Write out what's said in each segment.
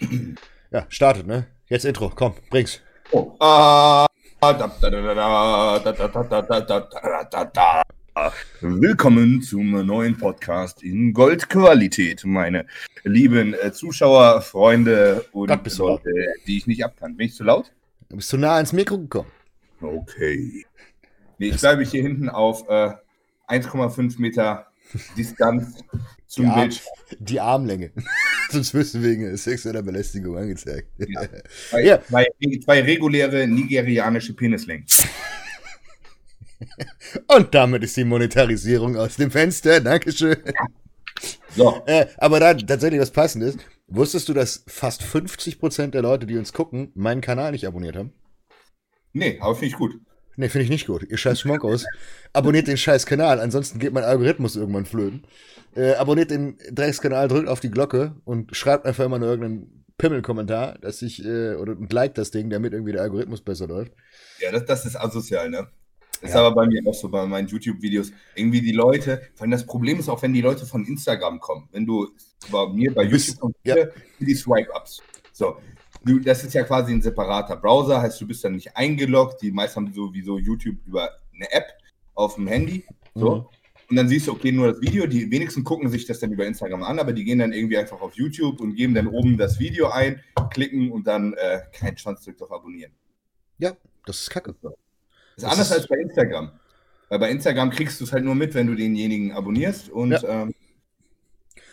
Ja, startet, ne? Jetzt Intro, komm, bring's. Willkommen zum neuen Podcast in Goldqualität, meine lieben äh, Zuschauer, Freunde und Leute, die ich nicht abkann. Bin ich zu laut? Du bist zu nah ans Mikro gekommen. Okay. Nee, ich bleibe hier hinten auf äh, 1,5 Meter Distanz zum Die, Arm, Bild. die Armlänge. Sonst wirst wegen sexueller Belästigung angezeigt. Ja. Zwei, Ja. zwei, zwei reguläre nigerianische Penislängen. Und damit ist die Monetarisierung aus dem Fenster. Dankeschön. So, Äh, aber da tatsächlich was Passendes. Wusstest du, dass fast 50% der Leute, die uns gucken, meinen Kanal nicht abonniert haben? nee, aber finde ich gut. Ne, finde ich nicht gut. Ihr scheiß Schmockos. Abonniert den scheiß Kanal, ansonsten geht mein Algorithmus irgendwann flöten. Äh, abonniert den Dreckskanal, drückt auf die Glocke und schreibt einfach immer nur irgendeinen Pimmelkommentar, dass ich, äh, oder und liked das Ding, damit irgendwie der Algorithmus besser läuft. Ja, das, das ist asozial, ne? Das ist Ja. aber bei mir auch so, bei meinen YouTube-Videos. Irgendwie die Leute, vor allem das Problem ist auch, wenn die Leute von Instagram kommen. Wenn du bei mir bei bist- YouTube kommst, ja. die Swipe-Ups. So. Das ist ja quasi ein separater Browser, heißt, du bist dann nicht eingeloggt. Die meisten haben sowieso YouTube über eine App auf dem Handy. So. Mhm. Und dann siehst du, okay, nur das Video. Die wenigsten gucken sich das dann über Instagram an, aber die gehen dann irgendwie einfach auf YouTube und geben dann oben das Video ein, klicken und dann äh, kein Schwanz drückt auf Abonnieren. Ja, das ist kacke. Das ist Das anders ist- als bei Instagram. Weil bei Instagram kriegst du es halt nur mit, wenn du denjenigen abonnierst. Und Ja. ähm,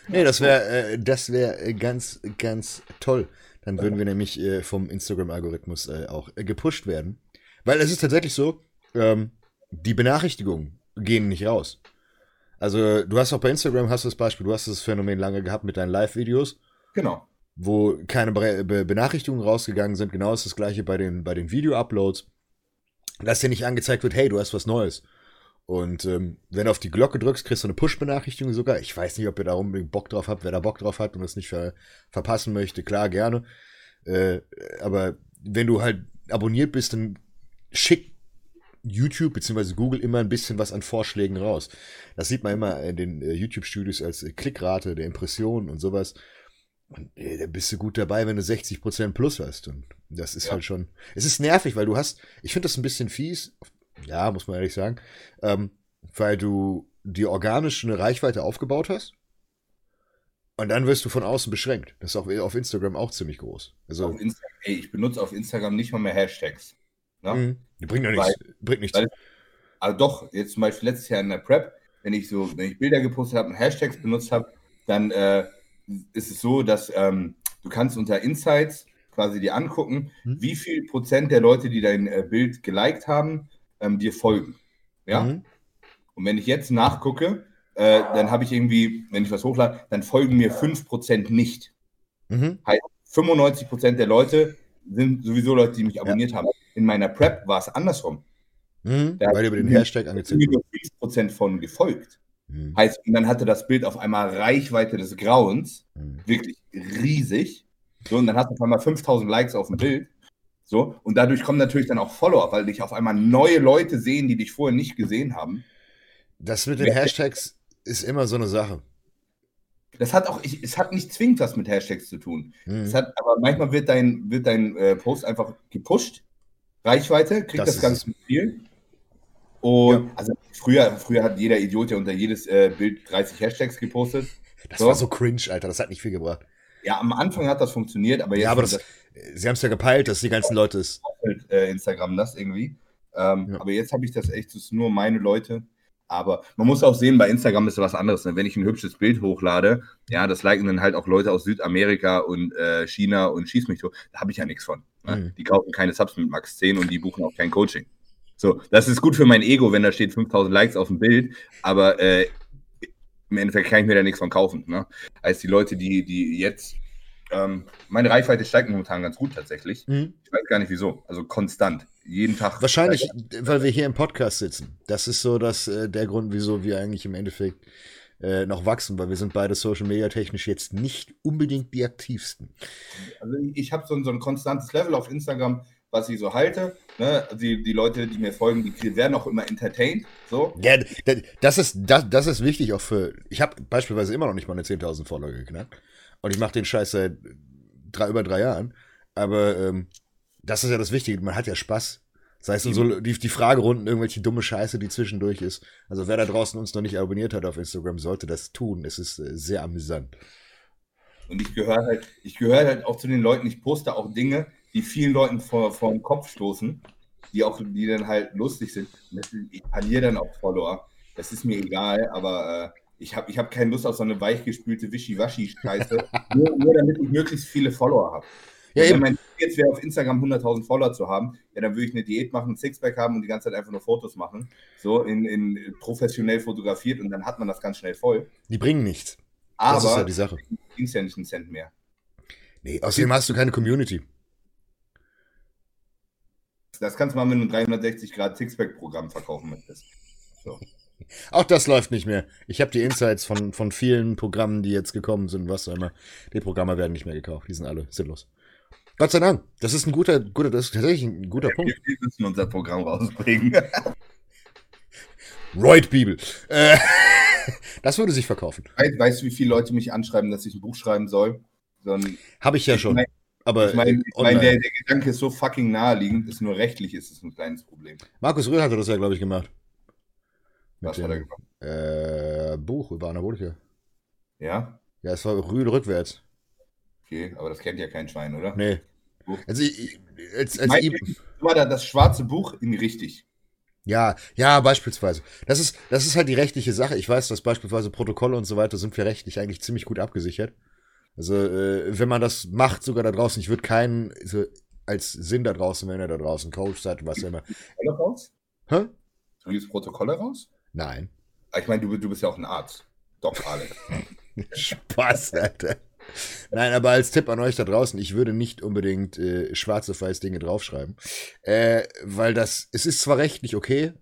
Nee, das wäre äh, das wäre äh, ganz, ganz toll. Dann würden wir nämlich äh, vom Instagram-Algorithmus äh, auch äh, gepusht werden. Weil es ist tatsächlich so, ähm, die Benachrichtigungen gehen nicht raus. Also du hast auch bei Instagram, hast du das Beispiel, du hast das Phänomen lange gehabt mit deinen Live-Videos, genau. wo keine Bre Be Benachrichtigungen rausgegangen sind. Genau ist das gleiche bei den, bei den Video-Uploads. Dass dir nicht angezeigt wird, hey, du hast was Neues. Und ähm, wenn du auf die Glocke drückst, kriegst du eine Push-Benachrichtigung sogar. Ich weiß nicht, ob ihr da unbedingt Bock drauf habt. Wer da Bock drauf hat und das nicht ver verpassen möchte, klar, gerne. Äh, aber wenn du halt abonniert bist, dann schick YouTube bzw. Google immer ein bisschen was an Vorschlägen raus. Das sieht man immer in den äh, YouTube-Studios als äh, Klickrate der Impressionen und sowas. Und äh, da bist du gut dabei, wenn du 60% plus hast. Und das ist Ja. halt schon. Es ist nervig, weil du hast. Ich finde das ein bisschen fies. Ja, muss man ehrlich sagen. Ähm, weil du die organische Reichweite aufgebaut hast. Und dann wirst du von außen beschränkt. Das ist auch auf Instagram auch ziemlich groß. Also, Auf Insta ey, ich benutze auf Instagram nicht mal mehr Hashtags. Ne? mh, bringt ja nichts. Bringt nichts. weil- Also doch, jetzt zum Beispiel letztes Jahr in der Prep, wenn ich so, wenn ich Bilder gepostet habe und Hashtags benutzt habe, dann äh, ist es so, dass ähm, du kannst unter Insights quasi dir angucken, Hm. wie viel Prozent der Leute, die dein äh, Bild geliked haben, ähm, dir folgen. Ja. Mhm. Und wenn ich jetzt nachgucke, äh, dann habe ich irgendwie, wenn ich was hochlade, dann folgen mir 5% nicht. Mhm. 95% der Leute sind sowieso Leute, die mich abonniert haben. In meiner Prep war es andersrum. Mhm. Da Weil über den Hashtag angezeigt nur 5% von gefolgt. Mhm. Heißt, und dann hatte das Bild auf einmal Reichweite des Grauens, Mhm. wirklich riesig. So, und dann hast du auf einmal 5000 Likes auf dem Bild. So, und dadurch kommen natürlich dann auch Follower, weil dich auf einmal neue Leute sehen, die dich vorher nicht gesehen haben. Das mit den. Hashtags ist immer so eine Sache. Das hat auch, ich, es hat nicht zwingend was mit Hashtags zu tun. Mhm. Es hat, aber manchmal wird dein, wird dein äh, Post einfach gepusht. Reichweite, kriegt Das das, ist ganz viel. Und Ja. also früher, früher hat jeder Idiot ja unter jedes äh, Bild 30 Hashtags gepostet. Das So. war so cringe, Alter. Das hat nicht viel gebracht. Ja, am Anfang hat das funktioniert, aber jetzt Ja, aber macht das, sie haben es ja gepeilt, dass die ganzen Leute es. äh, Instagram das irgendwie. Ähm, Ja. Aber jetzt habe ich das echt, das ist nur meine Leute. Aber man muss auch sehen, bei Instagram ist was anderes. Ne? Wenn ich ein hübsches Bild hochlade, ja, das liken dann halt auch Leute aus Südamerika und äh, China und schieß mich tot. Da habe ich ja nichts von. Ne? Mhm. Die kaufen keine Subs mit Max 10 und die buchen auch kein Coaching. So, das ist gut für mein Ego, wenn da steht 5000 Likes auf dem Bild, aber äh, im Endeffekt kann ich mir da nichts von kaufen. Ne? Als die Leute, die, die jetzt, ähm, meine Reichweite steigt momentan ganz gut tatsächlich. Mhm. Ich weiß gar nicht wieso. Also konstant. Jeden Tag. Wahrscheinlich, weil wir hier im Podcast sitzen. Das ist so das, äh, der Grund, wieso wir eigentlich im Endeffekt äh, noch wachsen, weil wir sind beide Social Media technisch jetzt nicht unbedingt die aktivsten. Also ich habe so, ein- so ein konstantes Level auf Instagram, was ich so halte. Ne? Die, die Leute, die mir folgen, die werden auch immer entertained. So. Ja, das ist, das, das ist wichtig auch für. Ich habe beispielsweise immer noch nicht mal eine 10.000 Follower geknackt. Und ich mache den Scheiß seit drei, über drei Jahren. Aber ähm, das ist ja das Wichtige, man hat ja Spaß. Das heißt, so die, die Fragerunden, irgendwelche dumme Scheiße, die zwischendurch ist. Also wer da draußen uns noch nicht abonniert hat auf Instagram, sollte das tun. Es ist äh, sehr amüsant. Und ich gehöre halt, ich gehöre halt auch zu den Leuten, ich poste auch Dinge, die vielen Leuten vor, vor den Kopf stoßen, die auch, die dann halt lustig sind. Ich verliere dann auch Follower. Das ist mir egal, aber äh, ich habe ich hab keine Lust auf so eine weichgespülte Wischiwaschi-Scheiße, nur, nur damit ich möglichst viele Follower habe. Ja, wenn mein Ziel jetzt wäre, auf Instagram 100.000 Follower zu haben, ja, dann würde ich eine Diät machen, ein Sixpack haben und die ganze Zeit einfach nur Fotos machen. So in, in professionell fotografiert und dann hat man das ganz schnell voll. Die bringen nichts. Aber das ist ja die Sache. Ging ja nicht einen Cent mehr. Nee, außerdem hast du keine Community. Das kannst du mal mit einem 360 Grad Sixpack-Programm verkaufen möchtest. So. Auch das läuft nicht mehr. Ich habe die Insights von, von vielen Programmen, die jetzt gekommen sind, was auch immer. Die Programme werden nicht mehr gekauft. Die sind alle sinnlos. Gott sei Dank. Das ist ein guter, guter das ist tatsächlich ein guter ja, Punkt. Wir müssen unser Programm rausbringen. Royd Bibel. Äh, das würde sich verkaufen. Weißt du, wie viele Leute mich anschreiben, dass ich ein Buch schreiben soll? So Habe ich ja schon. Mein, aber ich meine, ich mein, der, der, Gedanke ist so fucking naheliegend, ist nur rechtlich ist es ein kleines Problem. Markus Röhr hatte das ja, glaube ich, gemacht. Was hat er gemacht? Äh, Buch über Anabolika. Ja? Ja, es war Rühl rückwärts. Okay, aber das kennt ja kein Schwein, oder? Nee. Also, ich, als, als ich, war da das schwarze Buch in richtig. Ja, ja, beispielsweise. Das ist, das ist halt die rechtliche Sache. Ich weiß, dass beispielsweise Protokolle und so weiter sind für rechtlich eigentlich ziemlich gut abgesichert. Also, äh, wenn man das macht, sogar da draußen, ich würde keinen so, als Sinn da draußen, wenn er da draußen Coach seid, was immer. Protokolle raus? Hä? Du gibst Protokolle raus? Nein. Ah, ich meine, du, du bist ja auch ein Arzt. Doc Alex. Spaß, Alter. Nein, aber als Tipp an euch da draußen, ich würde nicht unbedingt äh, schwarz auf weiß Dinge draufschreiben. Äh, weil das, es ist zwar rechtlich okay,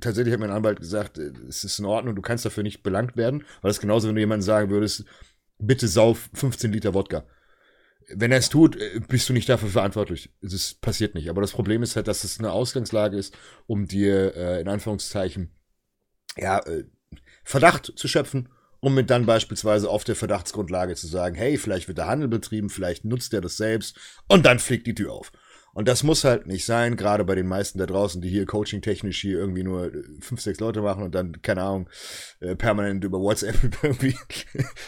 tatsächlich hat mein Anwalt gesagt, äh, es ist in Ordnung, du kannst dafür nicht belangt werden, weil das ist genauso, wenn du jemandem sagen würdest, bitte sauf 15 Liter Wodka. Wenn er es tut, äh, bist du nicht dafür verantwortlich. Es passiert nicht. Aber das Problem ist halt, dass es eine Ausgangslage ist, um dir äh, in Anführungszeichen ja, äh, Verdacht zu schöpfen um mit dann beispielsweise auf der Verdachtsgrundlage zu sagen, hey, vielleicht wird der Handel betrieben, vielleicht nutzt er das selbst und dann fliegt die Tür auf. Und das muss halt nicht sein, gerade bei den meisten da draußen, die hier coaching-technisch hier irgendwie nur äh, fünf, sechs Leute machen und dann, keine Ahnung, äh, permanent über WhatsApp irgendwie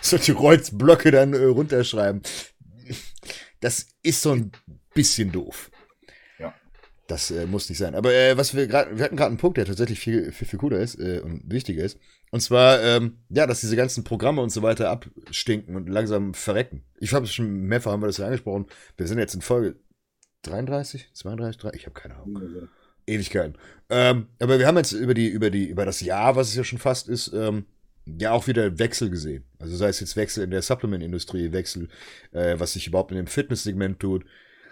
solche Kreuzblöcke dann äh, runterschreiben. Das ist so ein bisschen doof. Das äh, muss nicht sein. Aber äh, was wir gerade, wir hatten gerade einen Punkt, der tatsächlich viel, viel, viel cooler ist äh, und wichtiger ist. Und zwar, ähm, ja, dass diese ganzen Programme und so weiter abstinken und langsam verrecken. Ich habe es schon mehrfach haben wir das ja angesprochen. Wir sind jetzt in Folge 33, 32, 3, ich habe keine Ahnung. Ja. Ewigkeiten. Ähm, aber wir haben jetzt über die, über die, über das Jahr, was es ja schon fast ist, ähm, ja auch wieder Wechsel gesehen. Also sei es jetzt Wechsel in der Supplement-Industrie, Wechsel, äh, was sich überhaupt in dem Fitness-Segment tut.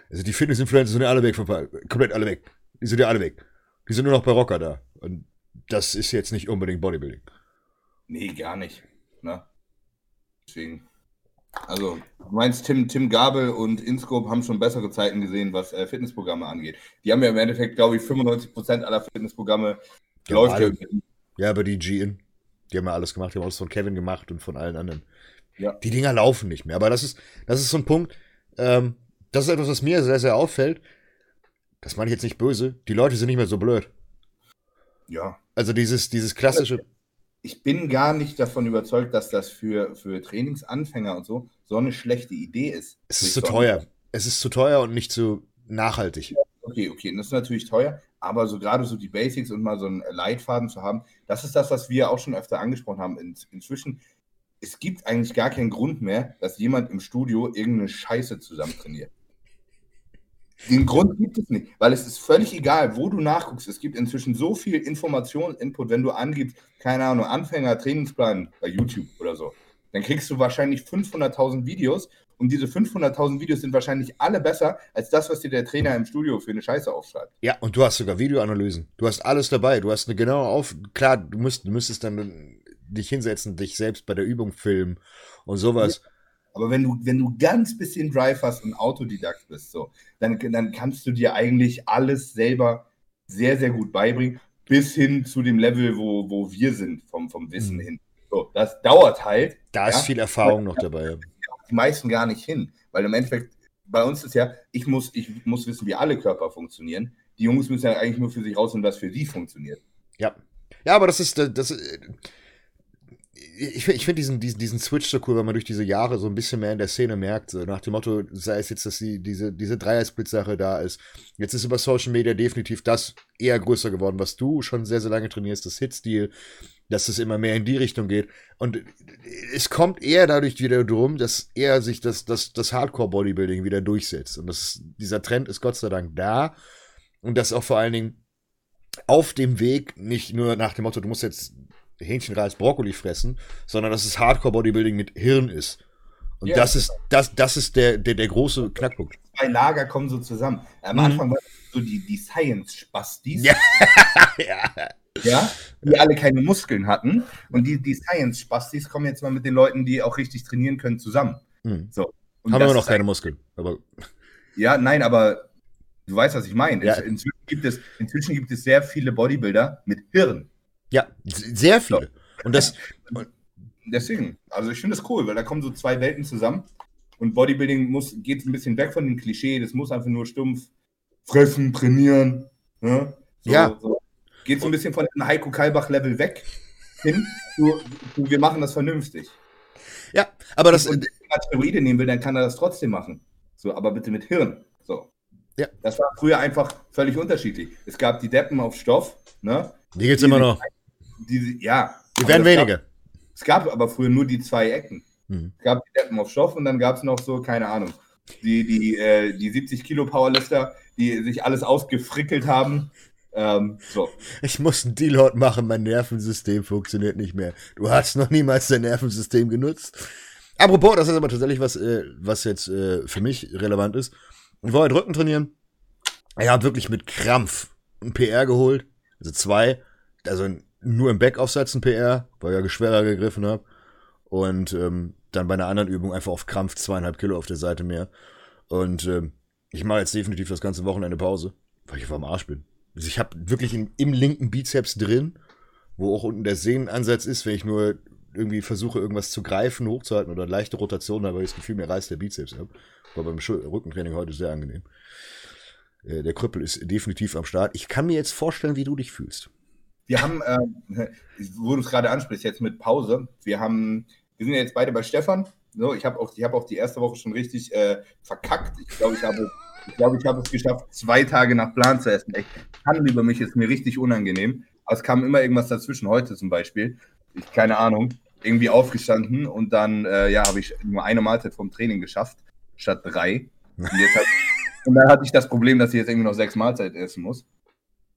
Also die Fitness-Influencer sind ja alle weg, komplett alle weg. Die sind ja alle weg. Die sind nur noch bei Rocker da. Und das ist jetzt nicht unbedingt Bodybuilding. Nee, gar nicht. Ne? Deswegen. Also, du meinst, Tim, Tim Gabel und Inscope haben schon bessere Zeiten gesehen, was äh, Fitnessprogramme angeht. Die haben ja im Endeffekt, glaube ich, 95% aller Fitnessprogramme ja, läuft alle, ja, aber die GIN, die haben ja alles gemacht, die haben alles von Kevin gemacht und von allen anderen. Ja. Die Dinger laufen nicht mehr. Aber das ist, das ist so ein Punkt, ähm, das ist etwas, was mir sehr, sehr auffällt. Das meine ich jetzt nicht böse. Die Leute sind nicht mehr so blöd. Ja. Also dieses, dieses klassische ich bin gar nicht davon überzeugt, dass das für, für Trainingsanfänger und so so eine schlechte Idee ist. Es ist zu teuer. Es ist zu teuer und nicht zu nachhaltig. Okay, okay, das ist natürlich teuer, aber so gerade so die Basics und mal so einen Leitfaden zu haben, das ist das, was wir auch schon öfter angesprochen haben. In, inzwischen, es gibt eigentlich gar keinen Grund mehr, dass jemand im Studio irgendeine Scheiße zusammen trainiert. Den Grund gibt es nicht, weil es ist völlig egal, wo du nachguckst. Es gibt inzwischen so viel Information, Input, wenn du angibst, keine Ahnung, Anfänger, Trainingsplan bei YouTube oder so. Dann kriegst du wahrscheinlich 500.000 Videos und diese 500.000 Videos sind wahrscheinlich alle besser als das, was dir der Trainer im Studio für eine Scheiße aufschreibt. Ja, und du hast sogar Videoanalysen. Du hast alles dabei. Du hast eine genaue Auf. Klar, du, musst, du müsstest dann dich hinsetzen, dich selbst bei der Übung filmen und sowas. Ja. Aber wenn du, wenn du ganz bisschen Drive hast und Autodidakt bist, so, dann, dann kannst du dir eigentlich alles selber sehr, sehr gut beibringen, bis hin zu dem Level, wo, wo wir sind, vom, vom Wissen mhm. hin. So, das dauert halt. Da ja, ist viel Erfahrung noch dabei. Die meisten gar nicht hin, weil im Endeffekt bei uns ist ja, ich muss, ich muss wissen, wie alle Körper funktionieren. Die Jungs müssen ja eigentlich nur für sich rausfinden, was für sie funktioniert. Ja. Ja, aber das ist, das, ich, ich finde diesen, diesen, diesen Switch so cool, weil man durch diese Jahre so ein bisschen mehr in der Szene merkt, so nach dem Motto, sei es jetzt, dass die, diese, diese Dreier-Split-Sache da ist. Jetzt ist über Social Media definitiv das eher größer geworden, was du schon sehr, sehr lange trainierst, das Hit-Stil, dass es immer mehr in die Richtung geht. Und es kommt eher dadurch wieder drum, dass eher sich das, das, das Hardcore-Bodybuilding wieder durchsetzt. Und das, dieser Trend ist Gott sei Dank da. Und das auch vor allen Dingen auf dem Weg, nicht nur nach dem Motto, du musst jetzt Hähnchenreis, Brokkoli fressen, sondern dass es Hardcore-Bodybuilding mit Hirn ist. Und yeah. das ist, das, das ist der, der, der große Knackpunkt. Zwei Lager kommen so zusammen. Am mhm. Anfang waren so die, die Science-Spastis. Ja. ja. ja. Die alle keine Muskeln hatten. Und die, die Science-Spastis kommen jetzt mal mit den Leuten, die auch richtig trainieren können, zusammen. Mhm. So. Und Haben wir noch keine Muskeln. Aber ja, nein, aber du weißt, was ich meine. Ja. Inzwischen, gibt es, inzwischen gibt es sehr viele Bodybuilder mit Hirn. Ja, sehr viele. Und das. Deswegen, also ich finde das cool, weil da kommen so zwei Welten zusammen. Und Bodybuilding muss, geht ein bisschen weg von dem Klischee, das muss einfach nur stumpf fressen, trainieren. Ne? So, ja. So. Geht so ein bisschen von dem Heiko Kalbach-Level weg hin. Du, du, wir machen das vernünftig. Ja, aber das. Und wenn er Steroide nehmen will, dann kann er das trotzdem machen. So, aber bitte mit Hirn. So. Ja. Das war früher einfach völlig unterschiedlich. Es gab die Deppen auf Stoff, ne? Die gibt's immer noch diese, ja. Die werden weniger. Gab, es gab aber früher nur die zwei Ecken. Mhm. Es gab die Deppen auf Stoff und dann gab es noch so, keine Ahnung, die, die, äh, die 70 Kilo Powerlifter, die sich alles ausgefrickelt haben. Ähm, so. Ich muss einen Deload machen, mein Nervensystem funktioniert nicht mehr. Du hast noch niemals dein Nervensystem genutzt. Apropos, das ist aber tatsächlich was, äh, was jetzt äh, für mich relevant ist. Ich wollte Rücken trainieren. Ich habe wirklich mit Krampf ein PR geholt. Also zwei. Also nur im Back aufsetzen PR, weil ich schwerer gegriffen habe. Und ähm, dann bei einer anderen Übung einfach auf Krampf zweieinhalb Kilo auf der Seite mehr. Und ähm, ich mache jetzt definitiv das ganze Wochenende Pause, weil ich auf am Arsch bin. Also ich habe wirklich in, im linken Bizeps drin, wo auch unten der Sehnenansatz ist, wenn ich nur irgendwie versuche, irgendwas zu greifen, hochzuhalten oder leichte Rotation weil ich das Gefühl, mir reißt der Bizeps ab. War beim Rückentraining heute sehr angenehm. Äh, der Krüppel ist definitiv am Start. Ich kann mir jetzt vorstellen, wie du dich fühlst. Wir haben, äh, wo du es gerade ansprichst, jetzt mit Pause, wir haben, wir sind ja jetzt beide bei Stefan. So, ich habe auch, hab auch die erste Woche schon richtig äh, verkackt. Ich glaube, ich habe ich glaube, ich habe es geschafft, zwei Tage nach Plan zu essen. Echt, Handel über mich ist mir richtig unangenehm. Aber es kam immer irgendwas dazwischen. Heute zum Beispiel, ich, keine Ahnung, irgendwie aufgestanden und dann, äh, ja, habe ich nur eine Mahlzeit vom Training geschafft, statt drei. Und, hat, und dann hatte ich das Problem, dass ich jetzt irgendwie noch sechs Mahlzeiten essen muss.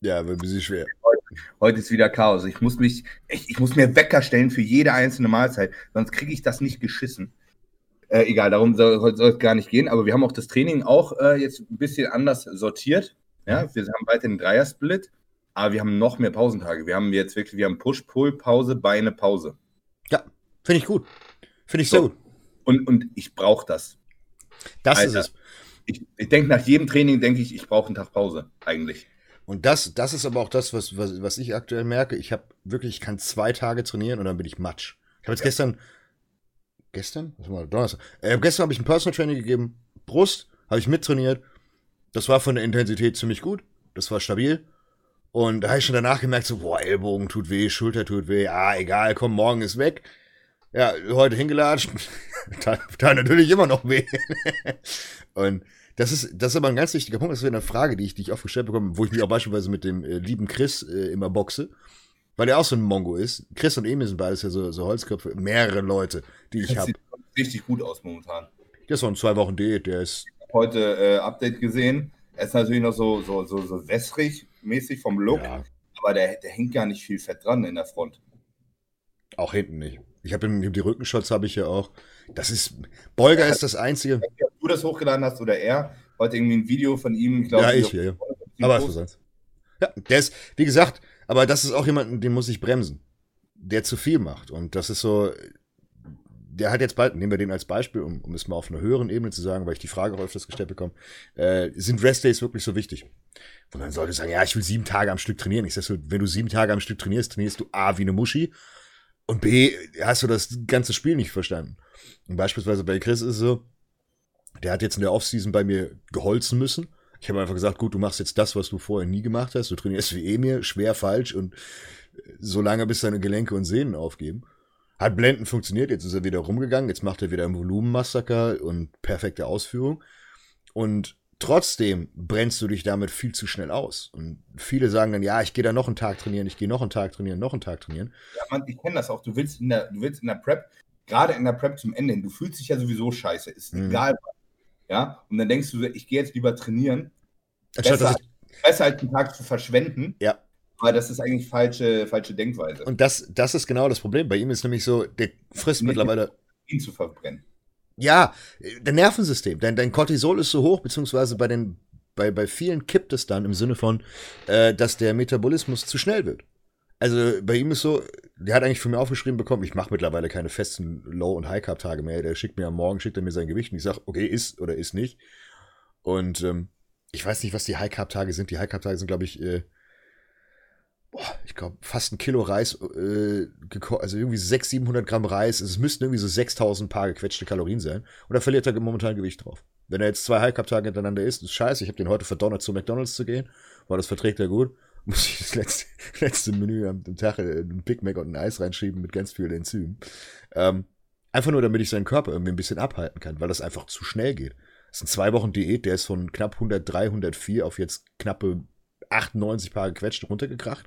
Ja, wird ein bisschen schwer. Heute ist wieder Chaos. Ich muss mich, ich, ich muss mir Wecker stellen für jede einzelne Mahlzeit, sonst kriege ich das nicht geschissen. Äh, egal, darum soll, soll es gar nicht gehen. Aber wir haben auch das Training auch äh, jetzt ein bisschen anders sortiert. Ja, wir haben weiter den Dreier-Split, aber wir haben noch mehr Pausentage. Wir haben jetzt wirklich, wir haben Push-Pull-Pause, Beine, Pause. Ja, finde ich gut. Finde ich so. sehr gut. Und, und ich brauche das. Das Alter, ist es. Ich, ich denke, nach jedem Training denke ich, ich brauche einen Tag Pause, eigentlich. Und das, das ist aber auch das, was, was, was ich aktuell merke. Ich habe wirklich, ich kann zwei Tage trainieren und dann bin ich matsch. Ich habe jetzt ja. gestern, gestern? Was war Donnerstag? Äh, gestern habe ich ein Personal Training gegeben. Brust habe ich mittrainiert. Das war von der Intensität ziemlich gut. Das war stabil. Und da habe ich schon danach gemerkt, so, boah, Ellbogen tut weh, Schulter tut weh. Ah, egal, komm, morgen ist weg. Ja, heute hingelatscht. da, da natürlich immer noch weh. und das ist, das ist aber ein ganz wichtiger Punkt. Das ist eine Frage, die ich, die ich oft gestellt bekomme, wo ich mich auch beispielsweise mit dem äh, lieben Chris äh, immer boxe. Weil er auch so ein Mongo ist. Chris und Emil sind beides ja so, so Holzköpfe. Mehrere Leute, die ich habe. Sieht richtig gut aus momentan. Der ist noch in zwei Wochen Diät. Der ist. Heute äh, Update gesehen. Er ist natürlich noch so, so, so, so wässrig mäßig vom Look. Ja. Aber der, der hängt gar nicht viel Fett dran in der Front. Auch hinten nicht. Ich habe die Rückenshots habe ich ja auch. Das ist Bolger ist das einzige. Du das hochgeladen hast oder er, heute irgendwie ein Video von ihm. Ich glaub, ja, ich. Ja, ja. Aber was du. Ja, der ist, wie gesagt, aber das ist auch jemand, den muss ich bremsen, der zu viel macht. Und das ist so, der hat jetzt bald, nehmen wir den als Beispiel, um, um es mal auf einer höheren Ebene zu sagen, weil ich die Frage auch öfters gestellt bekomme, äh, sind Restdays wirklich so wichtig? Und dann sollte sagen, ja, ich will sieben Tage am Stück trainieren. Ich sag so, wenn du sieben Tage am Stück trainierst, trainierst du A wie eine Muschi und B, hast du das ganze Spiel nicht verstanden. Und beispielsweise bei Chris ist es so, Der hat jetzt in der Offseason bei mir geholzen müssen. Ich habe einfach gesagt, gut, du machst jetzt das, was du vorher nie gemacht hast. Du trainierst wie Emir, schwer falsch und so lange bis deine Gelenke und Sehnen aufgeben. Hat blendend funktioniert, jetzt ist er wieder rumgegangen, jetzt macht er wieder ein Volumenmassaker und perfekte Ausführung. Und trotzdem brennst du dich damit viel zu schnell aus. Und viele sagen dann, ja, ich gehe da noch einen Tag trainieren, ich gehe noch einen Tag trainieren, noch einen Tag trainieren. Ja, man, ich kenne das auch. Du willst in der, du willst in der Prep, gerade in der Prep zum Ende, du fühlst dich ja sowieso scheiße, ist mhm. egal. Ja, und dann denkst du, ich gehe jetzt lieber trainieren. Anstatt, besser, ich... besser als einen Tag zu verschwenden. Ja. Aber das ist eigentlich falsche, falsche Denkweise. Und das, das ist genau das Problem. Bei ihm ist nämlich so, der frisst mittlerweile. Ihn zu verbrennen. Ja, dein Nervensystem, dein, dein Cortisol ist so hoch, beziehungsweise bei den, bei, bei vielen kippt es dann im Sinne von, äh, dass der Metabolismus zu schnell wird. Also bei ihm ist so, der hat eigentlich von mir aufgeschrieben bekommen, ich mache mittlerweile keine festen Low- und High-Carb-Tage mehr. Der schickt mir am Morgen, schickt er mir sein Gewicht und ich sage, okay, ist oder ist nicht. Und ähm, ich weiß nicht, was die High-Carb-Tage sind. Die High-Carb-Tage sind, glaube ich, äh, boah, ich glaube, fast ein Kilo Reis, äh, also irgendwie 600, 700 Gramm Reis. Es müssten irgendwie so 6000 paar gequetschte Kalorien sein. Und da verliert er momentan Gewicht drauf. Wenn er jetzt zwei High-Carb-Tage hintereinander isst, ist scheiße. Ich habe den heute verdonnert, zu McDonalds zu gehen, weil das verträgt er gut. Muss ich das letzte, letzte Menü am, Tag äh, ein Big Mac und ein Eis reinschieben mit ganz viel Enzymen. Ähm, einfach nur, damit ich seinen Körper irgendwie ein bisschen abhalten kann, weil das einfach zu schnell geht. Das sind zwei Wochen Diät, der ist von knapp 103, 104 auf jetzt knappe 98 Paar gequetscht runtergekracht.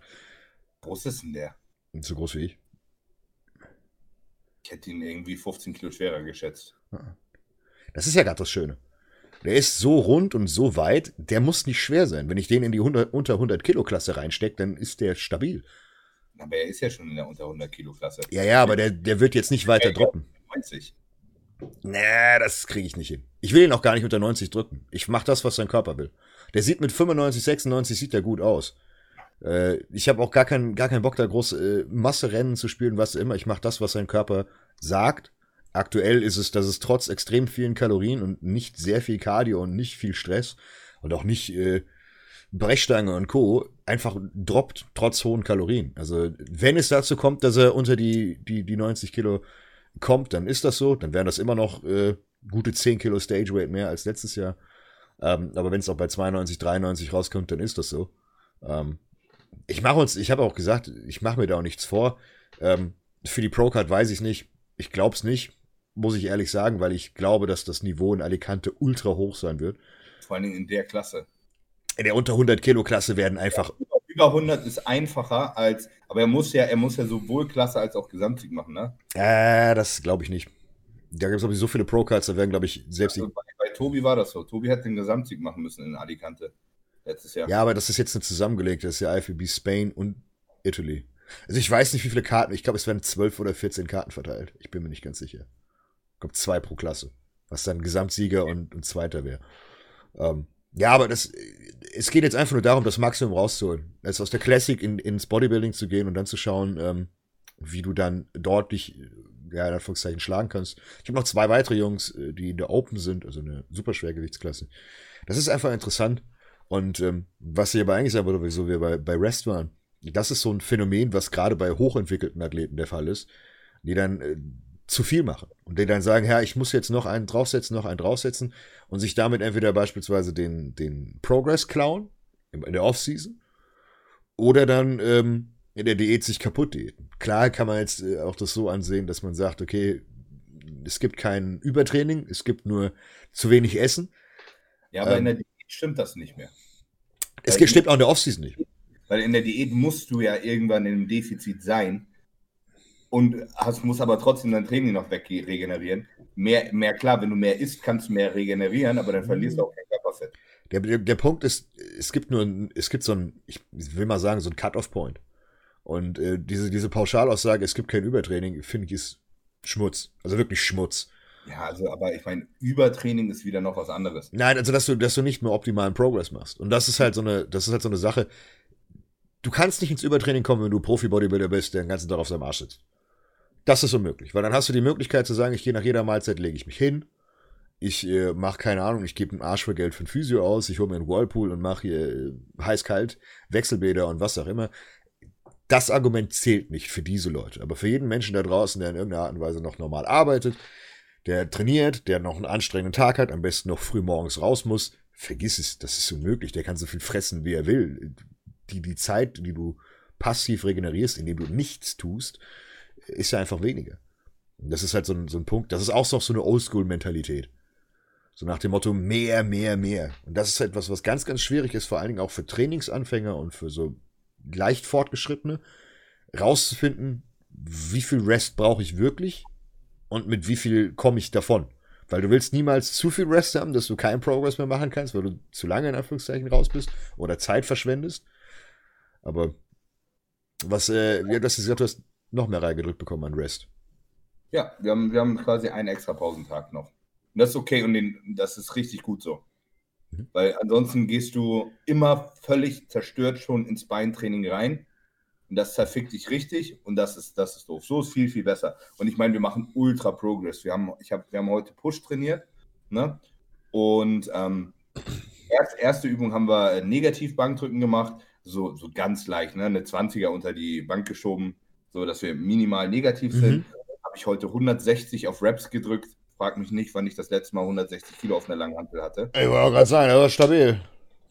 Groß ist denn der? So groß wie ich. Ich hätte ihn irgendwie 15 Kilo schwerer geschätzt. Das ist ja gerade das Schöne. Der ist so rund und so weit, der muss nicht schwer sein. Wenn ich den in die 100, unter 100 Kilo Klasse reinstecke, dann ist der stabil. Aber er ist ja schon in der unter 100 Kilo Klasse. Ja, ja, aber der, der wird jetzt nicht weiter droppen. 90. Nee, das kriege ich nicht hin. Ich will ihn auch gar nicht unter 90 drücken. Ich mache das, was sein Körper will. Der sieht mit 95, 96 sieht er gut aus. Äh, ich habe auch gar keinen gar keinen Bock da groß äh, Masse-Rennen zu spielen, was immer. Ich mache das, was sein Körper sagt. Aktuell ist es, dass es trotz extrem vielen Kalorien und nicht sehr viel Cardio und nicht viel Stress und auch nicht äh, Brechstange und Co. einfach droppt, trotz hohen Kalorien. Also, wenn es dazu kommt, dass er unter die, die, die 90 Kilo kommt, dann ist das so. Dann wären das immer noch äh, gute 10 Kilo Stage Weight mehr als letztes Jahr. Ähm, aber wenn es auch bei 92, 93 rauskommt, dann ist das so. Ähm, ich mache uns, ich habe auch gesagt, ich mache mir da auch nichts vor. Ähm, für die Pro-Card weiß ich nicht. Ich glaube es nicht, muss ich ehrlich sagen, weil ich glaube, dass das Niveau in Alicante ultra hoch sein wird. Vor allen Dingen in der Klasse. In der unter 100 Kilo Klasse werden einfach. Ja, über 100 ist einfacher als, aber er muss ja, er muss ja sowohl Klasse als auch Gesamtsieg machen, ne? Äh, das glaube ich nicht. Da gibt es, glaube ich, so viele Pro-Cards, da werden, glaube ich, selbst also bei, bei Tobi war das so. Tobi hat den Gesamtsieg machen müssen in Alicante letztes Jahr. Ja, aber das ist jetzt nicht zusammengelegt. Das ist ja IFBB Spain und Italy. Also ich weiß nicht, wie viele Karten. Ich glaube, es werden 12 oder 14 Karten verteilt. Ich bin mir nicht ganz sicher. Ich zwei pro Klasse. Was dann Gesamtsieger und, und Zweiter wäre. Ähm, ja, aber das, es geht jetzt einfach nur darum, das Maximum rauszuholen. Also aus der Classic in, ins Bodybuilding zu gehen und dann zu schauen, ähm, wie du dann dort dich, ja, in Anführungszeichen schlagen kannst. Ich habe noch zwei weitere Jungs, äh, die in der Open sind, also eine super Schwergewichtsklasse. Das ist einfach interessant. Und ähm, was ich aber eigentlich sagen würde, wieso wir bei, bei Rest waren, das ist so ein Phänomen, was gerade bei hochentwickelten Athleten der Fall ist, die dann äh, zu viel machen und die dann sagen, ja, ich muss jetzt noch einen draufsetzen, noch einen draufsetzen und sich damit entweder beispielsweise den, den Progress klauen in der Offseason oder dann ähm, in der Diät sich kaputt diäten. Klar kann man jetzt äh, auch das so ansehen, dass man sagt, okay, es gibt kein Übertraining, es gibt nur zu wenig Essen. Ja, aber ähm, in der Diät stimmt das nicht mehr. Es weil stimmt auch in der Offseason nicht. Weil in der Diät musst du ja irgendwann in einem Defizit sein und hast, musst aber trotzdem dein Training noch weg regenerieren. Mehr, mehr klar, wenn du mehr isst, kannst du mehr regenerieren, aber dann verlierst du auch kein Körperfett. Der, der, der Punkt ist, es gibt nur, es gibt so ein, ich will mal sagen, so ein Cut-off-Point. Und äh, diese, diese Pauschalaussage, es gibt kein Übertraining, finde ich, ist Schmutz. Also wirklich Schmutz. Ja, also, aber ich meine, Übertraining ist wieder noch was anderes. Nein, also dass du, dass du nicht mehr optimalen Progress machst. Und das ist halt so eine, das ist halt so eine Sache. Du kannst nicht ins Übertraining kommen, wenn du Profi-Bodybuilder bist, der den ganzen Tag auf seinem Arsch sitzt. Das ist unmöglich, weil dann hast du die Möglichkeit zu sagen, ich gehe nach jeder Mahlzeit, lege ich mich hin, ich äh, mache keine Ahnung, ich gebe einen Arsch für Geld für ein Physio aus, ich hole mir einen Whirlpool und mache hier äh, heiß-kalt, Wechselbäder und was auch immer. Das Argument zählt nicht für diese Leute, aber für jeden Menschen da draußen, der in irgendeiner Art und Weise noch normal arbeitet, der trainiert, der noch einen anstrengenden Tag hat, am besten noch früh morgens raus muss, vergiss es, das ist unmöglich. Der kann so viel fressen, wie er will. Die, die Zeit, die du passiv regenerierst, indem du nichts tust, ist ja einfach weniger. Das ist halt so ein, so ein Punkt, das ist auch so eine Oldschool-Mentalität. So nach dem Motto mehr, mehr, mehr. Und das ist etwas, was ganz, ganz schwierig ist, vor allen Dingen auch für Trainingsanfänger und für so leicht fortgeschrittene, rauszufinden, wie viel Rest brauche ich wirklich und mit wie viel komme ich davon. Weil du willst niemals zu viel Rest haben, dass du keinen Progress mehr machen kannst, weil du zu lange in Anführungszeichen raus bist oder Zeit verschwendest. Aber was, äh, ja, hast gesagt, du hast noch mehr reingedrückt bekommen an Rest. Ja, wir haben, wir haben quasi einen extra Pausentag noch. Und das ist okay und den, das ist richtig gut so. Mhm. Weil ansonsten gehst du immer völlig zerstört schon ins Beintraining rein und das zerfickt dich richtig und das ist, das ist doof. So ist viel, viel besser. Und ich meine, wir machen Ultra Progress. Wir haben, ich hab, wir haben heute Push trainiert. Ne? Und ähm, erst, erste Übung haben wir äh, Negativ-Bankdrücken gemacht. So, so ganz leicht, ne? eine 20er unter die Bank geschoben, so dass wir minimal negativ mhm. sind. Habe ich heute 160 auf Reps gedrückt. Frag mich nicht, wann ich das letzte Mal 160 Kilo auf einer Langhantel hatte. Ich wollte gerade sagen, das war stabil.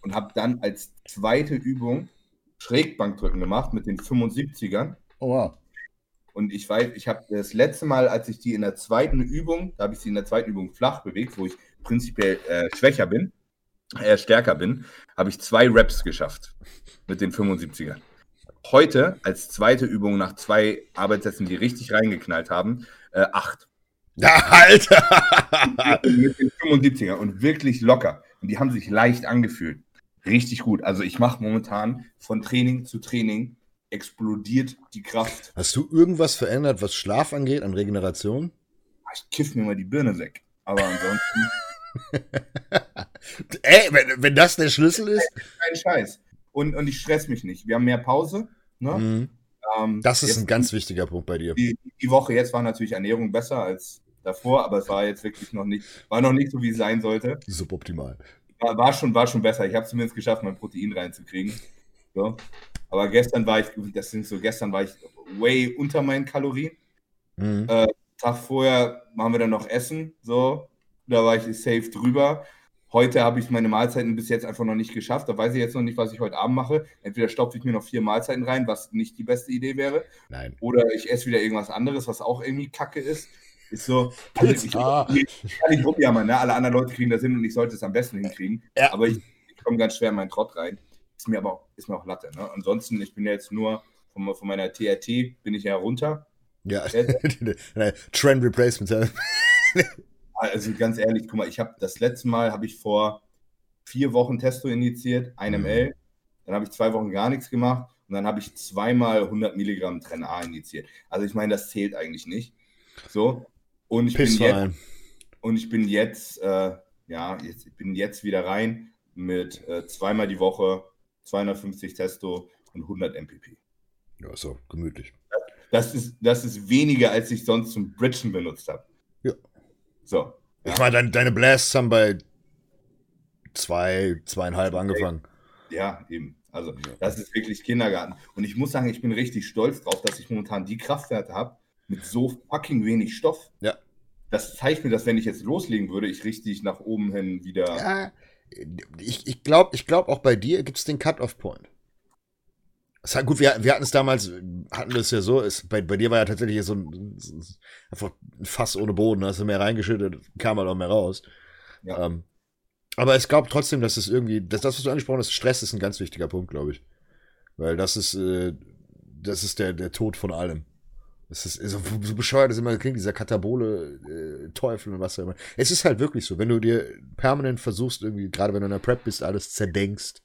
Und habe dann als zweite Übung Schrägbankdrücken gemacht mit den 75ern. Oh wow. Und ich weiß, ich habe das letzte Mal, als ich die in der zweiten Übung, da habe ich sie in der zweiten Übung flach bewegt, wo ich prinzipiell äh, schwächer bin, äh, stärker bin, habe ich zwei Reps geschafft mit den 75ern. Heute als zweite Übung nach zwei Arbeitssätzen, die richtig reingeknallt haben, äh, acht. Ja, Alter! mit den 75er und wirklich locker. Und die haben sich leicht angefühlt richtig gut. Also ich mache momentan von Training zu Training explodiert die Kraft. Hast du irgendwas verändert, was Schlaf angeht, an Regeneration? Ich kiff mir mal die Birne weg. Aber ansonsten. Ey, wenn, wenn das der Schlüssel ist. Kein Scheiß. Und, und ich stress mich nicht. Wir haben mehr Pause. Ne? Mhm. Ähm, das ist ein ganz wichtiger Punkt bei dir. Die, die, Woche jetzt war natürlich Ernährung besser als davor, aber es war jetzt wirklich noch nicht, war noch nicht so, wie es sein sollte. Suboptimal war, war, schon, war schon besser. Ich habe zumindest geschafft, mein Protein reinzukriegen. So. Aber gestern war ich, das sind so, gestern war ich way unter meinen Kalorien. Mhm. Äh, Tag vorher machen wir dann noch Essen, so. Da war ich safe drüber. Heute habe ich meine Mahlzeiten bis jetzt einfach noch nicht geschafft. Da weiß ich jetzt noch nicht, was ich heute Abend mache. Entweder stopfe ich mir noch vier Mahlzeiten rein, was nicht die beste Idee wäre. Nein. Oder ich esse wieder irgendwas anderes, was auch irgendwie kacke ist. Ist so, also ich, ich, ich kann nicht rumjammern, ne? alle anderen Leute kriegen das hin und ich sollte es am besten hinkriegen. Ja. Aber ich, ich komme ganz schwer in meinen Trott rein. Ist mir aber auch, ist mir auch Latte. Ne? Ansonsten, ich bin ja jetzt nur von, von meiner TRT bin ich ja runter. Ja, Trend Replacement. Also ganz ehrlich, guck mal, ich habe das letzte Mal habe ich vor vier Wochen Testo initiiert, 1 mhm. ml. Dann habe ich zwei Wochen gar nichts gemacht und dann habe ich zweimal 100 Milligramm Tren A initiiert. Also ich meine, das zählt eigentlich nicht. So, und ich, bin jetzt, und ich bin jetzt, äh, ja, jetzt, ich bin jetzt wieder rein mit äh, zweimal die Woche 250 Testo und 100 MPP. Ja, so gemütlich. Das ist, das ist weniger, als ich sonst zum Bridgen benutzt habe. So. Ja. Ich meine, deine, deine Blasts haben bei zwei, zweieinhalb angefangen. Ja, eben. Also, das ist wirklich Kindergarten. Und ich muss sagen, ich bin richtig stolz drauf, dass ich momentan die Kraftwerte habe, mit so fucking wenig Stoff. Ja. Das zeigt mir, dass wenn ich jetzt loslegen würde, ich richtig nach oben hin wieder. Ja, ich, ich glaube ich glaub auch bei dir gibt es den Cut-Off-Point. Gut, wir, wir hatten es damals, hatten wir es ja so, es, bei, bei dir war ja tatsächlich so ein, einfach ein Fass ohne Boden, hast du mehr reingeschüttet, kam halt auch mehr raus. Ja. Ähm, aber ich glaube trotzdem, dass es irgendwie, dass das, was du angesprochen hast, Stress ist ein ganz wichtiger Punkt, glaube ich. Weil das ist, äh, das ist der, der Tod von allem. Das ist so, so bescheuert das immer klingt, dieser Katabole äh, Teufel und was auch immer. Es ist halt wirklich so, wenn du dir permanent versuchst, irgendwie, gerade wenn du in der Prep bist, alles zerdenkst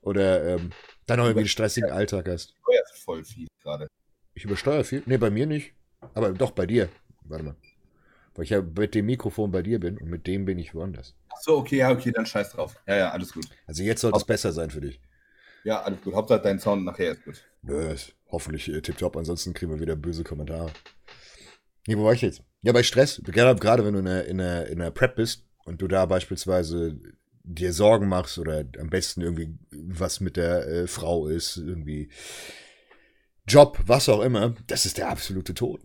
oder ähm, dann noch irgendwie einen stressigen Alltag hast. Übersteuerst voll viel gerade. Ich übersteuere viel? Nee, bei mir nicht. Aber doch bei dir. Warte mal. Weil ich ja mit dem Mikrofon bei dir bin und mit dem bin ich woanders. Ach so, okay, ja, okay, dann scheiß drauf. Ja, ja, alles gut. Also jetzt sollte es besser sein für dich. Ja, alles gut. Hauptsache dein Sound nachher ist gut. Nö, ist hoffentlich äh, tipptopp. Ansonsten kriegen wir wieder böse Kommentare. Nee, wo war ich jetzt? Ja, bei Stress. Gerade wenn du in der, in, der, in der Prep bist und du da beispielsweise dir Sorgen machst oder am besten irgendwie was mit der äh, Frau ist, irgendwie Job, was auch immer, das ist der absolute Tod.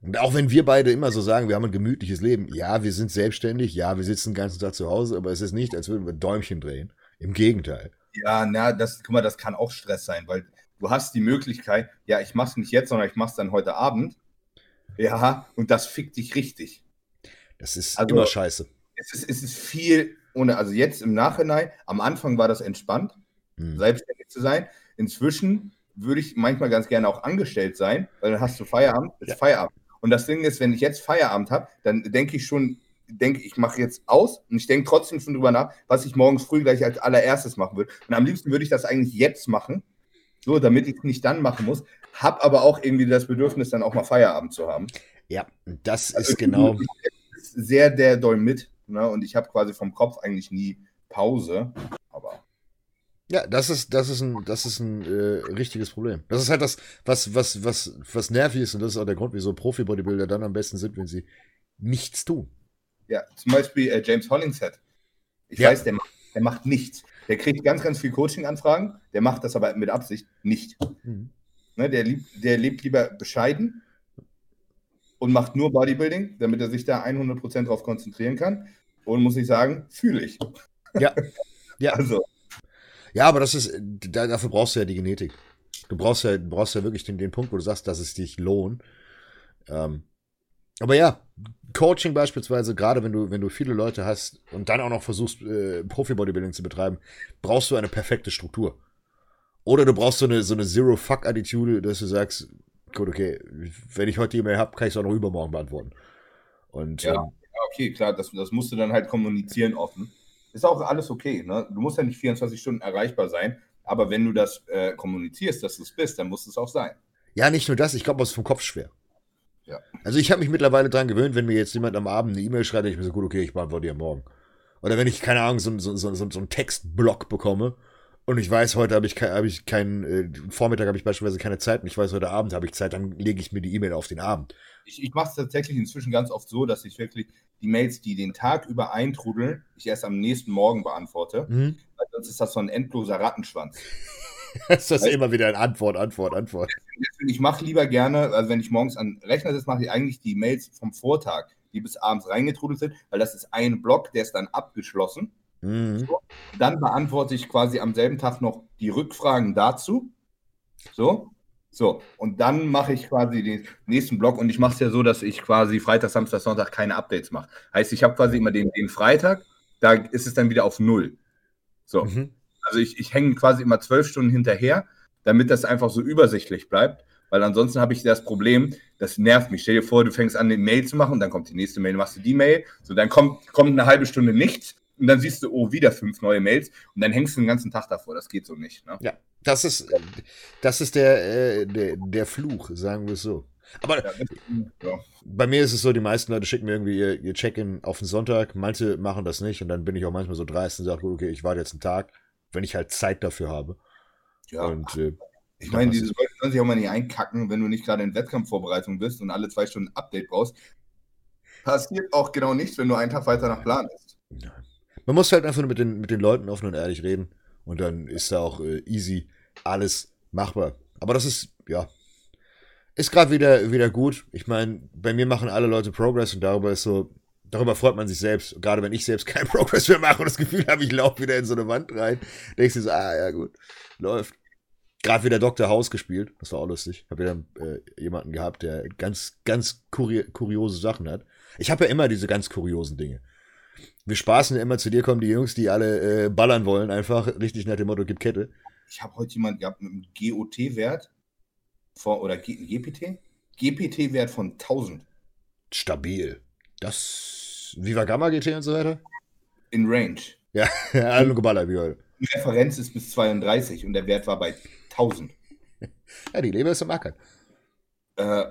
Und auch wenn wir beide immer so sagen, wir haben ein gemütliches Leben, ja, wir sind selbstständig, ja, wir sitzen den ganzen Tag zu Hause, aber es ist nicht, als würden wir Däumchen drehen. Im Gegenteil. Ja, na, das, guck mal, das kann auch Stress sein, weil du hast die Möglichkeit, ja, ich mach's nicht jetzt, sondern ich mach's dann heute Abend. Ja, und das fickt dich richtig. Das ist also, immer scheiße. Es ist, es ist viel, ohne, also jetzt im Nachhinein, am Anfang war das entspannt, hm. selbstständig zu sein. Inzwischen würde ich manchmal ganz gerne auch angestellt sein, weil dann hast du Feierabend, ist ja. Feierabend. Und das Ding ist, wenn ich jetzt Feierabend habe, dann denke ich schon, denke ich, mache jetzt aus und ich denke trotzdem schon drüber nach, was ich morgens früh gleich als allererstes machen würde. Und am liebsten würde ich das eigentlich jetzt machen, so, damit ich es nicht dann machen muss, habe aber auch irgendwie das Bedürfnis, dann auch mal Feierabend zu haben. Ja, das also ist genau. Sehr der doll mit, ne? Und ich habe quasi vom Kopf eigentlich nie Pause, aber. Ja, das ist, das ist ein, das ist ein äh, richtiges Problem. Das ist halt das, was, was, was, was nervig ist, und das ist auch der Grund, wieso Profi-Bodybuilder dann am besten sind, wenn sie nichts tun. Ja, zum Beispiel äh, James Hollingshead. Ich ja. weiß, der macht, der macht nichts. Der kriegt ganz, ganz viel Coaching-Anfragen, der macht das aber mit Absicht nicht. Mhm. Ne, der, lieb, der lebt lieber bescheiden und macht nur Bodybuilding, damit er sich da 100% drauf konzentrieren kann. Und muss ich sagen, fühle ich. Ja. ja. Also. Ja, aber das ist, dafür brauchst du ja die Genetik. Du brauchst ja, du brauchst ja wirklich den, den Punkt, wo du sagst, dass es dich lohnt. Ähm, aber ja, Coaching beispielsweise, gerade wenn du, wenn du viele Leute hast und dann auch noch versuchst, äh, Profi-Bodybuilding zu betreiben, brauchst du eine perfekte Struktur. Oder du brauchst so eine, so eine Zero-Fuck-Attitude, dass du sagst, gut, okay, wenn ich heute die E-Mail habe, kann ich es auch noch übermorgen beantworten. Und, ja, ähm, okay, klar, das, das musst du dann halt kommunizieren offen. Ist auch alles okay, ne? Du musst ja nicht 24 Stunden erreichbar sein, aber wenn du das äh, kommunizierst, dass du es bist, dann muss es auch sein. Ja, nicht nur das, ich glaube, es ist vom Kopf schwer. Ja. Also ich habe mich mittlerweile daran gewöhnt, wenn mir jetzt jemand am Abend eine E-Mail schreibt, ich mir so, gut, okay, ich beantworte dir morgen. Oder wenn ich, keine Ahnung, so, so, so, so, so einen Textblock bekomme und ich weiß, heute habe ich, hab ich keinen, äh, Vormittag habe ich beispielsweise keine Zeit und ich weiß, heute Abend habe ich Zeit, dann lege ich mir die E-Mail auf den Abend. Ich, ich mache es tatsächlich inzwischen ganz oft so, dass ich wirklich die Mails, die den Tag über eintrudeln, ich erst am nächsten Morgen beantworte. Mhm. Weil sonst ist das so ein endloser Rattenschwanz. ist das immer wieder eine Antwort, Antwort, Antwort. Ich mache lieber gerne, also wenn ich morgens an Rechner sitze, mache ich eigentlich die Mails vom Vortag, die bis abends reingetrudelt sind, weil das ist ein Block, der ist dann abgeschlossen. Mhm. So, dann beantworte ich quasi am selben Tag noch die Rückfragen dazu. So. So, und dann mache ich quasi den nächsten Block und ich mache es ja so, dass ich quasi Freitag, Samstag, Sonntag keine Updates mache. Heißt, ich habe quasi immer den, den Freitag, da ist es dann wieder auf Null. So. Mhm. Also ich, ich hänge quasi immer zwölf Stunden hinterher, damit das einfach so übersichtlich bleibt. Weil ansonsten habe ich das Problem, das nervt mich. Stell dir vor, du fängst an, eine Mail zu machen, dann kommt die nächste Mail, machst du die Mail, so dann kommt, kommt eine halbe Stunde nichts und dann siehst du, oh, wieder fünf neue Mails und dann hängst du den ganzen Tag davor. Das geht so nicht. Ne? Ja, das ist, das ist der, äh, der, der Fluch, sagen wir es so. Aber ja, ja. bei mir ist es so, die meisten Leute schicken mir irgendwie ihr, ihr Check-in auf den Sonntag, manche machen das nicht und dann bin ich auch manchmal so dreist und sage, okay, ich warte jetzt einen Tag, wenn ich halt Zeit dafür habe. Ja. Und, äh, ich meine, diese Leute können sich auch mal nicht einkacken, wenn du nicht gerade in Wettkampfvorbereitung bist und alle zwei Stunden Update brauchst. Passiert auch genau nichts, wenn du einen Tag weiter nach Plan bist. Ja. Man muss halt einfach nur mit den, mit den Leuten offen und ehrlich reden. Und dann ist da auch äh, easy alles machbar. Aber das ist, ja, ist gerade wieder, wieder gut. Ich meine, bei mir machen alle Leute Progress und darüber ist so, darüber freut man sich selbst. Gerade wenn ich selbst keinen Progress mehr mache und das Gefühl habe, ich laufe wieder in so eine Wand rein, denkst du so, ah ja gut, läuft. Gerade wieder Dr. House gespielt, das war auch lustig. Habe wieder äh, jemanden gehabt, der ganz, ganz kuri kuriose Sachen hat. Ich habe ja immer diese ganz kuriosen Dinge wir spaßen ja immer, zu dir kommen die Jungs, die alle äh, ballern wollen, einfach richtig nach dem Motto, gib Kette. Ich habe heute jemanden gehabt mit einem GOT-Wert oder G GPT? GPT-Wert von 1000. Stabil. Das, Viva Gamma GT und so weiter? In Range. Ja, alle geballert wie heute. Die Referenz ist bis 32 und der Wert war bei 1000. ja, die Leber ist im Ackern. Äh,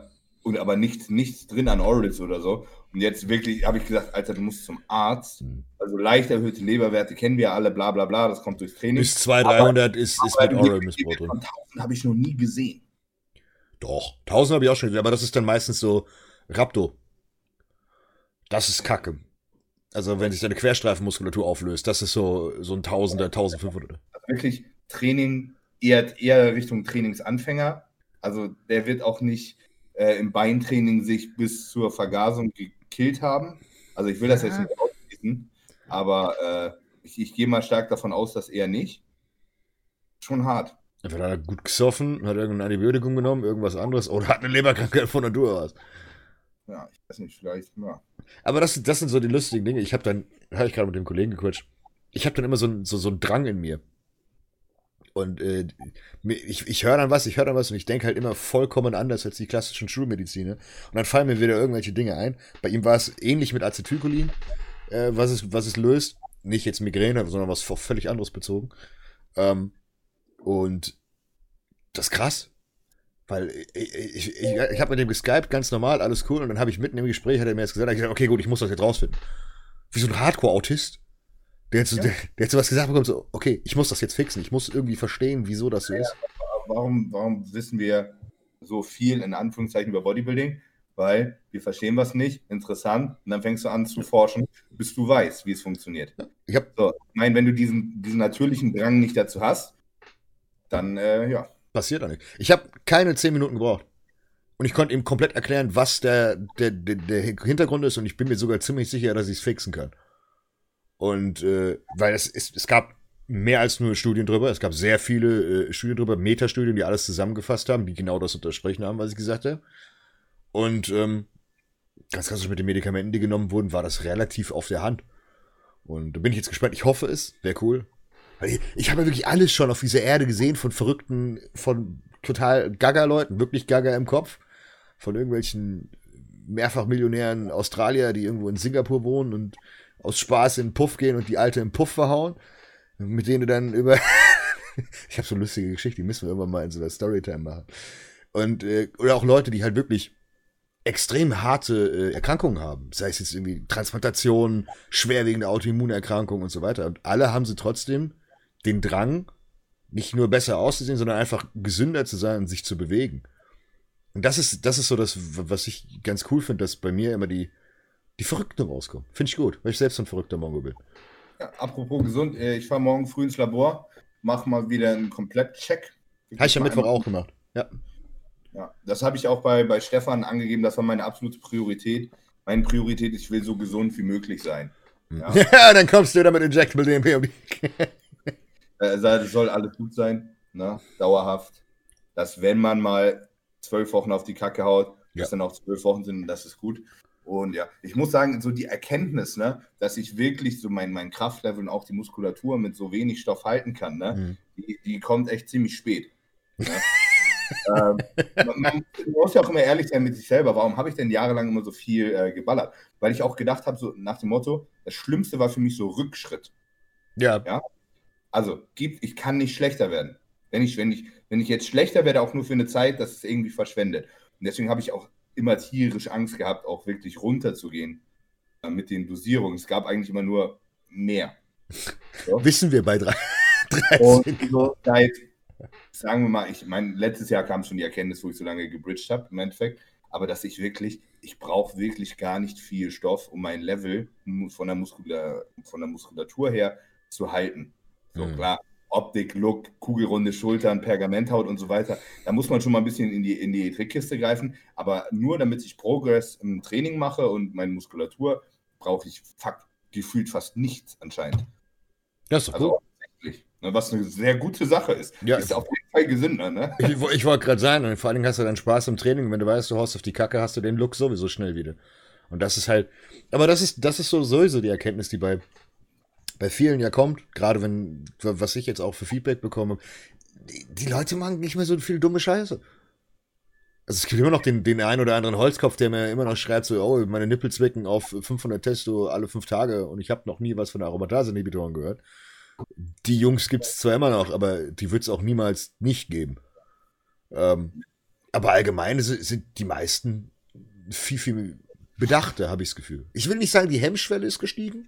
und aber nichts, nichts drin an Orals oder so. Und jetzt wirklich habe ich gesagt, Alter, du musst zum Arzt. Hm. Also leicht erhöhte Leberwerte kennen wir alle, bla bla bla, das kommt durchs Training. Bis 200, 300 ist, ist mit Oral-Missbrauch drin. 1000 habe ich noch nie gesehen. Doch, 1000 habe ich auch schon gesehen, aber das ist dann meistens so Rapto. Das ist Kacke. Also wenn sich deine Querstreifenmuskulatur auflöst, das ist so, so ein Tausender, 1500. Also wirklich Training eher, eher Richtung Trainingsanfänger. Also der wird auch nicht äh, im Beintraining sich bis zur Vergasung gekillt haben. Also ich will das jetzt nicht ausschließen, aber äh, ich, ich gehe mal stark davon aus, dass er nicht. Schon hart. Entweder hat er gut gesoffen, hat irgendein Antibiotikum genommen, irgendwas anderes, oder hat eine Leberkrankheit von Natur aus. Ja, ich weiß nicht, vielleicht, ja. Aber das, das sind so die lustigen Dinge. Ich habe dann, habe ich gerade mit dem Kollegen gequatscht, ich habe dann immer so, so, so einen Drang in mir. Und äh, ich, ich höre dann was, ich höre dann was und ich denke halt immer vollkommen anders als die klassischen Schulmediziner. Und dann fallen mir wieder irgendwelche Dinge ein. Bei ihm war es ähnlich mit Acetylcholin, äh, was, es, was es löst. Nicht jetzt Migräne, sondern was völlig anderes bezogen. Ähm, und das ist krass. Weil ich, ich, ich, ich habe mit dem geskypt, ganz normal, alles cool. Und dann habe ich mitten im Gespräch, hat er mir jetzt gesagt, gesagt, okay, gut, ich muss das jetzt rausfinden. Wie so ein Hardcore-Autist. Der hat, so, ja. der, der hat so was gesagt bekommen, so, okay, ich muss das jetzt fixen, ich muss irgendwie verstehen, wieso das so ja, ist. Warum, warum wissen wir so viel in Anführungszeichen über Bodybuilding? Weil wir verstehen was nicht, interessant, und dann fängst du an zu forschen, bis du weißt, wie es funktioniert. Ich, hab, so, ich meine, wenn du diesen, diesen natürlichen Drang nicht dazu hast, dann, äh, ja. Passiert da nicht. Ich habe keine zehn Minuten gebraucht. Und ich konnte ihm komplett erklären, was der, der, der, der Hintergrund ist, und ich bin mir sogar ziemlich sicher, dass ich es fixen kann. Und äh, weil es, es, es gab mehr als nur Studien drüber, es gab sehr viele äh, Studien drüber, Metastudien, die alles zusammengefasst haben, die genau das untersprechen haben, was ich gesagt habe. Und ähm, ganz klassisch mit den Medikamenten, die genommen wurden, war das relativ auf der Hand. Und da bin ich jetzt gespannt. Ich hoffe es, wäre cool. Ich, ich habe ja wirklich alles schon auf dieser Erde gesehen von verrückten, von total Gaga-Leuten, wirklich Gaga im Kopf, von irgendwelchen Mehrfachmillionären Australier, die irgendwo in Singapur wohnen und aus Spaß in den Puff gehen und die Alte im Puff verhauen, mit denen du dann über. ich habe so eine lustige Geschichte, die müssen wir irgendwann mal in so einer Storytime machen. Und, äh, oder auch Leute, die halt wirklich extrem harte äh, Erkrankungen haben. Sei es jetzt irgendwie Transplantation, schwerwiegende Autoimmunerkrankungen und so weiter. Und alle haben sie trotzdem den Drang, nicht nur besser auszusehen, sondern einfach gesünder zu sein und sich zu bewegen. Und das ist, das ist so das, was ich ganz cool finde, dass bei mir immer die, die Verrückten rauskommen. Finde ich gut, weil ich selbst ein verrückter Mongo bin. Ja, apropos gesund, äh, ich fahre morgen früh ins Labor, mache mal wieder einen Komplettcheck. Habe ich ja Mittwoch auch gemacht. Ja. Ja, das habe ich auch bei, bei Stefan angegeben, das war meine absolute Priorität. Meine Priorität ist, ich will so gesund wie möglich sein. Ja, ja dann kommst du wieder mit Injectable DMP um die. das soll alles gut sein, ne? dauerhaft. Dass, wenn man mal zwölf Wochen auf die Kacke haut, ja. dass dann auch zwölf Wochen sind, das ist gut. Und ja, ich muss sagen, so die Erkenntnis, ne, dass ich wirklich so mein, mein Kraftlevel und auch die Muskulatur mit so wenig Stoff halten kann, ne, mhm. die, die kommt echt ziemlich spät. Ne? ähm, man, man, muss ja auch immer ehrlich sein mit sich selber. Warum habe ich denn jahrelang immer so viel äh, geballert? Weil ich auch gedacht habe, so nach dem Motto, das Schlimmste war für mich so Rückschritt. Ja. ja? Also, gibt, ich kann nicht schlechter werden. Wenn ich, wenn, ich, wenn ich jetzt schlechter werde, auch nur für eine Zeit, das ist irgendwie verschwendet. Und deswegen habe ich auch immer tierisch Angst gehabt, auch wirklich runterzugehen äh, mit den Dosierungen. Es gab eigentlich immer nur mehr. So. Wissen wir bei drei. 13 Und so seit, sagen wir mal, ich meine, letztes Jahr kam schon die Erkenntnis, wo ich so lange gebridged habe, im Endeffekt, aber dass ich wirklich, ich brauche wirklich gar nicht viel Stoff, um mein Level von der, Muskula von der Muskulatur her zu halten. So, mhm. klar, Optik, Look, kugelrunde Schultern, Pergamenthaut und so weiter. Da muss man schon mal ein bisschen in die, in die Trickkiste greifen. Aber nur damit ich Progress im Training mache und meine Muskulatur, brauche ich fuck, gefühlt fast nichts anscheinend. Das ist doch also, cool. Ne, was eine sehr gute Sache ist. Ja. Ist auf jeden Fall gesünder, ne? Ich, ich wollte gerade sagen, und vor allen Dingen hast du dann Spaß im Training. Wenn du weißt, du haust auf die Kacke, hast du den Look sowieso schnell wieder. Und das ist halt, aber das ist, das ist so sowieso die Erkenntnis, die bei bei vielen ja kommt, gerade wenn, was ich jetzt auch für Feedback bekomme, die, die Leute machen nicht mehr so viel dumme Scheiße. Also es gibt immer noch den, den einen oder anderen Holzkopf, der mir immer noch schreibt, so, oh, meine Nippel zwicken auf 500 Testo alle fünf Tage und ich habe noch nie was von Aromatase-Inhibitoren gehört. Die Jungs gibt es zwar immer noch, aber die wird es auch niemals nicht geben. Ähm, aber allgemein sind die meisten viel, viel bedachter, habe ich das Gefühl. Ich will nicht sagen, die Hemmschwelle ist gestiegen,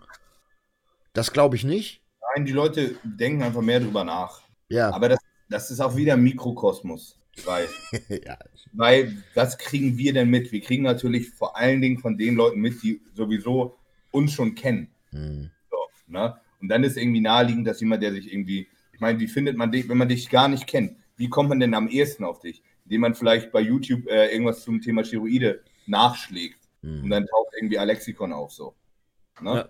das glaube ich nicht. Nein, die Leute denken einfach mehr drüber nach. Ja. Aber das, das ist auch wieder Mikrokosmos. Weil, ja. weil was kriegen wir denn mit? Wir kriegen natürlich vor allen Dingen von den Leuten mit, die sowieso uns schon kennen. Hm. So, ne? Und dann ist irgendwie naheliegend, dass jemand, der sich irgendwie, ich meine, wie findet man dich, wenn man dich gar nicht kennt? Wie kommt man denn am ehesten auf dich? indem man vielleicht bei YouTube äh, irgendwas zum Thema Steroide nachschlägt. Hm. Und dann taucht irgendwie Alexikon auf, so. Ne?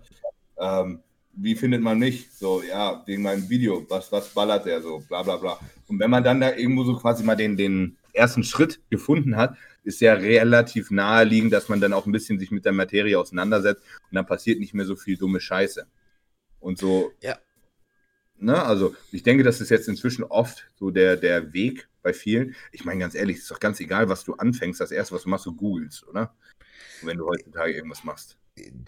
Ähm, wie findet man mich? So, ja, wegen meinem Video, was, was ballert der so, bla bla bla. Und wenn man dann da irgendwo so quasi mal den, den ersten Schritt gefunden hat, ist ja relativ naheliegend, dass man dann auch ein bisschen sich mit der Materie auseinandersetzt und dann passiert nicht mehr so viel dumme Scheiße. Und so, Ja. ne, also ich denke, das ist jetzt inzwischen oft so der, der Weg bei vielen. Ich meine, ganz ehrlich, es ist doch ganz egal, was du anfängst. Das erste, was du machst, du googelst, oder? Wenn du heutzutage irgendwas machst.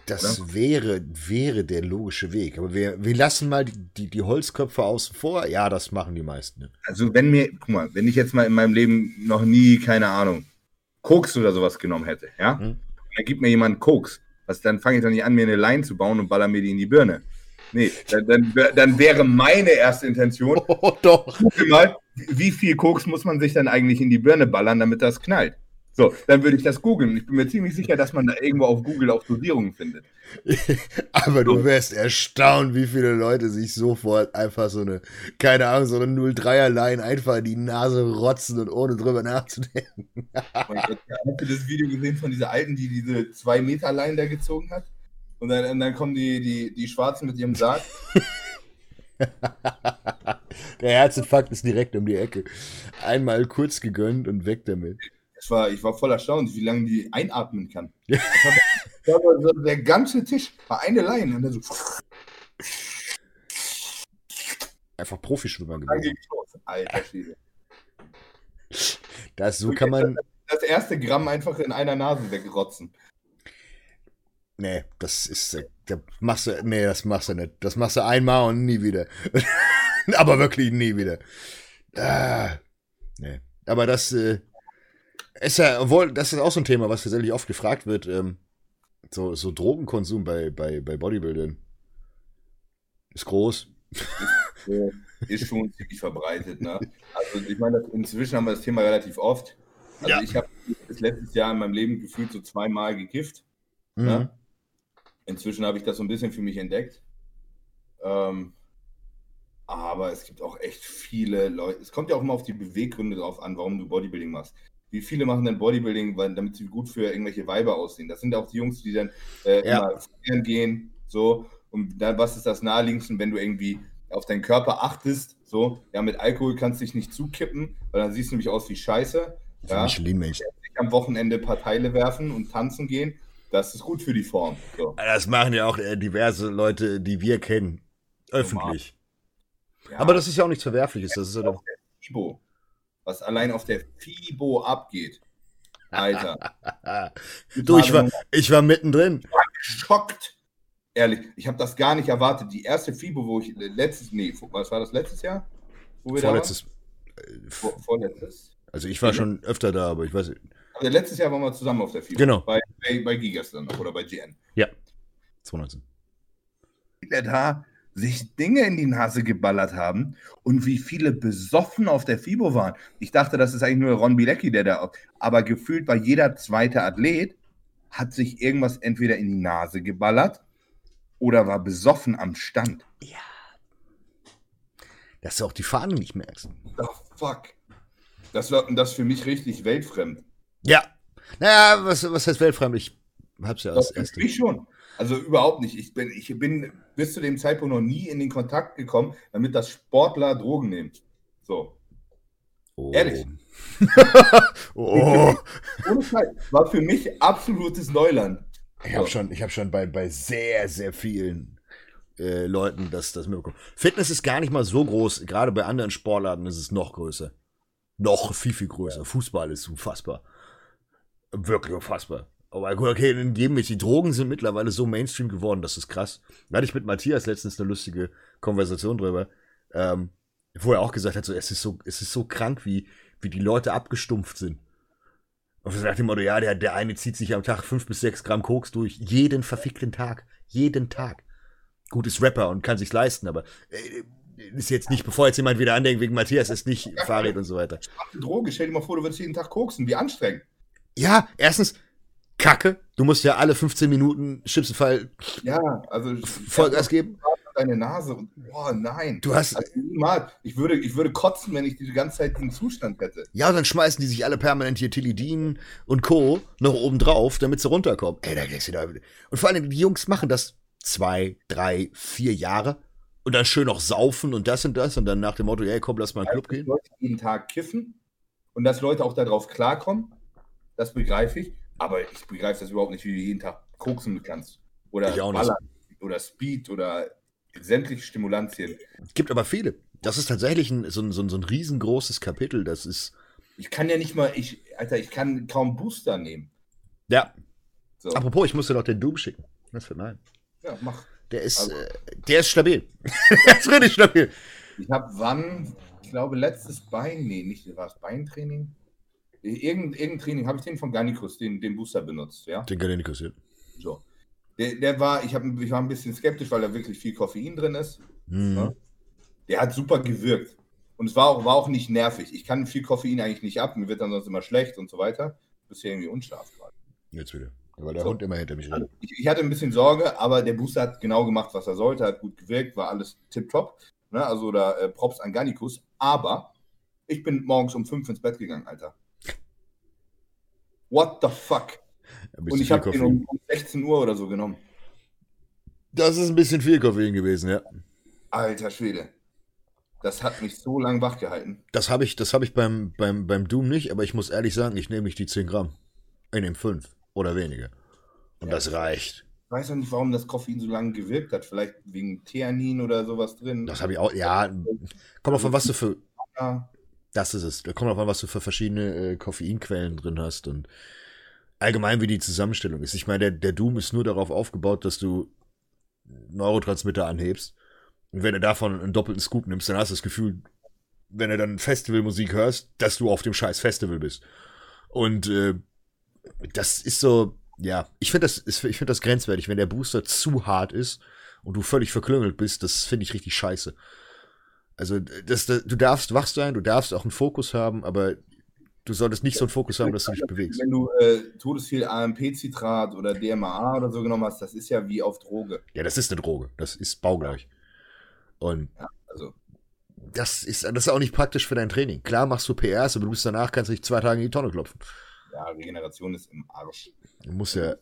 Das wäre, wäre der logische Weg. Aber wir, wir lassen mal die, die, die Holzköpfe außen vor. Ja, das machen die meisten. Ne? Also wenn mir, guck mal, wenn ich jetzt mal in meinem Leben noch nie, keine Ahnung, Koks oder sowas genommen hätte, ja, und dann gibt mir jemand Koks, was, dann fange ich doch nicht an, mir eine Line zu bauen und baller mir die in die Birne. Nee, dann, dann, dann wäre meine erste Intention, Oh, doch. guck mal, wie viel Koks muss man sich dann eigentlich in die Birne ballern, damit das knallt? So, dann würde ich das googeln. Ich bin mir ziemlich sicher, dass man da irgendwo auf Google auch Dosierungen findet. Aber du wärst erstaunt, wie viele Leute sich sofort einfach so eine, keine Ahnung, so eine 03er-Line einfach in die Nase rotzen und ohne drüber nachzudenken. Habt ihr das Video gesehen von dieser Alten, die diese 2-Meter-Line da gezogen hat? Und dann, und dann kommen die, die, die Schwarzen mit ihrem Sarg. Der Herzinfarkt ist direkt um die Ecke. Einmal kurz gegönnt und weg damit. Ich war, ich war voll erstaunt, wie lange die einatmen kann. Ja. War, war der ganze Tisch war eine Line. Und dann so, Einfach Profischwimmer los. Alter Schwede. Das, so kann man, Das erste Gramm einfach in einer Nase wegrotzen. nee, das ist, äh, da machst du, nee, das machst du nicht. Das machst du einmal und nie wieder. Aber wirklich nie wieder. Ah, nee. Aber das, äh, ist ja, obwohl, das ist auch so ein Thema, was tatsächlich oft gefragt wird, ähm, so, so Drogenkonsum bei, bei, bei Bodybuildern. Ist groß. Ist schon ziemlich verbreitet. Ne? Also ich meine, inzwischen haben wir das Thema relativ oft. Also Ja. ich habe das letztes Jahr in meinem Leben gefühlt so zweimal gekifft. Mhm. Ne? Inzwischen habe ich das so ein bisschen für mich entdeckt. Ähm, aber es gibt auch echt viele Leute. Es kommt ja auch immer auf die Beweggründe drauf an, warum du Bodybuilding machst. Wie viele machen denn Bodybuilding, weil, damit sie gut für irgendwelche Weiber aussehen? Das sind auch die Jungs, die dann äh, Ja. immer feiern gehen. So. Und dann, was ist das naheliegendste, wenn du irgendwie auf deinen Körper achtest? So, ja, mit Alkohol kannst du dich nicht zukippen, weil dann siehst du nämlich aus wie Scheiße. So Ja Michelin-Mensch. am Wochenende ein paar Teile werfen und tanzen gehen, das ist gut für die Form. So. Das machen ja auch äh, diverse Leute, die wir kennen. Öffentlich. Ja, Aber das ist ja auch nichts Verwerfliches. Das ist ja doch. FIBO, was allein auf der FIBO abgeht. Alter, Du, ich war, ich war mittendrin. geschockt. Ehrlich, ich habe das gar nicht erwartet. Die erste FIBO, wo ich letztes, nee, was war das letztes Jahr? Wo wir Vorletztes. da waren? Vor, vorletztes. Also ich war schon öfter da, aber ich weiß nicht. Also letztes Jahr waren wir zusammen auf der FIBO. Genau. Bei, bei, bei Gigas dann noch oder bei GN. 2019. viele da sich Dinge in die Nase geballert haben und wie viele besoffen auf der FIBO waren. Ich dachte, das ist eigentlich nur Ron Bilecki, der da, aber gefühlt war jeder zweite Athlet, hat sich irgendwas entweder in die Nase geballert oder war besoffen am Stand. Dass du auch die Fahne nicht merkst. Oh, fuck. Das war das für mich richtig weltfremd. Ja. Naja, was, was heißt weltfremd? Ich hab's ja Das für erste. mich schon. Also überhaupt nicht. Ich bin, ich bin bis zu dem Zeitpunkt noch nie in den Kontakt gekommen, damit das Sportler Drogen nehmen. So. Oh. Ehrlich. oh. War für mich absolutes Neuland. Ich habe schon, ich hab schon bei, bei sehr, sehr vielen äh, Leuten das, das mitbekommen. Fitness ist gar nicht mal so groß. Gerade bei anderen Sportarten ist es noch größer. Noch viel, viel größer. Fußball ist unfassbar. Wirklich unfassbar. Aber gut, okay, in jedem die Drogen sind mittlerweile so Mainstream geworden, das ist krass. Da hatte ich mit Matthias letztens eine lustige Konversation drüber, ähm, wo er auch gesagt hat, so, es ist so, es ist so krank, wie, wie die Leute abgestumpft sind. Und so nach dem Motto, ja, der, der eine zieht sich am Tag fünf bis sechs Gramm Koks durch. Jeden verfickten Tag. Jeden Tag. Gut, ist Rapper und kann sich's leisten, aber äh, ist jetzt nicht, bevor jetzt jemand wieder andenkt, wegen Matthias ist nicht Fahrrad und so weiter. Droge, stell dir mal vor, du würdest jeden Tag koksen, wie anstrengend. Ja, erstens, Kacke. Du musst ja alle 15 Minuten schlimmsten Fall Ja, also Vollgas geben. deine Nase und boah, nein. Du hast, Also, Mal. Ich würde, ich würde kotzen, wenn ich die ganze Zeit diesen Zustand hätte. Ja, dann schmeißen die sich alle permanent hier Tilidin und Co. noch oben drauf, damit sie runterkommen. Ey, da geht's wieder. Und vor allem, die Jungs machen das zwei, drei, vier Jahre und dann schön noch saufen und das und das und dann nach dem Motto, ey, komm, lass mal in den Club gehen. Leute jeden Tag kiffen und dass Leute auch darauf klarkommen, das begreife ich. Aber ich begreife das überhaupt nicht, wie du jeden Tag koksen kannst. Oder. Ballern oder Speed oder sämtliche Stimulantien. Gibt aber viele. Das ist tatsächlich ein, so, ein, so, ein, so ein riesengroßes Kapitel. Das ist, Ich kann ja nicht mal, ich, Alter, ich kann kaum Booster nehmen. ja. So, Apropos, ich musste doch den Doom schicken. Was für nein. ja, mach. Der ist, Also- äh, der ist stabil. der ist richtig stabil. Ich habe wann, ich glaube, letztes Bein, nee, nicht, war es Beintraining? Irgendein, irgendein Training, habe ich den von Garnicus, den, den Booster benutzt, ja? Den nicht kassieren. So. Der, der war, ich, hab, ich war ein bisschen skeptisch, weil da wirklich viel Koffein drin ist. Mhm. Ja. Der hat super gewirkt. Und es war auch, war auch nicht nervig. Ich kann viel Koffein eigentlich nicht ab, mir wird dann sonst immer schlecht und so weiter. Bisher irgendwie unscharf gerade. Jetzt wieder. Weil der So. Hund immer hinter mich rennt. Ich, ich hatte ein bisschen Sorge, aber der Booster hat genau gemacht, was er sollte, hat gut gewirkt, war alles tipptopp. Ne? Also da äh, Props an Garnicus. Aber ich bin morgens um 5 ins Bett gegangen, Alter. What the fuck? Bisschen Und ich habe den um, um 16 Uhr oder so genommen. Das ist ein bisschen viel Koffein gewesen, ja. Alter Schwede. Das hat mich so lang wach gehalten. Das habe ich, das hab ich beim, beim, beim Doom nicht, aber ich muss ehrlich sagen, ich nehme nicht die 10 Gramm. Ich nehme 5 oder weniger. Und Ja. das reicht. Ich weiß auch nicht, warum das Koffein so lange gewirkt hat. Vielleicht wegen Theanin oder sowas drin. Das habe ich auch, ja. Kommt auf an, was du für, Ja. Das ist es. Da kommt auf an, was du für verschiedene äh, Koffeinquellen drin hast und allgemein, wie die Zusammenstellung ist. Ich meine, der, der Doom ist nur darauf aufgebaut, dass du Neurotransmitter anhebst. Und wenn du davon einen doppelten Scoop nimmst, dann hast du das Gefühl, wenn du dann Festivalmusik hörst, dass du auf dem scheiß Festival bist. Und äh, das ist so, ja, ich finde das, ist- ich finde das grenzwertig, wenn der Booster zu hart ist und du völlig verklüngelt bist, das finde ich richtig scheiße. Also, das, das, du darfst wach sein, du darfst auch einen Fokus haben, aber du solltest nicht so einen Fokus haben, dass du dich bewegst. Wenn du äh, todesviel AMP-Citrat oder DMAA oder so genommen hast, das ist ja wie auf Droge. Ja, das ist eine Droge. Das ist baugleich. Und Also, das ist, das ist auch nicht praktisch für dein Training. Klar machst du PRs, aber du bist danach, kannst dich zwei Tage in die Tonne klopfen. ja, Regeneration ist im Arsch. Muss ja,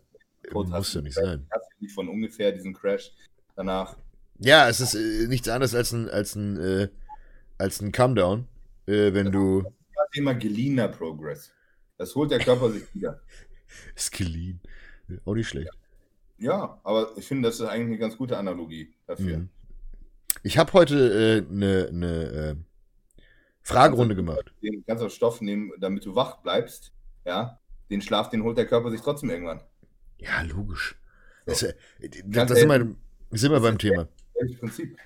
muss ja nicht sein. Hast du nicht von ungefähr diesen Crash danach. Ja, es ist äh, nichts anderes als ein, als ein, äh, als ein Comedown, äh, wenn du. Das Thema geliehener Progress. Das holt der Körper sich wieder. Ist clean. Auch nicht schlecht. Ja, aber ich finde, das ist eigentlich eine ganz gute Analogie dafür. Mhm. Ich habe heute eine äh, ne, ne, äh, Fragerunde gemacht. Den ganzen Stoff nehmen, damit du wach bleibst. Ja, den Schlaf, den holt der Körper sich trotzdem irgendwann. Ja, logisch. So. Das, äh, da, Ganz da sind, wir, sind wir beim Thema. Welches Prinzip?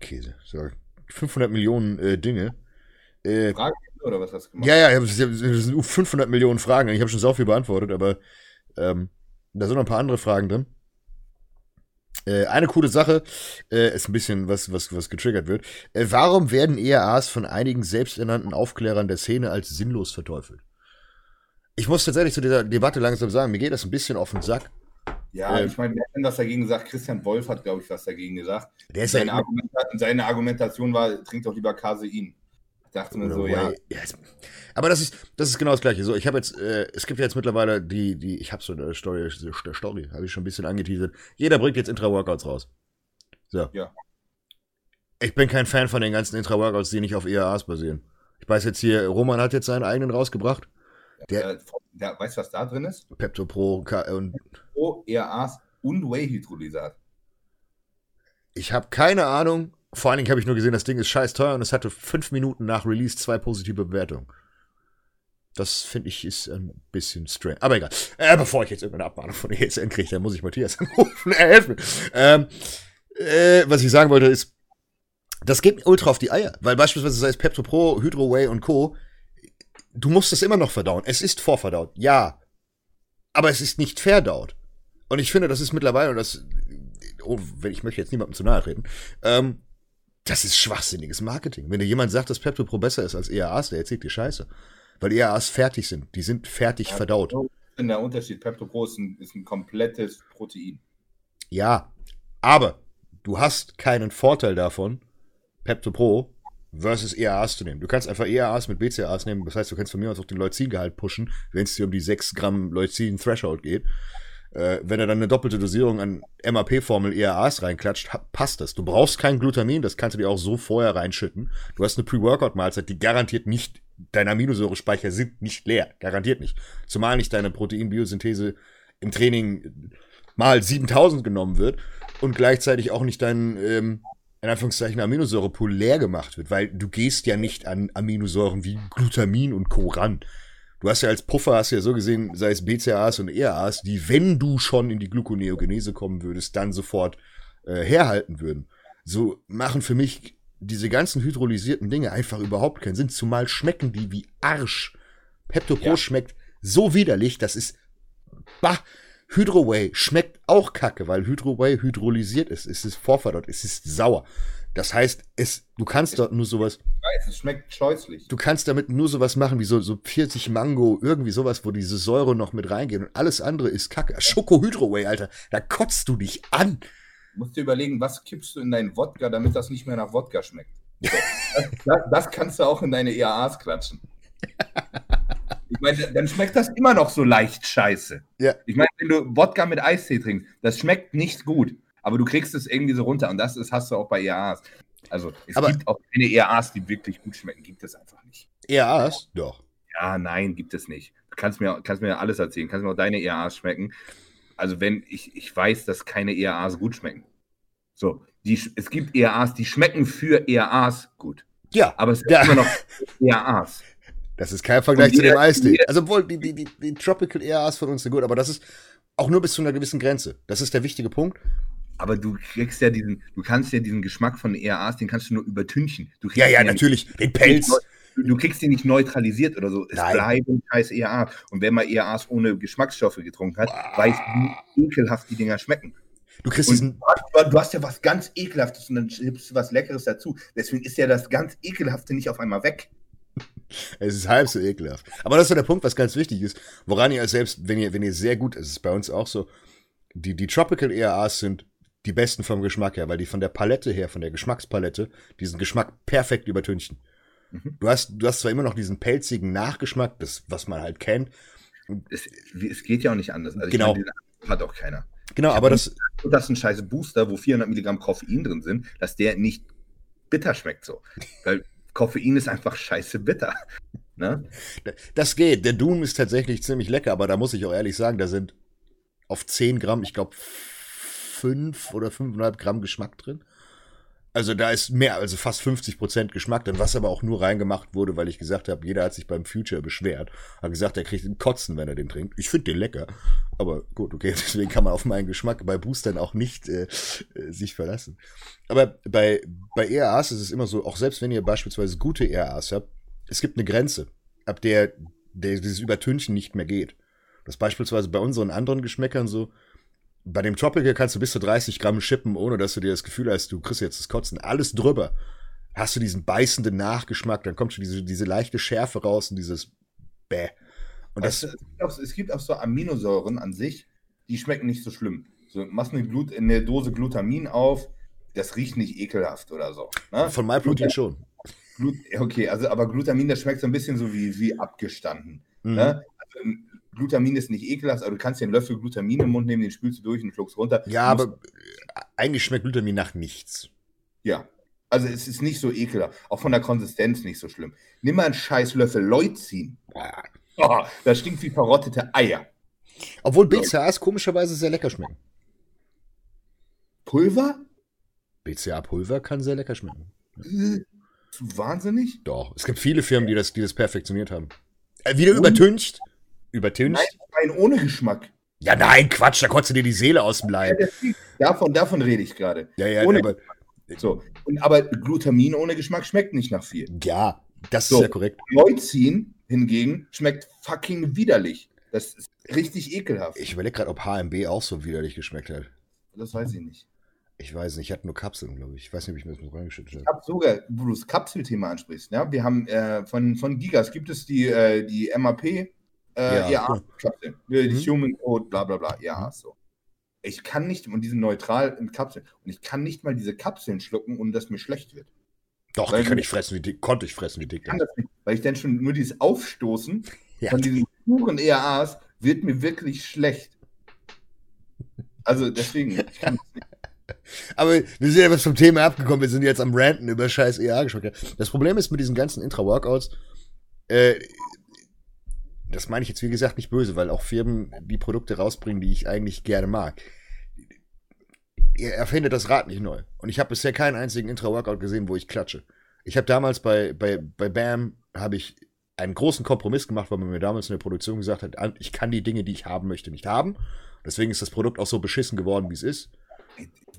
Käse. So, 500 Millionen äh, Dinge. Äh, Frage oder was hast du gemacht? ja, ja, es sind 500 Millionen Fragen. Ich habe schon so viel beantwortet, aber ähm, da sind noch ein paar andere Fragen drin. Äh, eine coole Sache äh, ist ein bisschen was, was, was getriggert wird. Äh, warum werden ERAs von einigen selbsternannten Aufklärern der Szene als sinnlos verteufelt? Ich muss tatsächlich zu dieser Debatte langsam sagen, mir geht das ein bisschen auf den Sack. Ja, Ähm, ich meine, wer hat denn was dagegen gesagt? Christian Wolf hat, glaube ich, was dagegen gesagt. Seine, ja Argumenta seine Argumentation war, trink doch lieber Casein. Ich dachte mir so, Whey. ja, Ja, es- aber das ist, das ist genau das Gleiche. So, ich habe jetzt, äh, es gibt ja jetzt mittlerweile die, die, ich habe so eine Story, der Story, habe ich schon ein bisschen angeteasert. Jeder bringt jetzt Intra-Workouts raus. So. Ja. Ich bin kein Fan von den ganzen Intra-Workouts, die nicht auf ERAs basieren. Ich weiß jetzt hier, Roman hat jetzt seinen eigenen rausgebracht. Der der, der, weißt du, was da drin ist? Pepto Pro K und O, ERAs und Whey-Hydrolysat. ich habe keine Ahnung. Vor allen Dingen habe ich nur gesehen, das Ding ist scheiß teuer und es hatte fünf Minuten nach Release zwei positive Bewertungen. Das finde ich ist ein bisschen strange. Aber egal. Äh, bevor ich jetzt irgendeine Abmahnung von ESN kriege, dann muss ich Matthias anrufen. Er hilft mir. Ähm, äh, was ich sagen wollte ist, das geht mir ultra auf die Eier. Weil beispielsweise sei es Pepto Pro, Hydro Whey und Co. Du musst es immer noch verdauen. Es ist vorverdaut. Ja. Aber es ist nicht verdaut. Und ich finde, das ist mittlerweile, und das, oh, wenn ich möchte jetzt niemandem zu nahe treten, ähm, das ist schwachsinniges Marketing. Wenn dir jemand sagt, dass Pepto Pro besser ist als EAAs, der erzählt dir Scheiße. Weil EAAs fertig sind. Die sind fertig verdaut. So ist denn der Unterschied? Pepto Pro ist ein, ist ein komplettes Protein. Ja. Aber du hast keinen Vorteil davon, Pepto Pro versus ERAs zu nehmen. Du kannst einfach ERAs mit BCAAs nehmen, das heißt, du kannst von mir aus auch den Leucin-Gehalt pushen, wenn es dir um die 6 Gramm Leucin-Threshold geht. Äh, wenn er dann eine doppelte Dosierung an MAP-Formel ERAs reinklatscht, passt das. Du brauchst kein Glutamin, das kannst du dir auch so vorher reinschütten. Du hast eine Pre-Workout-Mahlzeit, die garantiert nicht, deine Aminosäurespeicher sind nicht leer. Garantiert nicht. Zumal nicht deine Proteinbiosynthese im Training mal 7000 genommen wird und gleichzeitig auch nicht dein, ähm, in Anführungszeichen, Aminosäurepool leer gemacht wird, weil du gehst ja nicht an Aminosäuren wie Glutamin und Co. ran. Du hast ja als Puffer, hast ja so gesehen, sei es BCAAs und ERAs, die, wenn du schon in die Gluconeogenese kommen würdest, dann sofort äh, herhalten würden. So machen für mich diese ganzen hydrolysierten Dinge einfach überhaupt keinen Sinn, zumal schmecken die wie Arsch. Pepto Pro ja. schmeckt so widerlich, das ist, bah, Hydroway schmeckt auch kacke, weil Hydroway hydrolysiert ist. Es ist vorverdorrt, es ist sauer. Das heißt, es, du kannst dort nur sowas. Ich weiß, es schmeckt scheußlich. Du kannst damit nur sowas machen wie so, so 40 Mango, irgendwie sowas, wo diese Säure noch mit reingeht und alles andere ist kacke. Schoko Hydroway, Alter, da kotzt du dich an. Du musst dir überlegen, was kippst du in deinen Wodka, damit das nicht mehr nach Wodka schmeckt. Das, das, kannst du auch in deine EAAs klatschen. Ich meine, dann schmeckt das immer noch so leicht scheiße. Ja. Ich meine, wenn du Wodka mit Eistee trinkst, das schmeckt nicht gut, aber du kriegst es irgendwie so runter und das ist, hast du auch bei EAAs. Also es aber gibt auch keine EAAs, die wirklich gut schmecken, gibt es einfach nicht. EAAs? Doch. Ja, nein, gibt es nicht. Du kannst mir, kannst mir alles erzählen, kannst mir auch deine EAAs schmecken. Also wenn ich, ich weiß, dass keine EAAs gut schmecken. So, die, es gibt EAAs, die schmecken für EAAs gut. Ja. Aber es sind ja. immer noch EAAs. Das ist kein Vergleich zu dem Eistee. Also obwohl die, die, die, die Tropical ERAs von uns sind gut, aber das ist auch nur bis zu einer gewissen Grenze. Das ist der wichtige Punkt. Aber du kriegst ja diesen, du kannst ja diesen Geschmack von ERAs, den kannst du nur übertünchen. ja, ja, natürlich. Den Pelz. Du, du, kriegst den nicht neutralisiert oder so. Es Nein. bleiben scheiß ERA. Und wenn man ERAs ohne Geschmacksstoffe getrunken hat, wow. weiß, wie ekelhaft die Dinger schmecken. Du kriegst diesen. Du, du hast ja was ganz Ekelhaftes und dann schiebst du was Leckeres dazu. Deswegen ist ja das ganz Ekelhafte nicht auf einmal weg. Es ist halb so ekelhaft. Aber das ist der Punkt, was ganz wichtig ist, woran ihr selbst, wenn ihr, wenn ihr sehr gut, es ist bei uns auch so, die, die Tropical ERAs sind die besten vom Geschmack her, weil die von der Palette her, von der Geschmackspalette, diesen Geschmack perfekt übertünchen. Mhm. Du hast, du hast zwar immer noch diesen pelzigen Nachgeschmack, das, was man halt kennt. Es, es geht ja auch nicht anders. Also genau. Meine, hat auch keiner. Genau, aber das. Und das ist ein scheiße Booster, wo 400 Milligramm Koffein drin sind, dass der nicht bitter schmeckt so. Weil Koffein ist einfach scheiße bitter. Ne? Das geht. Der Doom ist tatsächlich ziemlich lecker, aber da muss ich auch ehrlich sagen, da sind auf 10 Gramm, ich glaube, 5 oder 5,5 Gramm Geschmack drin. Also da ist mehr, also fast 50 Prozent Geschmack drin, was aber auch nur reingemacht wurde, weil ich gesagt habe, jeder hat sich beim Future beschwert. Hat gesagt, er kriegt den Kotzen, wenn er den trinkt. Ich finde den lecker. Aber gut, okay, deswegen kann man auf meinen Geschmack bei Boostern auch nicht äh, äh sich verlassen. Aber bei, bei ERAs ist es immer so, auch selbst wenn ihr beispielsweise gute ERAs habt, es gibt eine Grenze, ab der, der dieses Übertünchen nicht mehr geht. Das ist beispielsweise bei unseren anderen Geschmäckern so, bei dem Tropical kannst du bis zu 30 Gramm schippen, ohne dass du dir das Gefühl hast, du kriegst jetzt das Kotzen. Alles drüber. Hast du diesen beißenden Nachgeschmack, dann kommt schon diese, diese leichte Schärfe raus und dieses Bäh. Und das, es, gibt auch, es gibt auch so Aminosäuren an sich, die schmecken nicht so schlimm. So, machst eine, Glut, eine Dose Glutamin auf, das riecht nicht ekelhaft oder so. Ne? Von MyProtein schon. Glut, okay, also aber Glutamin, das schmeckt so ein bisschen so wie, wie abgestanden. Mhm. Ne? Also, Glutamin ist nicht ekelhaft, aber du kannst dir einen Löffel Glutamin im Mund nehmen, den spülst du durch und schluckst runter. Ja, aber eigentlich schmeckt Glutamin nach nichts. Ja. Also es ist nicht so ekelhaft. Auch von der Konsistenz nicht so schlimm. Nimm mal einen scheiß Löffel Leucin. Oh, das stinkt wie verrottete Eier. Obwohl BCAAs komischerweise sehr lecker schmecken. Pulver? BCA-Pulver kann sehr lecker schmecken. Äh, wahnsinnig? Doch. Es gibt viele Firmen, die das, die das perfektioniert haben. Äh, wieder und? übertüncht. Übertüncht? Nein, ohne Geschmack. Ja, nein, Quatsch, da kotzt du dir die Seele aus dem Leib. davon, davon rede ich gerade. Ja, ja, ohne aber, so. Und, aber Glutamin ohne Geschmack schmeckt nicht nach viel. Ja, das so. ist ja korrekt. Leucin hingegen schmeckt fucking widerlich. Das ist richtig ekelhaft. Ich überlege gerade, ob HMB auch so widerlich geschmeckt hat. Das weiß ich nicht. Ich weiß nicht, ich hatte nur Kapseln, glaube ich. Ich weiß nicht, ob ich mir das mit reingeschüttet habe. Ich habe sogar, wo du das Kapselthema ansprichst, ja, wir haben äh, von, von Gigas gibt es die, äh, die MAP äh, ja, ja Kapseln. Die mhm. Human Code, bla bla bla. Ja, mhm. so. Ich kann nicht, und die sind neutral in Kapseln, und ich kann nicht mal diese Kapseln schlucken, ohne dass mir schlecht wird. Doch, Weil die kann ich fressen, wie dick, konnte ich fressen, wie dick. Ich kann das nicht, weil ich dann schon nur dieses Aufstoßen Ja. von diesen puren ERAs wird mir wirklich schlecht. Also deswegen, ich kann das nicht. Aber wir sind ja was vom Thema abgekommen. Wir sind jetzt am Ranten über scheiß EA-Geschmack. Das Problem ist mit diesen ganzen Intra-Workouts, äh, das meine ich jetzt wie gesagt nicht böse, weil auch Firmen die Produkte rausbringen, die ich eigentlich gerne mag. Ihr erfindet das Rad nicht neu. Und ich habe bisher keinen einzigen Intra-Workout gesehen, wo ich klatsche. Ich habe damals bei, bei, bei BAM habe ich einen großen Kompromiss gemacht, weil man mir damals in der Produktion gesagt hat, ich kann die Dinge, die ich haben möchte, nicht haben. Deswegen ist das Produkt auch so beschissen geworden, wie es ist.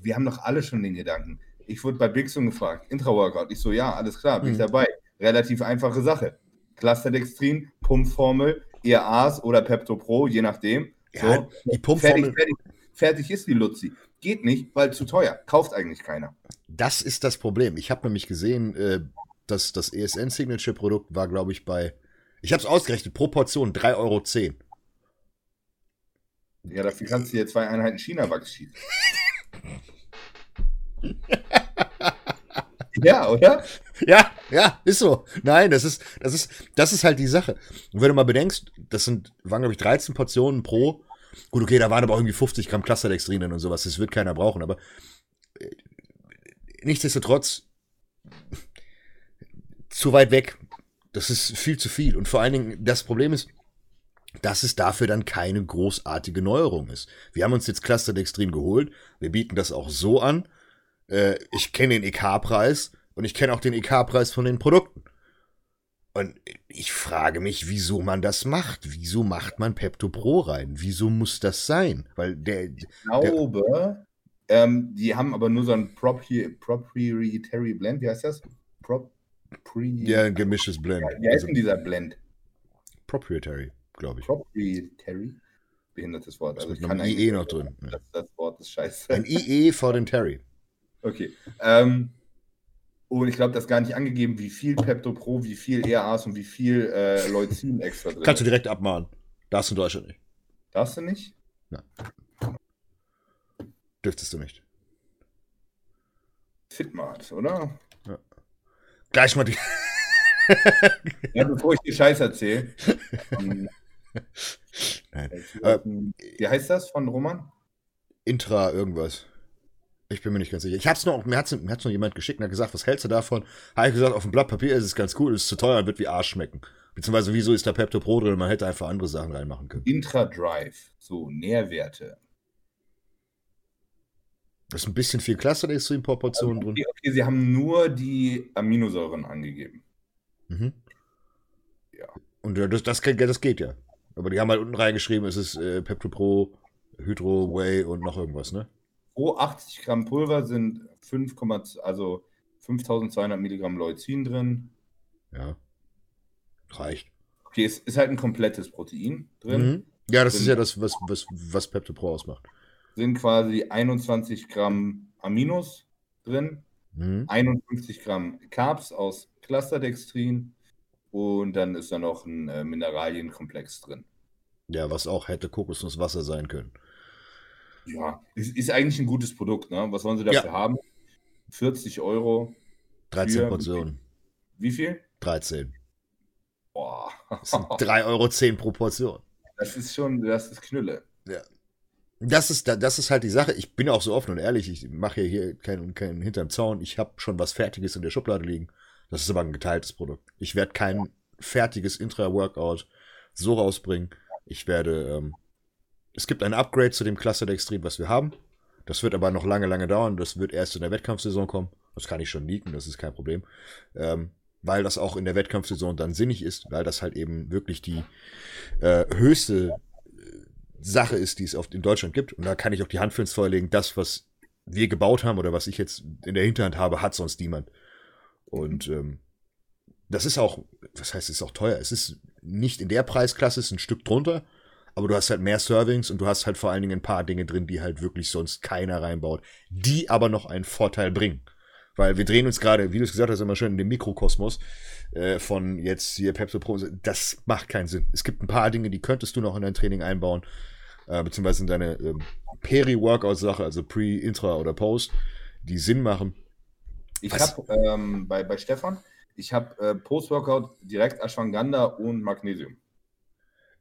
Wir haben doch alle schon den Gedanken. Ich wurde bei Bixon gefragt, Intra-Workout. Ich so, ja, alles klar, bin ich Mhm. dabei. Relativ einfache Sache. Clusterdextrin, Pumpformel, ERAs oder Pepto Pro, je nachdem. Ja, die fertig, Pumpformel, fertig, fertig ist die Luzi. Geht nicht, weil zu teuer. Kauft eigentlich keiner. Das ist das Problem. Ich habe nämlich gesehen, äh, dass das ESN Signature Produkt war, glaube ich, bei. Ich habe es ausgerechnet, pro Portion 3,10 Euro. Ja, dafür kannst du dir zwei Einheiten China-Wachs schießen. ja, oder? Ja, ja, ist so. Nein, das ist, das ist, das ist halt die Sache. Und wenn du mal bedenkst, das sind, waren, glaube ich, 13 Portionen pro. Gut, okay, da waren aber auch irgendwie 50 Gramm Clusterdextrin drin und sowas. Das wird keiner brauchen, aber äh, nichtsdestotrotz zu weit weg. Das ist viel zu viel. Und vor allen Dingen, das Problem ist, dass es dafür dann keine großartige Neuerung ist. Wir haben uns jetzt Clusterdextrin geholt. Wir bieten das auch so an. Äh, ich kenne den EK-Preis und ich kenne auch den EK-Preis von den Produkten. Und ich frage mich, wieso man das macht. Wieso macht man Pepto Pro rein? Wieso muss das sein? Weil der, Ich glaube, ähm, die haben aber nur so ein Propri Proprietary Blend. Wie heißt das? Propri der ein gemischtes Blend. Wie heißt denn dieser Blend? proprietary, glaube ich. Proprietary? Behindertes Wort. Also ich kann IE eigentlich- noch drin. Ja. Das, das Wort ist scheiße. Ein IE vor den Terry. Okay. Ähm, und ich glaube, das ist gar nicht angegeben, wie viel Pepto Pro, wie viel ERAs und wie viel äh, Leucin extra drin Kannst du direkt abmahnen. Darfst du in Deutschland nicht. Darfst du nicht? Dürftest du nicht. Fitmart, oder? Gleich mal die. Ja, bevor ich dir Scheiß erzähle. ähm, Nein. wie heißt das von Roman? Intra irgendwas. Ich bin mir nicht ganz sicher. Ich hab's noch, mir hat's, mir hat's noch jemand geschickt und hat gesagt, was hältst du davon? Habe ich gesagt, auf dem Blatt Papier ist es ganz cool, ist zu teuer und wird wie Arsch schmecken. Beziehungsweise, wieso ist da Pepto Pro drin? Man hätte einfach andere Sachen reinmachen können. Intra-Drive. So, Nährwerte. Da ist ein bisschen viel Cluster pro Portion drin. Okay, okay, sie haben nur die Aminosäuren angegeben. Mhm. Ja. Und äh, das, das, geht- das geht ja. Aber die haben halt unten reingeschrieben, es ist äh, Pepto Pro, Hydro, Whey und noch irgendwas, ne? Pro 80 Gramm Pulver sind 5, also 5200 Milligramm Leucin drin. Ja. Reicht. Okay, es ist halt ein komplettes Protein drin. Mhm. Ja, das Drin. ist ja das, was, was, was Pepto Pro ausmacht. Sind quasi 21 Gramm Aminos drin, Mhm. 51 Gramm Carbs aus Clusterdextrin und dann ist da noch ein äh, Mineralienkomplex drin. Ja, was auch hätte Kokosnusswasser sein können. Ja, ist, ist eigentlich ein gutes Produkt, ne? Was wollen sie dafür Ja. haben? 40 Euro. 13 Für- Portionen. Wie viel? 13. Boah. Das sind 3,10 Euro pro Portion. Das ist schon, das ist Knülle. Das ist, da- das ist halt die Sache. Ich bin auch so offen und ehrlich. Ich mache ja hier keinen kein hinterm Zaun. Ich habe schon was Fertiges in der Schublade liegen. Das ist aber ein geteiltes Produkt. Ich werde kein fertiges Intra-Workout so rausbringen. Ich werde, ähm, es gibt ein Upgrade zu dem Cluster Extrem, was wir haben. Das wird aber noch lange, lange dauern. Das wird erst in der Wettkampfsaison kommen. Das kann ich schon leaken, das ist kein Problem. Ähm, weil das auch in der Wettkampfsaison dann sinnig ist, weil das halt eben wirklich die äh, höchste Sache ist, die es oft in Deutschland gibt. Und da kann ich auch die Hand für ins Feuer legen. Das, was wir gebaut haben oder was ich jetzt in der Hinterhand habe, hat sonst niemand. Und ähm, das ist auch, was heißt, es ist auch teuer. Es ist nicht in der Preisklasse, es ist ein Stück drunter. Aber du hast halt mehr Servings und du hast halt vor allen Dingen ein paar Dinge drin, die halt wirklich sonst keiner reinbaut, die aber noch einen Vorteil bringen. Weil wir drehen uns gerade, wie du es gesagt hast, immer schön in dem Mikrokosmos äh, von jetzt hier Pepsi Pro. Das macht keinen Sinn. Es gibt ein paar Dinge, die könntest du noch in dein Training einbauen, äh, beziehungsweise in deine ähm, Peri-Workout-Sache, also Pre, Intra oder Post, die Sinn machen. Ich habe ähm, bei, bei Stefan, ich habe äh, Post-Workout direkt Ashwagandha und Magnesium.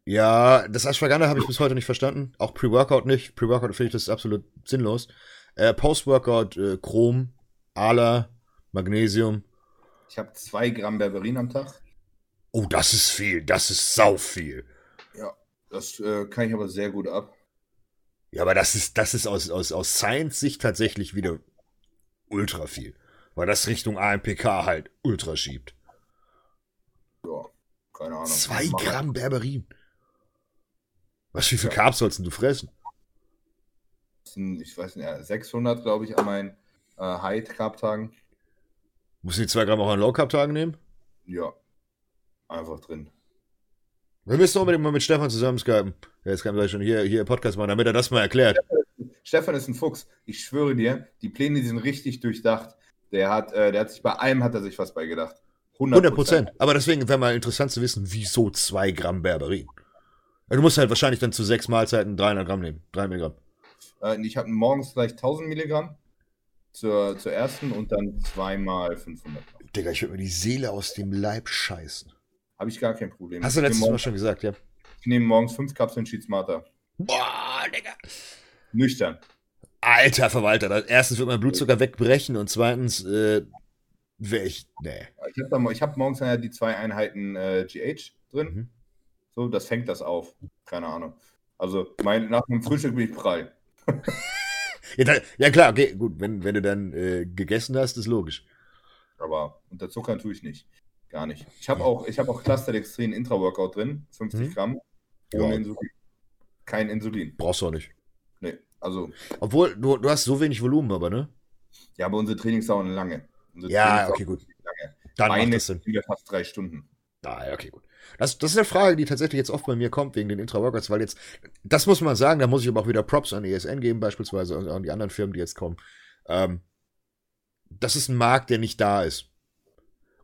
Ja, das Ashwagandha habe ich bis heute nicht verstanden. Auch Pre-Workout nicht. Pre-Workout finde ich das ist absolut sinnlos. Äh, Post-Workout äh, Chrom, Ala, Magnesium. Ich habe zwei Gramm Berberin am Tag. Oh, das ist viel. Das ist sau viel. Ja, das äh, kann ich aber sehr gut ab. Ja, aber das ist, das ist aus, aus, aus Science-Sicht tatsächlich wieder ultra viel. Weil das Richtung AMPK halt ultra schiebt. Ja, keine Ahnung. Zwei Gramm Berberin. Was, wie viel. Carbs sollst du fressen? ich weiß nicht, ja, 600, glaube ich, an meinen äh, High-Carb-Tagen. Musst du die zwei Gramm auch an Low-Carb-Tagen nehmen? Ja, einfach drin. Wir müssen unbedingt mal mit Stefan zusammen skypen. Ja, jetzt kann er schon hier, hier Podcast machen, damit er das mal erklärt. Stefan ist ein Fuchs. Ich schwöre dir, die Pläne die sind richtig durchdacht. Der hat, äh, der hat sich bei allem hat er sich was beigedacht. 100 Prozent. Aber deswegen wäre mal interessant zu wissen, wieso zwei Gramm Berberin. Du musst halt wahrscheinlich dann zu sechs Mahlzeiten 300 Gramm nehmen. 3 Milligramm. Äh, ich habe morgens gleich 1000 Milligramm zur, zur ersten und dann zweimal 500 Gramm. Digga, ich würde mir die Seele aus dem Leib scheißen. Habe ich gar kein Problem. Hast du letztes Mal morgens, schon gesagt, ja? ich nehme morgens fünf Kapseln Sheet Smarter. Boah, Digga. Nüchtern. Alter Verwalter, erstens wird mein Blutzucker wegbrechen und zweitens äh, wäre ich. Nee. Ich habe hab morgens ja die zwei Einheiten äh, GH drin. Mhm. So, das fängt das auf. Keine Ahnung. Also mein, nach dem Frühstück bin ich prall. Ja, da, ja klar, okay, gut, wenn, wenn du dann äh, gegessen hast, ist logisch. Aber unter Zuckern tue ich nicht. Gar nicht. Ich habe auch, ich hab auch Clusterdextrin Intra-Workout drin, 50 Mhm. Gramm, ohne Ja. Insulin. Kein Insulin. Brauchst du auch nicht. Nee. Also, Obwohl, du, du hast so wenig Volumen, aber, ne? ja, aber unsere Trainings dauern lange. Unsere Ja, Trainings okay, gut. Dann macht Eine das Sinn. fast drei Stunden. Ah, ja, okay, gut. Das, das ist eine Frage, die tatsächlich jetzt oft bei mir kommt, wegen den Intra-Workouts, weil jetzt, das muss man sagen, da muss ich aber auch wieder Props an ESN geben, beispielsweise, und an die anderen Firmen, die jetzt kommen. Ähm, das ist ein Markt, der nicht da ist.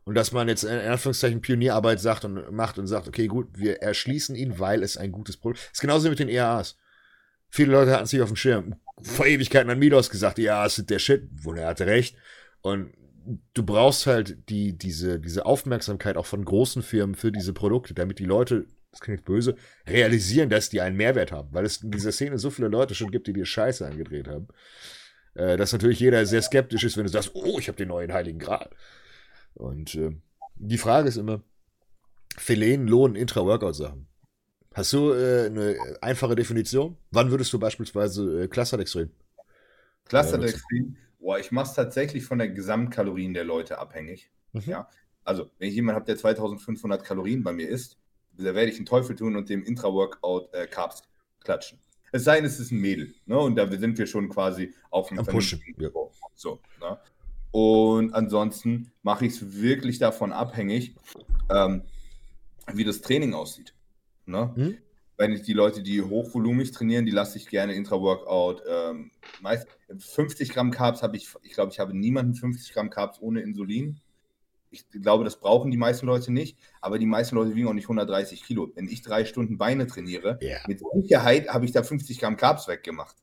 Und dass man jetzt in Anführungszeichen Pionierarbeit sagt und macht und sagt, okay, gut, wir erschließen ihn, weil es ein gutes Produkt ist. Ist genauso mit den EAAs. Viele Leute hatten sich auf dem Schirm. Vor Ewigkeiten an Midos gesagt, ja, es ist der Shit, wo er hatte recht. Und du brauchst halt die, diese, diese Aufmerksamkeit auch von großen Firmen für diese Produkte, damit die Leute, das klingt böse, realisieren, dass die einen Mehrwert haben. Weil es in dieser Szene so viele Leute schon gibt, die dir Scheiße angedreht haben. Äh, dass natürlich jeder sehr skeptisch ist, wenn du sagst, oh, ich habe den neuen Heiligen Gral. Und äh, die Frage ist immer, Philenen lohnen Intra-Workout-Sachen. Hast du äh, eine einfache Definition? Wann würdest du beispielsweise äh, Clusterdextrin? Clusterdextrin, boah, ich mache es tatsächlich von der Gesamtkalorien der Leute abhängig. Mhm. Ja. Also, wenn ich jemanden habe, der 2500 Kalorien bei mir isst, da werde ich einen Teufel tun und dem Intra-Workout äh, Carbs klatschen. Es sei denn, es ist ein Mädel, ne? Und da sind wir schon quasi auf einem Pushen, vernünftigen ja. So, ne? Und ansonsten mache ich es wirklich davon abhängig, ähm, wie das Training aussieht. Ne? Hm? Wenn ich die Leute, die hochvolumig trainieren, die lasse ich gerne Intra-Workout. Ähm, meist 50 Gramm Carbs habe ich, ich glaube, ich habe niemanden 50 Gramm Carbs ohne Insulin. Ich glaube, das brauchen die meisten Leute nicht, aber die meisten Leute wiegen auch nicht 130 Kilo. Wenn ich drei Stunden Beine trainiere, Ja. mit Sicherheit habe ich da 50 Gramm Carbs weggemacht.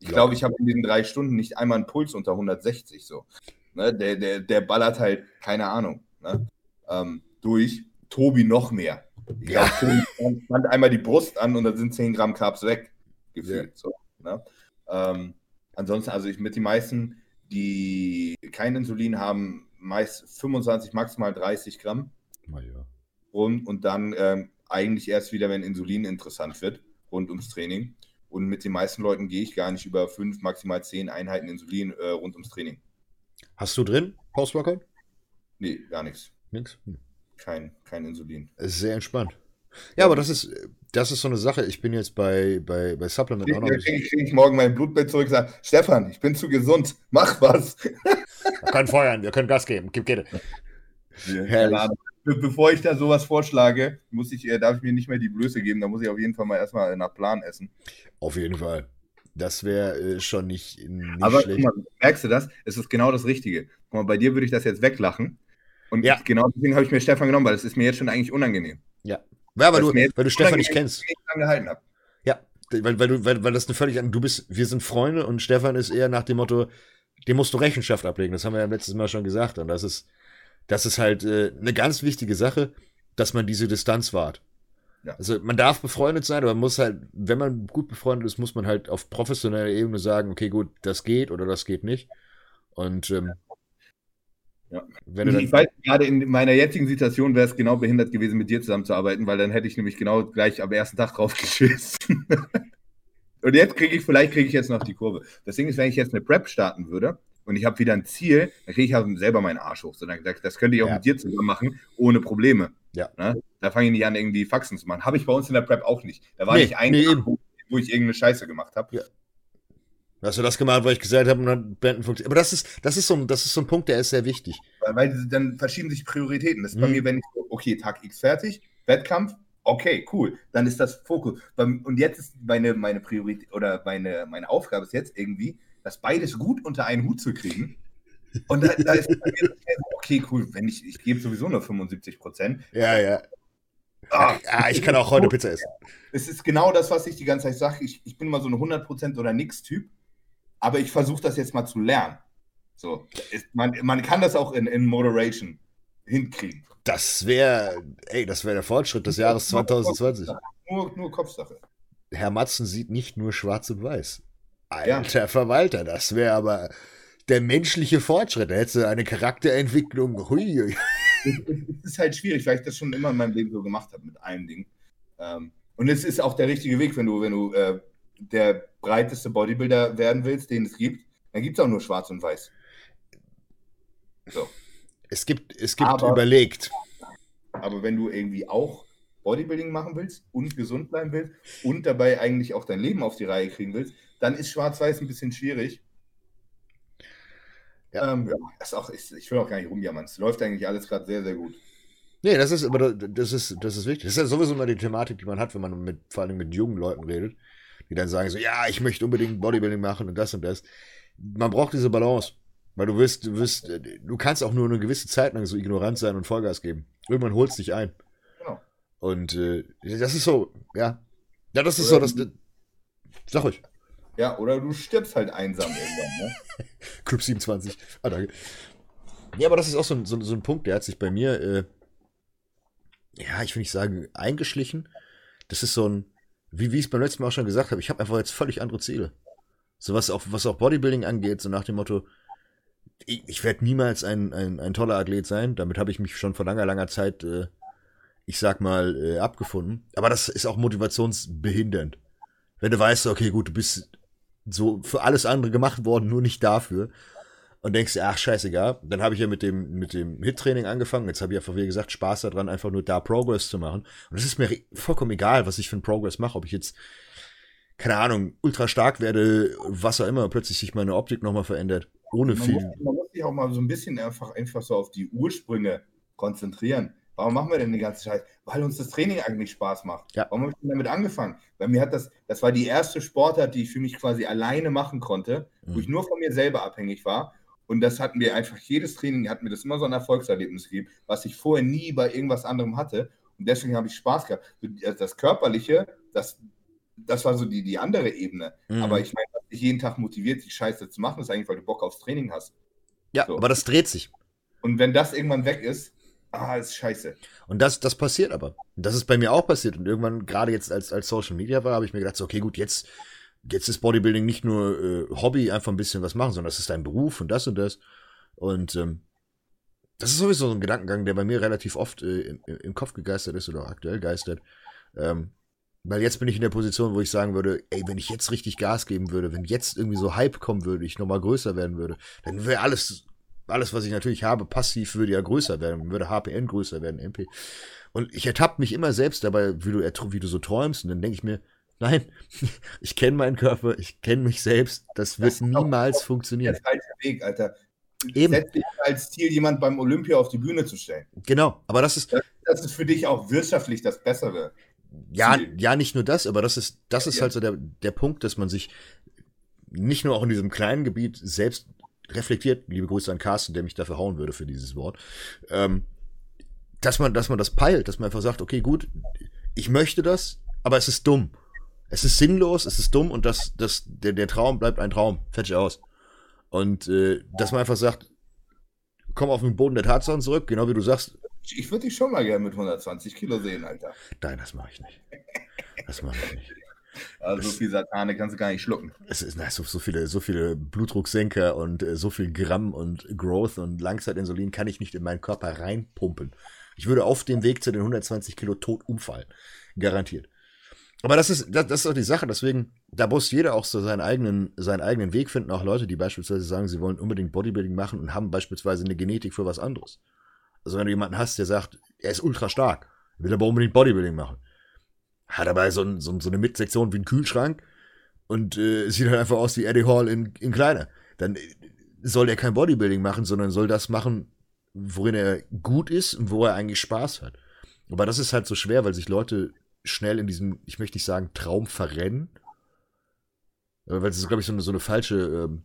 Ich glaube, ich habe in den drei Stunden nicht einmal einen Puls unter 160 so. Ne, der, der, der ballert halt, keine Ahnung, ne, ähm, durch. Tobi noch mehr. Ich Ja. spannt einmal die Brust an und dann sind 10 Gramm Carbs weg. Gefühlt. So, ne? ähm, ansonsten, also ich mit den meisten, die kein Insulin haben, meist 25, maximal 30 Gramm. Na ja. Und, und dann ähm, eigentlich erst wieder, wenn Insulin interessant wird, rund ums Training. Und mit den meisten Leuten gehe ich gar nicht über fünf, maximal zehn Einheiten Insulin äh, rund ums Training. Hast du drin Post-Workout? Nee, gar nichts. Nix. Hm. Kein, kein Insulin. Ist sehr entspannt. Ja, aber das ist, das ist so eine Sache. Ich bin jetzt bei, bei, bei Supplement auch noch Kriege krieg, ich morgen mein Blutbild zurück und sage, Stefan, ich bin zu gesund, mach was. Wir können feuern, wir können Gas geben. Gib. Herrlich. Ja, Be bevor ich da sowas vorschlage, muss ich, äh, darf ich mir nicht mehr die Blöße geben, da muss ich auf jeden Fall mal erstmal nach Plan essen. Auf jeden Fall. Das wäre äh, schon nicht, nicht Aber schlecht. mal, merkst du das? Es ist genau das Richtige. Guck mal, bei dir würde ich das jetzt weglachen. Und Ja. genau deswegen habe ich mir Stefan genommen, weil es ist mir jetzt schon eigentlich unangenehm. Ja, weil Das du, weil du Stefan nicht kennst. ich nicht dran gehalten habe. Ja, weil, weil, du, weil, weil das eine völlig andere. Du bist, wir sind Freunde und Stefan ist eher nach dem Motto, dem musst du Rechenschaft ablegen. Das haben wir ja letztes Mal schon gesagt. Und das ist, das ist halt äh, eine ganz wichtige Sache, dass man diese Distanz wahrt. Ja. Also man darf befreundet sein, aber man muss halt, wenn man gut befreundet ist, muss man halt auf professioneller Ebene sagen, okay, gut, das geht oder das geht nicht. Und ähm, ja. ich weiß, gerade in meiner jetzigen Situation wäre es genau behindert gewesen, mit dir zusammenzuarbeiten, weil dann hätte ich nämlich genau gleich am ersten Tag drauf geschissen. Und jetzt kriege ich, vielleicht kriege ich jetzt noch die Kurve. Das Ding ist, wenn ich jetzt eine Prep starten würde und ich habe wieder ein Ziel, dann kriege ich halt selber meinen Arsch hoch. So, dann, das könnte ich auch ja. mit dir zusammen machen, ohne Probleme. Ja. Ne? Da fange ich nicht an, irgendwie Faxen zu machen. Habe ich bei uns in der Prep auch nicht. Da war nee, nicht ein nee, wo, ich irgendeine Scheiße gemacht habe. Ja. Hast du das gemacht, weil ich gesagt habe, und dann Blenden funktioniert. Aber das ist, das, ist so ein, das ist so ein Punkt, der ist sehr wichtig. Weil, weil dann verschieben sich Prioritäten. Das ist mhm. bei mir, wenn ich, okay, Tag X fertig, Wettkampf, okay, cool, dann ist das Fokus. Und jetzt ist meine, meine Priorität oder meine, meine Aufgabe ist jetzt irgendwie, das beides gut unter einen Hut zu kriegen. Und da, da ist okay, cool, wenn ich, ich gebe sowieso nur 75 Prozent. Ja, ja. Ah, ja, ich kann auch heute Pizza essen. Es ist genau das, was ich die ganze Zeit sage. Ich, ich bin immer so ein 100% oder nix Typ, aber ich versuche das jetzt mal zu lernen. So, ist, man, man kann das auch in, in Moderation hinkriegen. Das wäre, ey, das wäre der Fortschritt des Jahres 2020. Nur, nur Kopfsache. Herr Matzen sieht nicht nur schwarz und weiß. Alter ja. Verwalter, das wäre aber der menschliche Fortschritt. Er hätte eine Charakterentwicklung. Hui. Es ist halt schwierig, weil ich das schon immer in meinem Leben so gemacht habe mit allen Dingen. Ähm, und es ist auch der richtige Weg, wenn du, wenn du äh, der breiteste Bodybuilder werden willst, den es gibt, dann gibt es auch nur schwarz und weiß. So. Es gibt, es gibt aber, überlegt. Aber wenn du irgendwie auch Bodybuilding machen willst und gesund bleiben willst und dabei eigentlich auch dein Leben auf die Reihe kriegen willst, dann ist Schwarz-Weiß ein bisschen schwierig. Ja. Ähm, ja, ist auch, ich, ich will auch gar nicht rumjammern. Es läuft eigentlich alles gerade sehr, sehr gut. Nee, das ist aber das ist, das ist wichtig. Das ist ja sowieso immer die Thematik, die man hat, wenn man mit, vor allem mit jungen Leuten redet, die dann sagen so, ja, ich möchte unbedingt Bodybuilding machen und das und das. Man braucht diese Balance. Weil du wirst, du wirst, du kannst auch nur eine gewisse Zeit lang so ignorant sein und Vollgas geben. Irgendwann holst dich ein. Genau. Und äh, das ist so, ja. Ja, das ist oder so, das. Sag euch. Ja, oder du stirbst halt einsam irgendwann, ne? Club 27. Ah, danke. Ja, aber das ist auch so ein, so, so ein Punkt, der hat sich bei mir, äh, ja, ich will nicht sagen, eingeschlichen. Das ist so ein, wie, wie ich es beim letzten Mal auch schon gesagt habe, ich habe einfach jetzt völlig andere Ziele. So was auch, was auch Bodybuilding angeht, so nach dem Motto, ich, ich werde niemals ein, ein, ein toller Athlet sein. Damit habe ich mich schon vor langer, langer Zeit, äh, ich sag mal, äh, abgefunden. Aber das ist auch motivationsbehindernd. Wenn du weißt, okay, gut, du bist so für alles andere gemacht worden, nur nicht dafür. Und denkst, ach, scheißegal. Dann habe ich ja mit dem, mit dem Hit-Training angefangen. Jetzt habe ich einfach, wie gesagt, Spaß daran, einfach nur da Progress zu machen. Und es ist mir vollkommen egal, was ich für einen Progress mache. Ob ich jetzt, keine Ahnung, ultra stark werde, was auch immer, plötzlich sich meine Optik nochmal verändert. Ohne man viel. Muss, man muss sich auch mal so ein bisschen einfach, einfach so auf die Ursprünge konzentrieren. Warum machen wir denn den ganzen Scheiß? Weil uns das Training eigentlich Spaß macht. Ja. Warum habe ich damit angefangen? Weil mir hat das, das war die erste Sportart, die ich für mich quasi alleine machen konnte, mhm. wo ich nur von mir selber abhängig war. Und das hat mir einfach, jedes Training hat mir das immer so ein Erfolgserlebnis gegeben, was ich vorher nie bei irgendwas anderem hatte. Und deswegen habe ich Spaß gehabt. Das Körperliche, das, das war so die, die andere Ebene. Mhm. Aber ich meine, was dich jeden Tag motiviert, die Scheiße zu machen, ist eigentlich, weil du Bock aufs Training hast. Ja, so. aber das dreht sich. Und wenn das irgendwann weg ist, ah, ist scheiße. Und das, das passiert aber. Das ist bei mir auch passiert. Und irgendwann, gerade jetzt als, als Social Media war, habe ich mir gedacht, so, okay, gut, jetzt, jetzt ist Bodybuilding nicht nur äh, Hobby, einfach ein bisschen was machen, sondern das ist dein Beruf und das und das. Und ähm, das ist sowieso so ein Gedankengang, der bei mir relativ oft äh, im, im Kopf gegeistert ist oder aktuell geistert. Ähm, weil jetzt bin ich in der Position, wo ich sagen würde, ey, wenn ich jetzt richtig Gas geben würde, wenn jetzt irgendwie so Hype kommen würde, ich nochmal größer werden würde, dann wäre alles, alles, was ich natürlich habe, passiv, würde ja größer werden, würde HPN größer werden, MP. Und ich ertappe mich immer selbst dabei, wie du, wie du so träumst, und dann denke ich mir, nein, ich kenne meinen Körper, ich kenne mich selbst, das wird das niemals auch, funktionieren. Der falsche Weg, Alter. Eben. Setz dich als Ziel, jemand beim Olympia auf die Bühne zu stellen. Genau, aber das ist. Das, das ist für dich auch wirtschaftlich das Bessere ja, ja, nicht nur das, aber das ist, das ist ja. halt so der, der Punkt, dass man sich nicht nur auch in diesem kleinen Gebiet selbst reflektiert, liebe Grüße an Carsten, der mich dafür hauen würde für dieses Wort, ähm, dass man, dass man das peilt, dass man einfach sagt, okay, gut, ich möchte das, aber es ist dumm. Es ist sinnlos, es ist dumm und das, das, der, der Traum bleibt ein Traum. Fertig aus. Und äh, dass man einfach sagt, komm auf den Boden der Tatsachen zurück, genau wie du sagst. Ich würde dich schon mal gerne mit 120 Kilo sehen, Alter. Nein, das mache ich nicht. Das mache ich nicht. Also so viel Satane kannst du gar nicht schlucken. Es ist na, so, so viele, so viele Blutdrucksenker und äh, so viel Gramm und Growth und Langzeitinsulin kann ich nicht in meinen Körper reinpumpen. Ich würde auf dem Weg zu den 120 Kilo tot umfallen. Garantiert. Aber das ist, das, das ist auch die Sache, deswegen, da muss jeder auch so seinen eigenen, seinen eigenen Weg finden. Auch Leute, die beispielsweise sagen, sie wollen unbedingt Bodybuilding machen und haben beispielsweise eine Genetik für was anderes. Also wenn du jemanden hast, der sagt, er ist ultra stark, will aber unbedingt Bodybuilding machen, hat dabei so, so, so eine Mitsektion wie ein Kühlschrank und äh, sieht halt einfach aus wie Eddie Hall in, in kleiner. Dann äh, soll er kein Bodybuilding machen, sondern soll das machen, worin er gut ist und wo er eigentlich Spaß hat. Aber das ist halt so schwer, weil sich Leute schnell in diesem, ich möchte nicht sagen, Traum verrennen. Weil das ist, glaube ich, so eine, so eine falsche, ähm,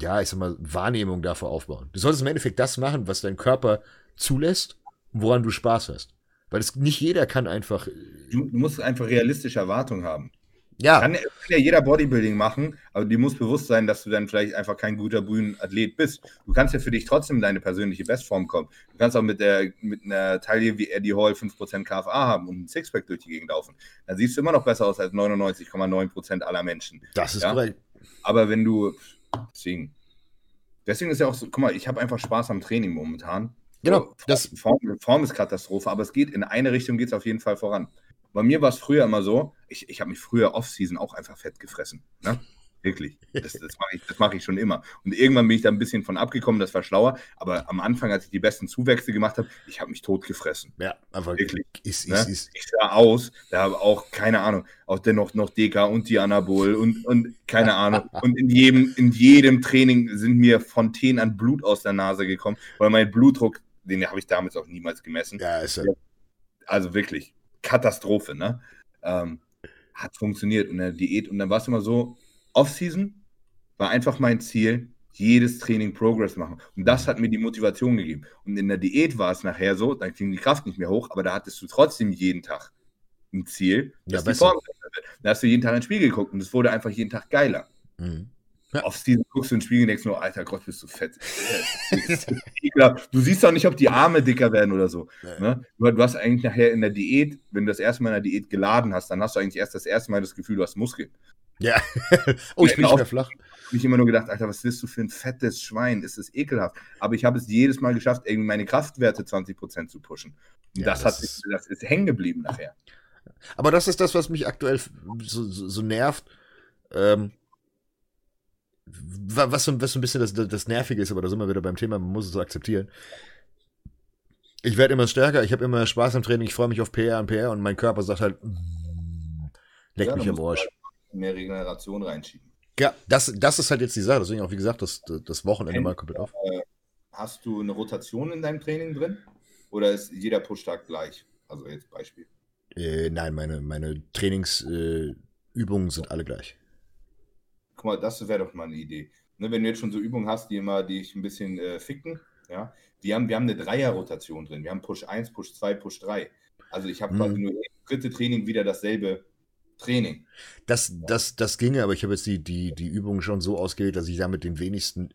ja, ich sag mal, Wahrnehmung davor aufbauen. Du solltest im Endeffekt das machen, was dein Körper zulässt und woran du Spaß hast. Weil es nicht jeder kann einfach. Äh, du musst einfach realistische Erwartungen haben. Ja. Kann, ja jeder Bodybuilding machen, aber dir muss bewusst sein, dass du dann vielleicht einfach kein guter Bühnenathlet bist. Du kannst ja für dich trotzdem in deine persönliche Bestform kommen. Du kannst auch mit, der, mit einer Taille wie Eddie Hall 5% KFA haben und ein Sixpack durch die Gegend laufen. Dann siehst du immer noch besser aus als 99,9% aller Menschen. Das ist Ja? korrekt. Aber wenn du. Deswegen. Deswegen ist ja auch so, guck mal, ich habe einfach Spaß am Training momentan. Genau, das- Form, Form ist Katastrophe, aber es geht in eine Richtung geht es auf jeden Fall voran. Bei mir war es früher immer so, ich, ich habe mich früher Off-Season auch einfach fett gefressen. Ne? Wirklich. Das, das mache ich, das mach ich schon immer. Und irgendwann bin ich da ein bisschen von abgekommen, das war schlauer. Aber am Anfang, als ich die besten Zuwächse gemacht habe, ich habe mich tot gefressen. Ja, einfach. Wirklich. Ist, ist, Ne? ist. Ich sah aus, da habe auch, keine Ahnung, auch dennoch noch DK und die Anabol und, und keine Ahnung. Und in jedem, in jedem Training sind mir Fontänen an Blut aus der Nase gekommen, weil mein Blutdruck, den habe ich damals auch niemals gemessen. Ja, ist ja. Also wirklich, Katastrophe, ne? Ähm, hat funktioniert in der Diät. Und dann war es immer so, Off-Season war einfach mein Ziel, jedes Training Progress machen. Und das hat mir die Motivation gegeben. Und in der Diät war es nachher so, dann ging die Kraft nicht mehr hoch, aber da hattest du trotzdem jeden Tag ein Ziel, Ja, dass die besser. Form wird. Da hast du jeden Tag ins Spiegel geguckt und es wurde einfach jeden Tag geiler. Mhm. Off-Season guckst du in den Spiegel und denkst nur, alter Gott, bist du fett. Du siehst doch nicht, ob die Arme dicker werden oder so. Ja. Ne? Du, du hast eigentlich nachher in der Diät, wenn du das erste Mal in der Diät geladen hast, dann hast du eigentlich erst das erste Mal das Gefühl, du hast Muskeln. Ja. oh, ich bin nicht Auch- mehr flach. Hab ich immer nur gedacht, Alter, was bist du für ein fettes Schwein? Ist das ekelhaft? Aber ich habe es jedes Mal geschafft, irgendwie meine Kraftwerte 20% zu pushen. Ja, das, das hat ist- sich, das ist hängen geblieben nachher. Aber das ist das, was mich aktuell so, so, so nervt. Ähm, was, so, was so ein bisschen das, das Nervige ist, aber da sind wir wieder beim Thema, man muss es so akzeptieren. Ich werde immer stärker, ich habe immer Spaß am Training, ich freue mich auf PR und PR und mein Körper sagt halt, mm, leck Ja, mich am du Arsch. halt Mehr Regeneration reinschieben. Ja, das, das ist halt jetzt die Sache, deswegen auch, wie gesagt, das, das Wochenende mal komplett auf. Hast du eine Rotation in deinem Training drin? Oder ist jeder Pushtag gleich? Also jetzt Beispiel. Äh, nein, meine, meine Trainingsübungen äh, sind alle gleich. Guck mal, das wäre doch mal eine Idee. Ne, wenn du jetzt schon so Übungen hast, die immer dich ein bisschen äh, ficken, ja, wir haben, wir haben eine Dreier-Rotation drin. Wir haben Push 1, Push 2, Push 3. Also ich habe Mhm. quasi nur jedes dritte Training wieder dasselbe Training. Das, das, das ginge, aber ich habe jetzt die, die, die Übung schon so ausgewählt, dass ich damit den wenigsten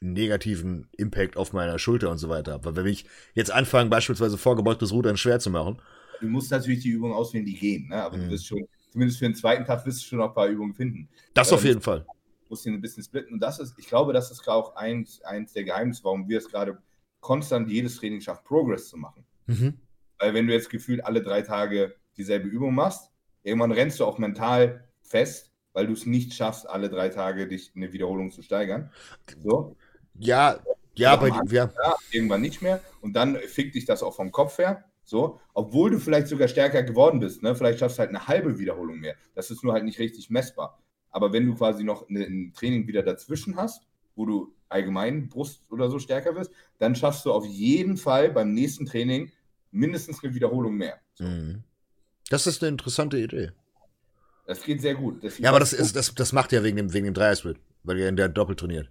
negativen Impact auf meiner Schulter und so weiter habe. Weil wenn ich jetzt anfange, beispielsweise vorgebeugtes Rudern schwer zu machen, Du musst natürlich die Übungen auswählen, die gehen, ne? aber Mhm. du wirst schon, zumindest für den zweiten Tag wirst du schon noch ein paar Übungen finden. das auf jeden Fall. musst ihn ein bisschen splitten. Und das ist, ich glaube, das ist auch eins, eins der Geheimnisse, warum wir es gerade konstant jedes Training schaffen, Progress zu machen. Mhm. Weil wenn du jetzt gefühlt alle drei Tage dieselbe Übung machst, irgendwann rennst du auch mental fest, weil du es nicht schaffst, alle drei Tage dich in eine Wiederholung zu steigern. So, Ja, ja, bei, ja, ja, irgendwann nicht mehr. Und dann fickt dich das auch vom Kopf her. So, obwohl du vielleicht sogar stärker geworden bist, ne? Vielleicht schaffst du halt eine halbe Wiederholung mehr. Das ist nur halt nicht richtig messbar. Aber wenn du quasi noch eine, ein Training wieder dazwischen hast, wo du allgemein Brust oder so stärker wirst, dann schaffst du auf jeden Fall beim nächsten Training mindestens eine Wiederholung mehr. So, Mhm. das ist eine interessante Idee. Das geht sehr gut. Ja, aber das, ist, das, das macht ja wegen dem, wegen dem Dreier-Split, weil er in der doppelt trainiert.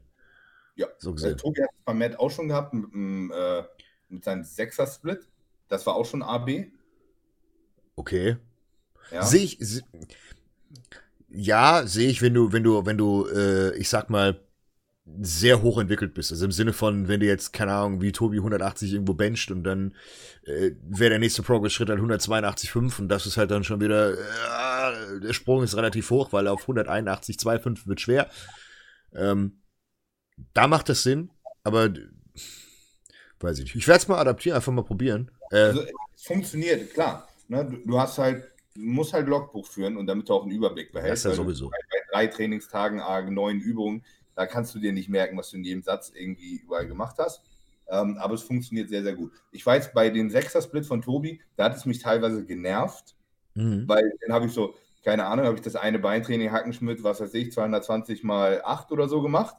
Ja. So Äh, gesehen. Tobi hat es bei Matt auch schon gehabt mit, äh, mit seinem Sechser-Split. Das war auch schon AB. Okay. Ja. Sehe ich. se- Ja, sehe ich, wenn du, wenn du, wenn du, äh, ich sag mal, sehr hoch entwickelt bist. Also im Sinne von, wenn du jetzt, keine Ahnung, wie Tobi 180 irgendwo bencht und dann äh, wäre der nächste Progress-Schritt halt 182,5 und das ist halt dann schon wieder, äh, der Sprung ist relativ hoch, weil auf 181,25 wird schwer. Ähm, da macht das Sinn, aber weiß ich nicht. Ich werde es mal adaptieren, einfach mal probieren. Äh, also, es funktioniert, klar. Ne? Du, du, hast halt, du musst halt Logbuch führen und damit du auch einen Überblick behältst. Das ist ja sowieso. Bei, bei drei Trainingstagen, neun Übungen, da kannst du dir nicht merken, was du in jedem Satz irgendwie überall gemacht hast. Ähm, aber es funktioniert sehr, sehr gut. Ich weiß, bei dem Sechser-Split von Tobi, da hat es mich teilweise genervt, mhm. weil dann habe ich so, keine Ahnung, habe ich das eine Beintraining Hackenschmidt, was weiß ich, 220 mal 8 oder so gemacht.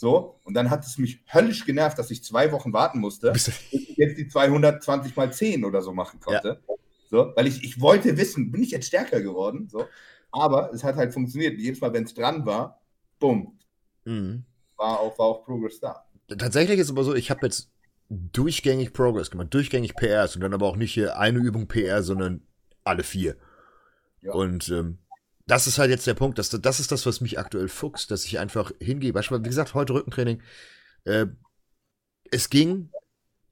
So, und dann hat es mich höllisch genervt, dass ich zwei Wochen warten musste, bis ich jetzt die 220 mal 10 oder so machen konnte. Ja. So, weil ich, ich wollte wissen, bin ich jetzt stärker geworden? So, aber es hat halt funktioniert. Jedes Mal, wenn es dran war, bumm, Mhm. War, auch, war auch Progress da. Tatsächlich ist es aber so, ich habe jetzt durchgängig Progress gemacht, durchgängig PRs und dann aber auch nicht hier eine Übung PR, sondern alle vier. Ja. Und ähm, das ist halt jetzt der Punkt, dass, das ist das, was mich aktuell fuchst, dass ich einfach hingehe. Beispielsweise, wie gesagt, heute Rückentraining. Äh, es ging,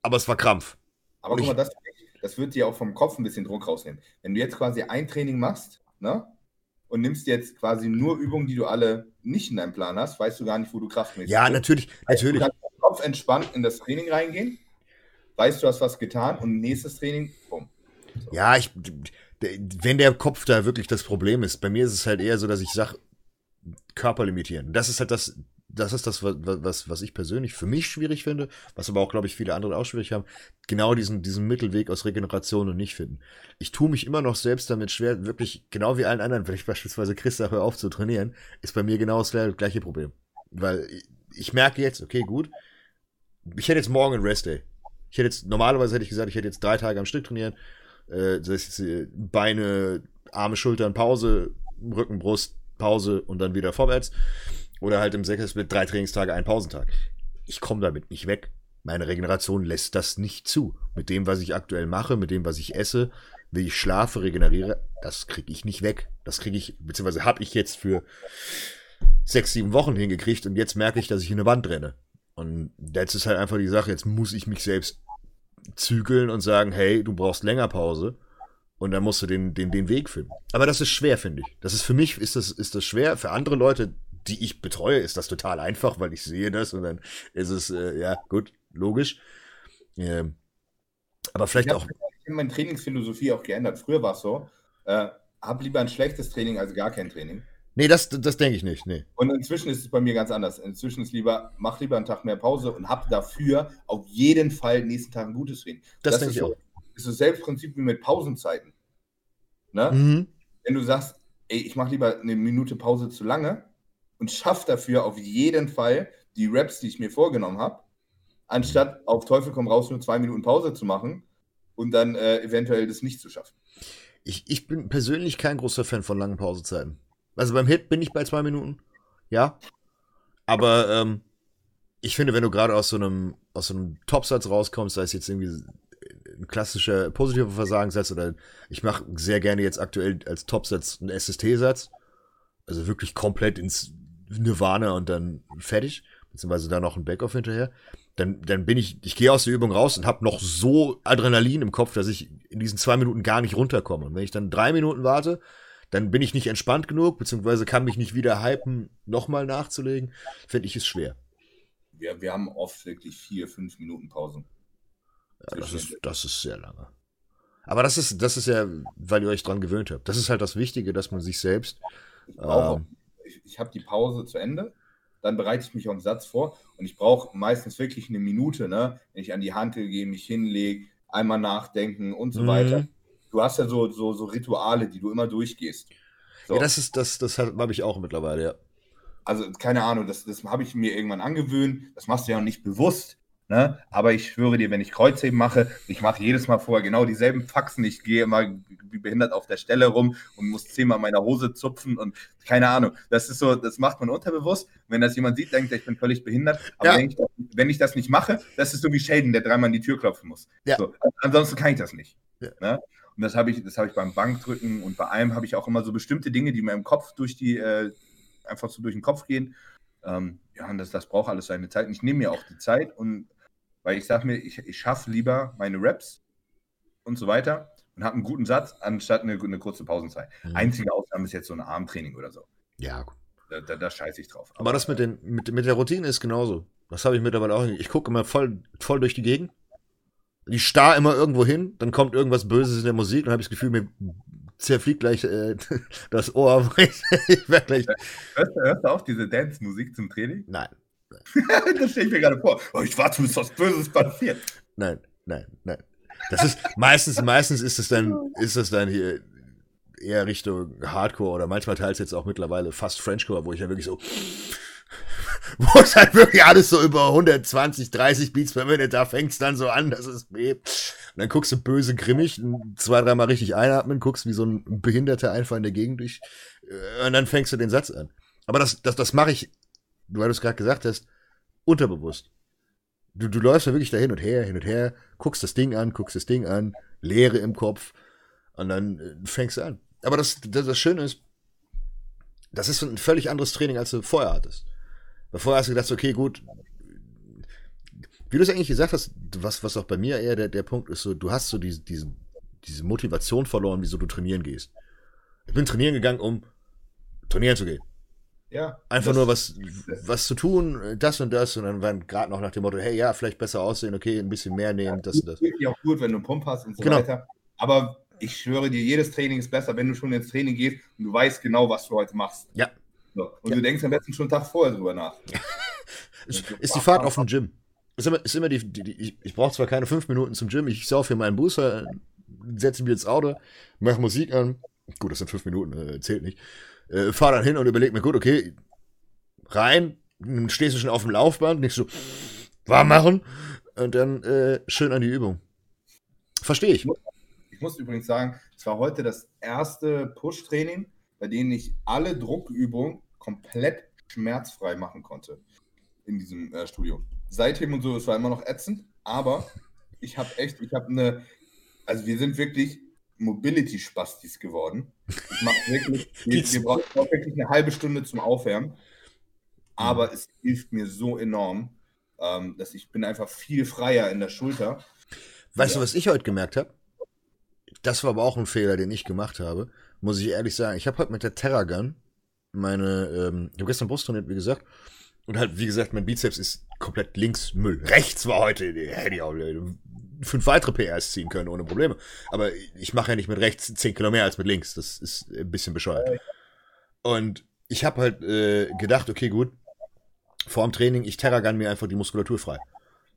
aber es war Krampf. Aber guck mal, das, das wird dir auch vom Kopf ein bisschen Druck rausnehmen. Wenn du jetzt quasi ein Training machst, ne? und nimmst jetzt quasi nur Übungen, die du alle nicht in deinem Plan hast, weißt du gar nicht, wo du kraftmäßig Ja, bist. natürlich, natürlich. Du kannst Kopf entspannt in das Training reingehen, weißt du, hast was getan und nächstes Training, bumm. So. Ja, ich, wenn der Kopf da wirklich das Problem ist, bei mir ist es halt eher so, dass ich sage, Körper limitieren. Das ist halt das, das ist das, was, was ich persönlich für mich schwierig finde, was aber auch, glaube ich, viele andere auch schwierig haben, genau diesen, diesen Mittelweg aus Regeneration und nicht finden. Ich tue mich immer noch selbst damit schwer, wirklich, genau wie allen anderen, wenn ich beispielsweise Chris sage, hör auf zu trainieren, ist bei mir genau das gleiche Problem. Weil ich merke jetzt, okay, gut, ich hätte jetzt morgen einen Rest-Day. Ich hätte jetzt, normalerweise hätte ich gesagt, ich hätte jetzt drei Tage am Stück trainieren, äh, das heißt, äh, Beine, Arme, Schultern, Pause, Rücken, Brust, Pause und dann wieder vorwärts. Oder halt im Sechser-Split drei Trainingstage, ein Pausentag. Ich komme damit nicht weg. Meine Regeneration lässt das nicht zu. Mit dem, was ich aktuell mache, mit dem, was ich esse, wie ich schlafe, regeneriere, das kriege ich nicht weg. Das kriege ich, beziehungsweise habe ich jetzt für sechs, sieben Wochen hingekriegt und jetzt merke ich, dass ich in eine Wand renne. Und jetzt ist halt einfach die Sache, jetzt muss ich mich selbst zügeln und sagen, hey, du brauchst länger Pause. Und dann musst du den, den, den Weg finden. Aber das ist schwer, finde ich. Das ist für mich ist das, ist das schwer. Für andere Leute, die ich betreue, ist das total einfach, weil ich sehe das und dann ist es, äh, ja, gut, logisch. Ähm, aber vielleicht ich auch. Ich habe meine Trainingsphilosophie auch geändert. Früher war es so, äh, hab lieber ein schlechtes Training als gar kein Training. Nee, das, das denke ich nicht. Nee. Und inzwischen ist es bei mir ganz anders. Inzwischen ist lieber, mach lieber einen Tag mehr Pause und hab dafür auf jeden Fall nächsten Tag ein gutes Training. Das, das denke ich so, auch. ist so selbst Prinzip wie mit Pausenzeiten. Ne? Mhm. Wenn du sagst, ey, ich mache lieber eine Minute Pause zu lange, und schaffe dafür auf jeden Fall die Raps, die ich mir vorgenommen habe, anstatt auf Teufel komm raus nur zwei Minuten Pause zu machen und dann äh, eventuell das nicht zu schaffen. Ich, ich bin persönlich kein großer Fan von langen Pausezeiten. Also beim Hit bin ich bei zwei Minuten, ja. Aber ähm, ich finde, wenn du gerade aus so einem, aus so einem Topsatz rauskommst, sei es jetzt irgendwie ein klassischer positiver Versagenssatz oder ich mache sehr gerne jetzt aktuell als Topsatz einen SST-Satz. Also wirklich komplett ins Nirvana und dann fertig, beziehungsweise dann noch ein Backoff hinterher, dann, dann bin ich, ich gehe aus der Übung raus und habe noch so Adrenalin im Kopf, dass ich in diesen zwei Minuten gar nicht runterkomme. Und wenn ich dann drei Minuten warte, dann bin ich nicht entspannt genug, beziehungsweise kann mich nicht wieder hypen, nochmal nachzulegen, finde ich es schwer. Wir, wir haben oft wirklich vier, fünf Minuten Pausen. Ja, das ist, das ist sehr lange. Aber das ist, das ist ja, weil ihr euch dran gewöhnt habt. Das ist halt das Wichtige, dass man sich selbst. Ähm, ich, ich habe die Pause zu Ende, dann bereite ich mich auf den Satz vor und ich brauche meistens wirklich eine Minute, ne? wenn ich an die Hand gehe, mich hinlege, einmal nachdenken und so mhm. weiter. Du hast ja so, so, so Rituale, die du immer durchgehst. So. Ja, das ist, das, das habe ich auch mittlerweile, ja. Also, keine Ahnung, das, das habe ich mir irgendwann angewöhnt. Das machst du ja auch nicht bewusst. Ne? Aber ich schwöre dir, wenn ich Kreuzheben mache, ich mache jedes Mal vorher genau dieselben Faxen. Ich gehe immer wie behindert auf der Stelle rum und muss zehnmal meine Hose zupfen und keine Ahnung. Das ist so, das macht man unterbewusst. Wenn das jemand sieht, denkt er, ich bin völlig behindert. Aber ja. wenn, ich das, wenn, ich das, nicht mache, das ist so wie Shaden, der dreimal an die Tür klopfen muss. Ja. So, ansonsten kann ich das nicht. Ja. Ne? Und das habe ich, das ich beim Bankdrücken und bei allem habe ich auch immer so bestimmte Dinge, die mir im Kopf durch die, äh, einfach so durch den Kopf gehen. Ähm, ja, und das, das braucht alles seine Zeit. Und ich nehme mir auch die Zeit und weil ich sage mir, ich, ich schaffe lieber meine Raps und so weiter und habe einen guten Satz, anstatt eine, eine kurze Pausenzeit. Mhm. Einzige Ausnahme ist jetzt so ein Armtraining oder so. Ja, gut. Da, da, da scheiße ich drauf. Aber, Aber das mit, den, mit, mit der Routine ist genauso. Das habe ich mittlerweile auch. Ich gucke immer voll, voll durch die Gegend. Ich starr immer irgendwo hin, dann kommt irgendwas Böses in der Musik und habe ich das Gefühl, mir zerfliegt gleich äh, das Ohr. ich werde gleich. Hörst du, hörst du auch diese Dance-Musik zum Training? Nein. das stelle ich mir gerade vor. Oh, ich warte, bis was Böses passiert. Nein, nein, nein. Das ist meistens, meistens ist es dann, ist es dann hier eher Richtung Hardcore oder manchmal teils jetzt auch mittlerweile fast Frenchcore, wo ich ja wirklich so, wo es halt wirklich alles so über 120, 30 Beats per Minute, da fängt es dann so an, dass es bebt. Und dann guckst du böse grimmig, zwei, dreimal richtig einatmen, guckst wie so ein Behinderter einfach in der Gegend durch, äh, und dann fängst du den Satz an. Aber das, das, das mache ich, weil du es gerade gesagt hast, unterbewusst. Du, du läufst ja wirklich da hin und her, hin und her, guckst das Ding an, guckst das Ding an, Leere im Kopf, und dann äh, fängst du an. Aber das, das, das Schöne ist, das ist ein völlig anderes Training, als du vorher hattest. Vorher hast du gedacht, okay, gut, wie du es eigentlich gesagt hast, was, was auch bei mir eher der, der Punkt ist, so, du hast so diese, diese, diese Motivation verloren, wieso du trainieren gehst. Ich bin trainieren gegangen, um trainieren zu gehen. Ja. Einfach nur was, was zu tun, das und das, und dann waren gerade noch nach dem Motto, hey, ja, vielleicht besser aussehen, okay, ein bisschen mehr nehmen, das und das. Ist auch gut, wenn du einen Pump hast und so genau. weiter. Aber ich schwöre dir, jedes Training ist besser, wenn du schon ins Training gehst und du weißt genau, was du heute machst. Ja. So. Und ja. du denkst am besten schon einen Tag vorher drüber nach. ist, ist die Fahrt auf dem Gym. Ist immer, ist immer die, die, die ich, ich brauche zwar keine fünf Minuten zum Gym, ich sauf hier meinen Booster, setze mich ins Auto, mache Musik an. Gut, das sind fünf Minuten, äh, zählt nicht. Äh, fahr dann hin und überleg mir, gut, okay, rein, dann stehst du schon auf dem Laufband, nicht so warm machen und dann äh, schön an die Übung. Verstehe ich. Ich muss übrigens sagen, es war heute das erste Push-Training, bei dem ich alle Druckübungen komplett schmerzfrei machen konnte in diesem äh, Studio. Seitdem und so, es war immer noch ätzend, aber ich habe echt, ich habe eine, also wir sind wirklich Mobility-Spastis geworden. Ich mache wirklich, wir, wir brauchen wirklich eine halbe Stunde zum Aufwärmen, aber mhm. es hilft mir so enorm, ähm, dass ich bin einfach viel freier in der Schulter. Weißt ja. du, was ich heute gemerkt habe? Das war aber auch ein Fehler, den ich gemacht habe, muss ich ehrlich sagen. Ich habe heute mit der Terragun meine, ähm, ich habe gestern Brust trainiert, wie gesagt, und halt, wie gesagt, mein Bizeps ist komplett links Müll. Rechts war heute, hätte ich auch fünf weitere PRs ziehen können, ohne Probleme. Aber ich mache ja nicht mit rechts zehn Kilo mehr als mit links. Das ist ein bisschen bescheuert. Und ich habe halt äh, gedacht, okay, gut, vor dem Training, ich Terragun mir einfach die Muskulatur frei.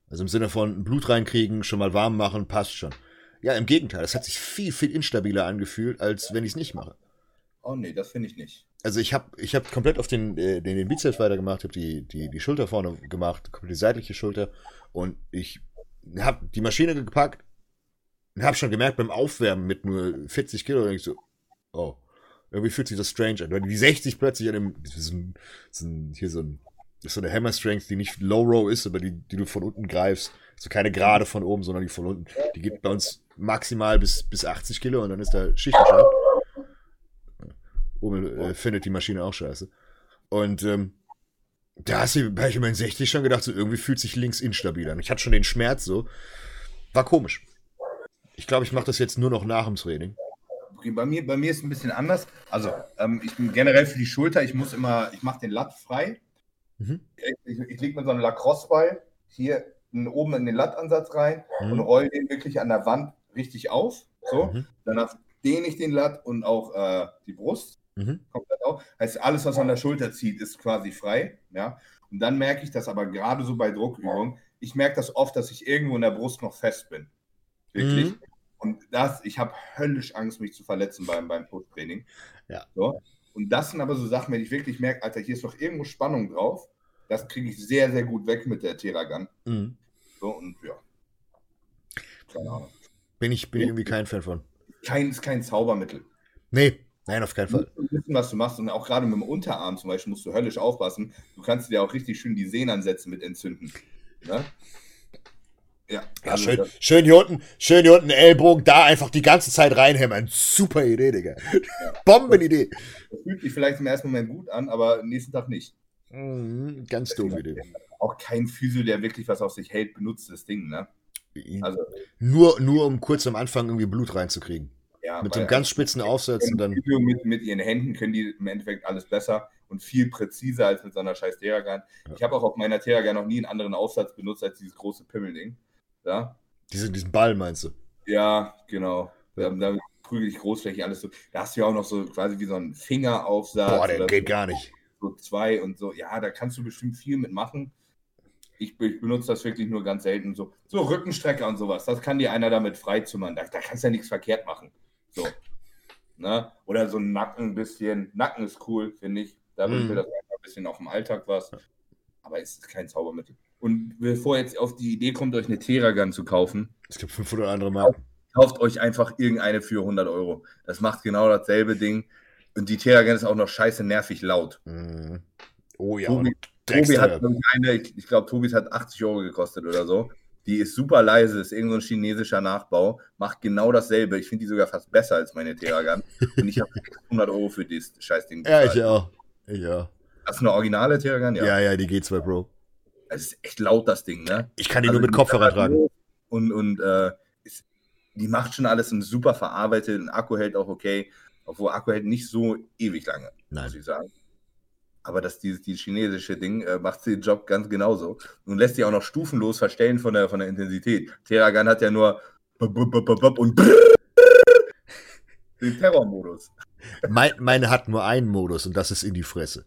Also im Sinne von Blut reinkriegen, schon mal warm machen, passt schon. Ja, im Gegenteil, das hat sich viel, viel instabiler angefühlt, als wenn ich es nicht mache. Oh nee, das finde ich nicht. Also ich habe ich hab komplett auf den, äh, den, den Bizeps weitergemacht, habe die, die, die Schulter vorne gemacht, komplett die seitliche Schulter und ich habe die Maschine gepackt und habe schon gemerkt beim Aufwärmen mit nur 40 Kilo, ich so, oh, irgendwie fühlt sich das strange an, die 60 plötzlich an dem, ist ein, ist ein, hier so ein, so eine Hammer Strength, die nicht Low Row ist, aber die, die du von unten greifst. Also keine gerade von oben, sondern die von unten. Die geht bei uns maximal bis, bis 80 Kilo und dann ist da Schichtenschlag. Oben äh, findet die Maschine auch scheiße. Und ähm, da hast du, bei ich immerhin 60 schon gedacht, so irgendwie fühlt sich links instabil an. Ich hatte schon den Schmerz so. War komisch. Ich glaube, ich mache das jetzt nur noch nach dem Training. Okay, bei mir, bei mir ist es ein bisschen anders. Also, ähm, ich bin generell für die Schulter, ich muss immer, ich mache den Latt frei. Mhm. Ich, ich, ich lege mir so einen Lacrosse-Ball hier oben in den Lattansatz rein mhm. und roll den wirklich an der Wand richtig auf. So. Mhm. Danach dehne ich den Latt und auch äh, die Brust. Mhm. Heißt, alles, was an der Schulter zieht, ist quasi frei. Ja? Und dann merke ich das aber gerade so bei Druckübungen. Ich merke das oft, dass ich irgendwo in der Brust noch fest bin. Wirklich. Mhm. Und das, ich habe höllisch Angst, mich zu verletzen beim, beim Push-Training. Ja. So. Und das sind aber so Sachen, wenn ich wirklich merke, Alter, hier ist noch irgendwo Spannung drauf, das kriege ich sehr, sehr gut weg mit der Teragun. Mhm. So, und ja. Keine Ahnung. Bin ich, bin ich irgendwie kein Fan von. Kein, ist kein Zaubermittel. Nee, nein, auf keinen Fall. Du musst wissen, was du machst. Und auch gerade mit dem Unterarm zum Beispiel musst du höllisch aufpassen. Du kannst dir auch richtig schön die Sehnenansätze mit entzünden. Ne? Ja, ja also schön, schön hier unten, schön hier unten Ellbogen, da einfach die ganze Zeit reinhämmern. Super Idee, Digga. Ja. Bombenidee. Das fühlt sich vielleicht im ersten Moment gut an, aber am nächsten Tag nicht. Mhm, ganz doof Idee. Auch kein Physio, der wirklich was auf sich hält, benutzt das Ding, ne? Also, nur, nur um kurz am Anfang irgendwie Blut reinzukriegen. Ja, mit einem ganz spitzen Aufsatz und dann. Mit, mit ihren Händen können die im Endeffekt alles besser und viel präziser als mit so einer scheiß Theragan. Ja. Ich habe auch auf meiner Theragan noch nie einen anderen Aufsatz benutzt als dieses große Pimmelding. Ja? Diese, diesen Ball meinst du? Ja, genau. Ja. Da, da prügel ich großflächig alles so. Da hast du ja auch noch so quasi wie so einen Fingeraufsatz. Boah, der geht so, gar nicht. So zwei und so. Ja, da kannst du bestimmt viel mitmachen. Ich, ich, benutze das wirklich nur ganz selten. So, so Rückenstrecker und sowas. Das kann dir einer damit freizimmern. Da, da kannst du ja nichts verkehrt machen. So. Ne? Oder so ein Nacken ein bisschen. Nacken ist cool, finde ich. Da mm. mir das einfach ein bisschen auf dem Alltag was. Aber es ist kein Zaubermittel. Und bevor jetzt auf die Idee kommt, euch eine Theragun zu kaufen. Es gibt 500 andere Marken. Kauft euch einfach irgendeine für 100 Euro. Das macht genau dasselbe Ding. Und die Theragun ist auch noch scheiße nervig laut. Mm. Oh ja. Tobi, Tobi hat eine, ich glaube, Tobis hat 80 Euro gekostet oder so. Die ist super leise, ist irgendein so chinesischer Nachbau, macht genau dasselbe. Ich finde die sogar fast besser als meine Theragun. Und ich habe 100 Euro für das Scheißding. Ja, ich auch. Ich auch. Hast du eine originale Theragun? Ja. ja, ja, die G2 Pro. Es ist echt laut, das Ding, ne? Ich kann die also nur mit Kopfhörer tragen. Und, und äh, ist, die macht schon alles super verarbeitet. Ein Akku hält auch okay. Obwohl Akku hält nicht so ewig lange, Nein. muss ich sagen. Aber das dieses die chinesische Ding äh, macht den Job ganz genauso und lässt sich auch noch stufenlos verstellen von der, von der Intensität. Terragan hat ja nur und den Terrormodus. Mein, meine hat nur einen Modus und das ist in die Fresse.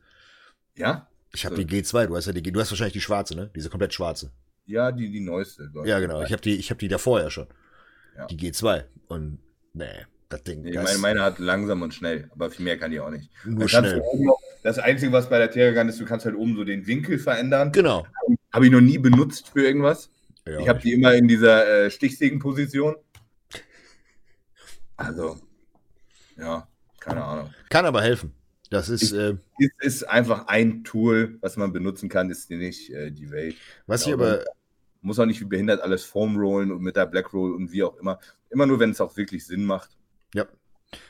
Ja? Ich habe so. die G2, du hast ja die du hast wahrscheinlich die schwarze, ne? Diese komplett schwarze. Ja, die, die neueste. Ja, genau. Ich habe die, ich hab die davor ja schon. Ja. Die G2. Und nee, das Ding. Nee, meine, meine hat langsam und schnell, aber viel mehr kann die auch nicht. Nur schnell. Das Einzige, was bei der Terragan ist, du kannst halt oben so den Winkel verändern. Genau. Habe ich noch nie benutzt für irgendwas. Ja, ich habe die immer in dieser äh, Stichsägenposition. Also, ja, keine Ahnung. Kann aber helfen. Das ist, äh, ist, ist, einfach ein Tool, was man benutzen kann, ist nicht äh, die Welt. Was ich aber. Muss auch nicht wie behindert alles Foam rollen und mit der Black Roll und wie auch immer. Immer nur, wenn es auch wirklich Sinn macht. Ja.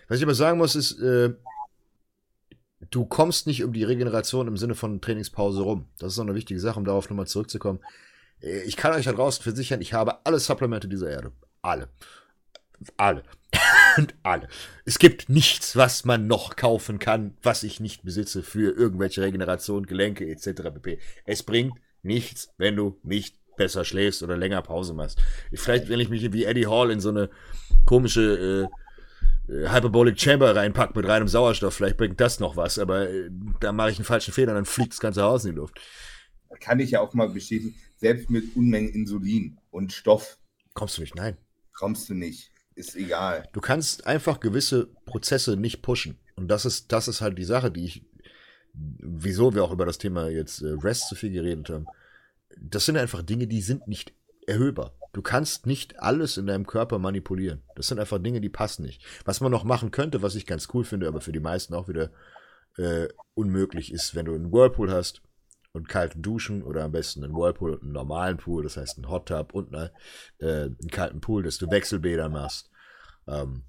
Was ich aber sagen muss, ist, äh, du kommst nicht um die Regeneration im Sinne von Trainingspause rum. Das ist noch eine wichtige Sache, um darauf nochmal zurückzukommen. Äh, ich kann euch da draußen versichern, ich habe alle Supplemente dieser Erde. Alle. Alle. Und alle. Es gibt nichts, was man noch kaufen kann, was ich nicht besitze für irgendwelche Regeneration, Gelenke etc. pp. Es bringt nichts, wenn du nicht besser schläfst oder länger Pause machst. Vielleicht, wenn ich mich wie Eddie Hall in so eine komische äh, Hyperbolic Chamber reinpackt mit reinem Sauerstoff, vielleicht bringt das noch was, aber äh, da mache ich einen falschen Fehler, dann fliegt das ganze Haus in die Luft. Kann ich ja auch mal bestätigen, selbst mit Unmengen Insulin und Stoff. Kommst du nicht, nein. Kommst du nicht. Ist egal. Du kannst einfach gewisse Prozesse nicht pushen. Und das ist, das ist halt die Sache, die ich, wieso wir auch über das Thema jetzt äh, Rest so viel geredet haben. Das sind einfach Dinge, die sind nicht erhöhbar. Du kannst nicht alles in deinem Körper manipulieren. Das sind einfach Dinge, die passen nicht. Was man noch machen könnte, was ich ganz cool finde, aber für die meisten auch wieder äh, unmöglich ist, wenn du einen Whirlpool hast und kalten Duschen oder am besten einen Whirlpool und einen normalen Pool, das heißt einen Hot Tub und eine, äh, einen kalten Pool, dass du Wechselbäder machst. Ähm,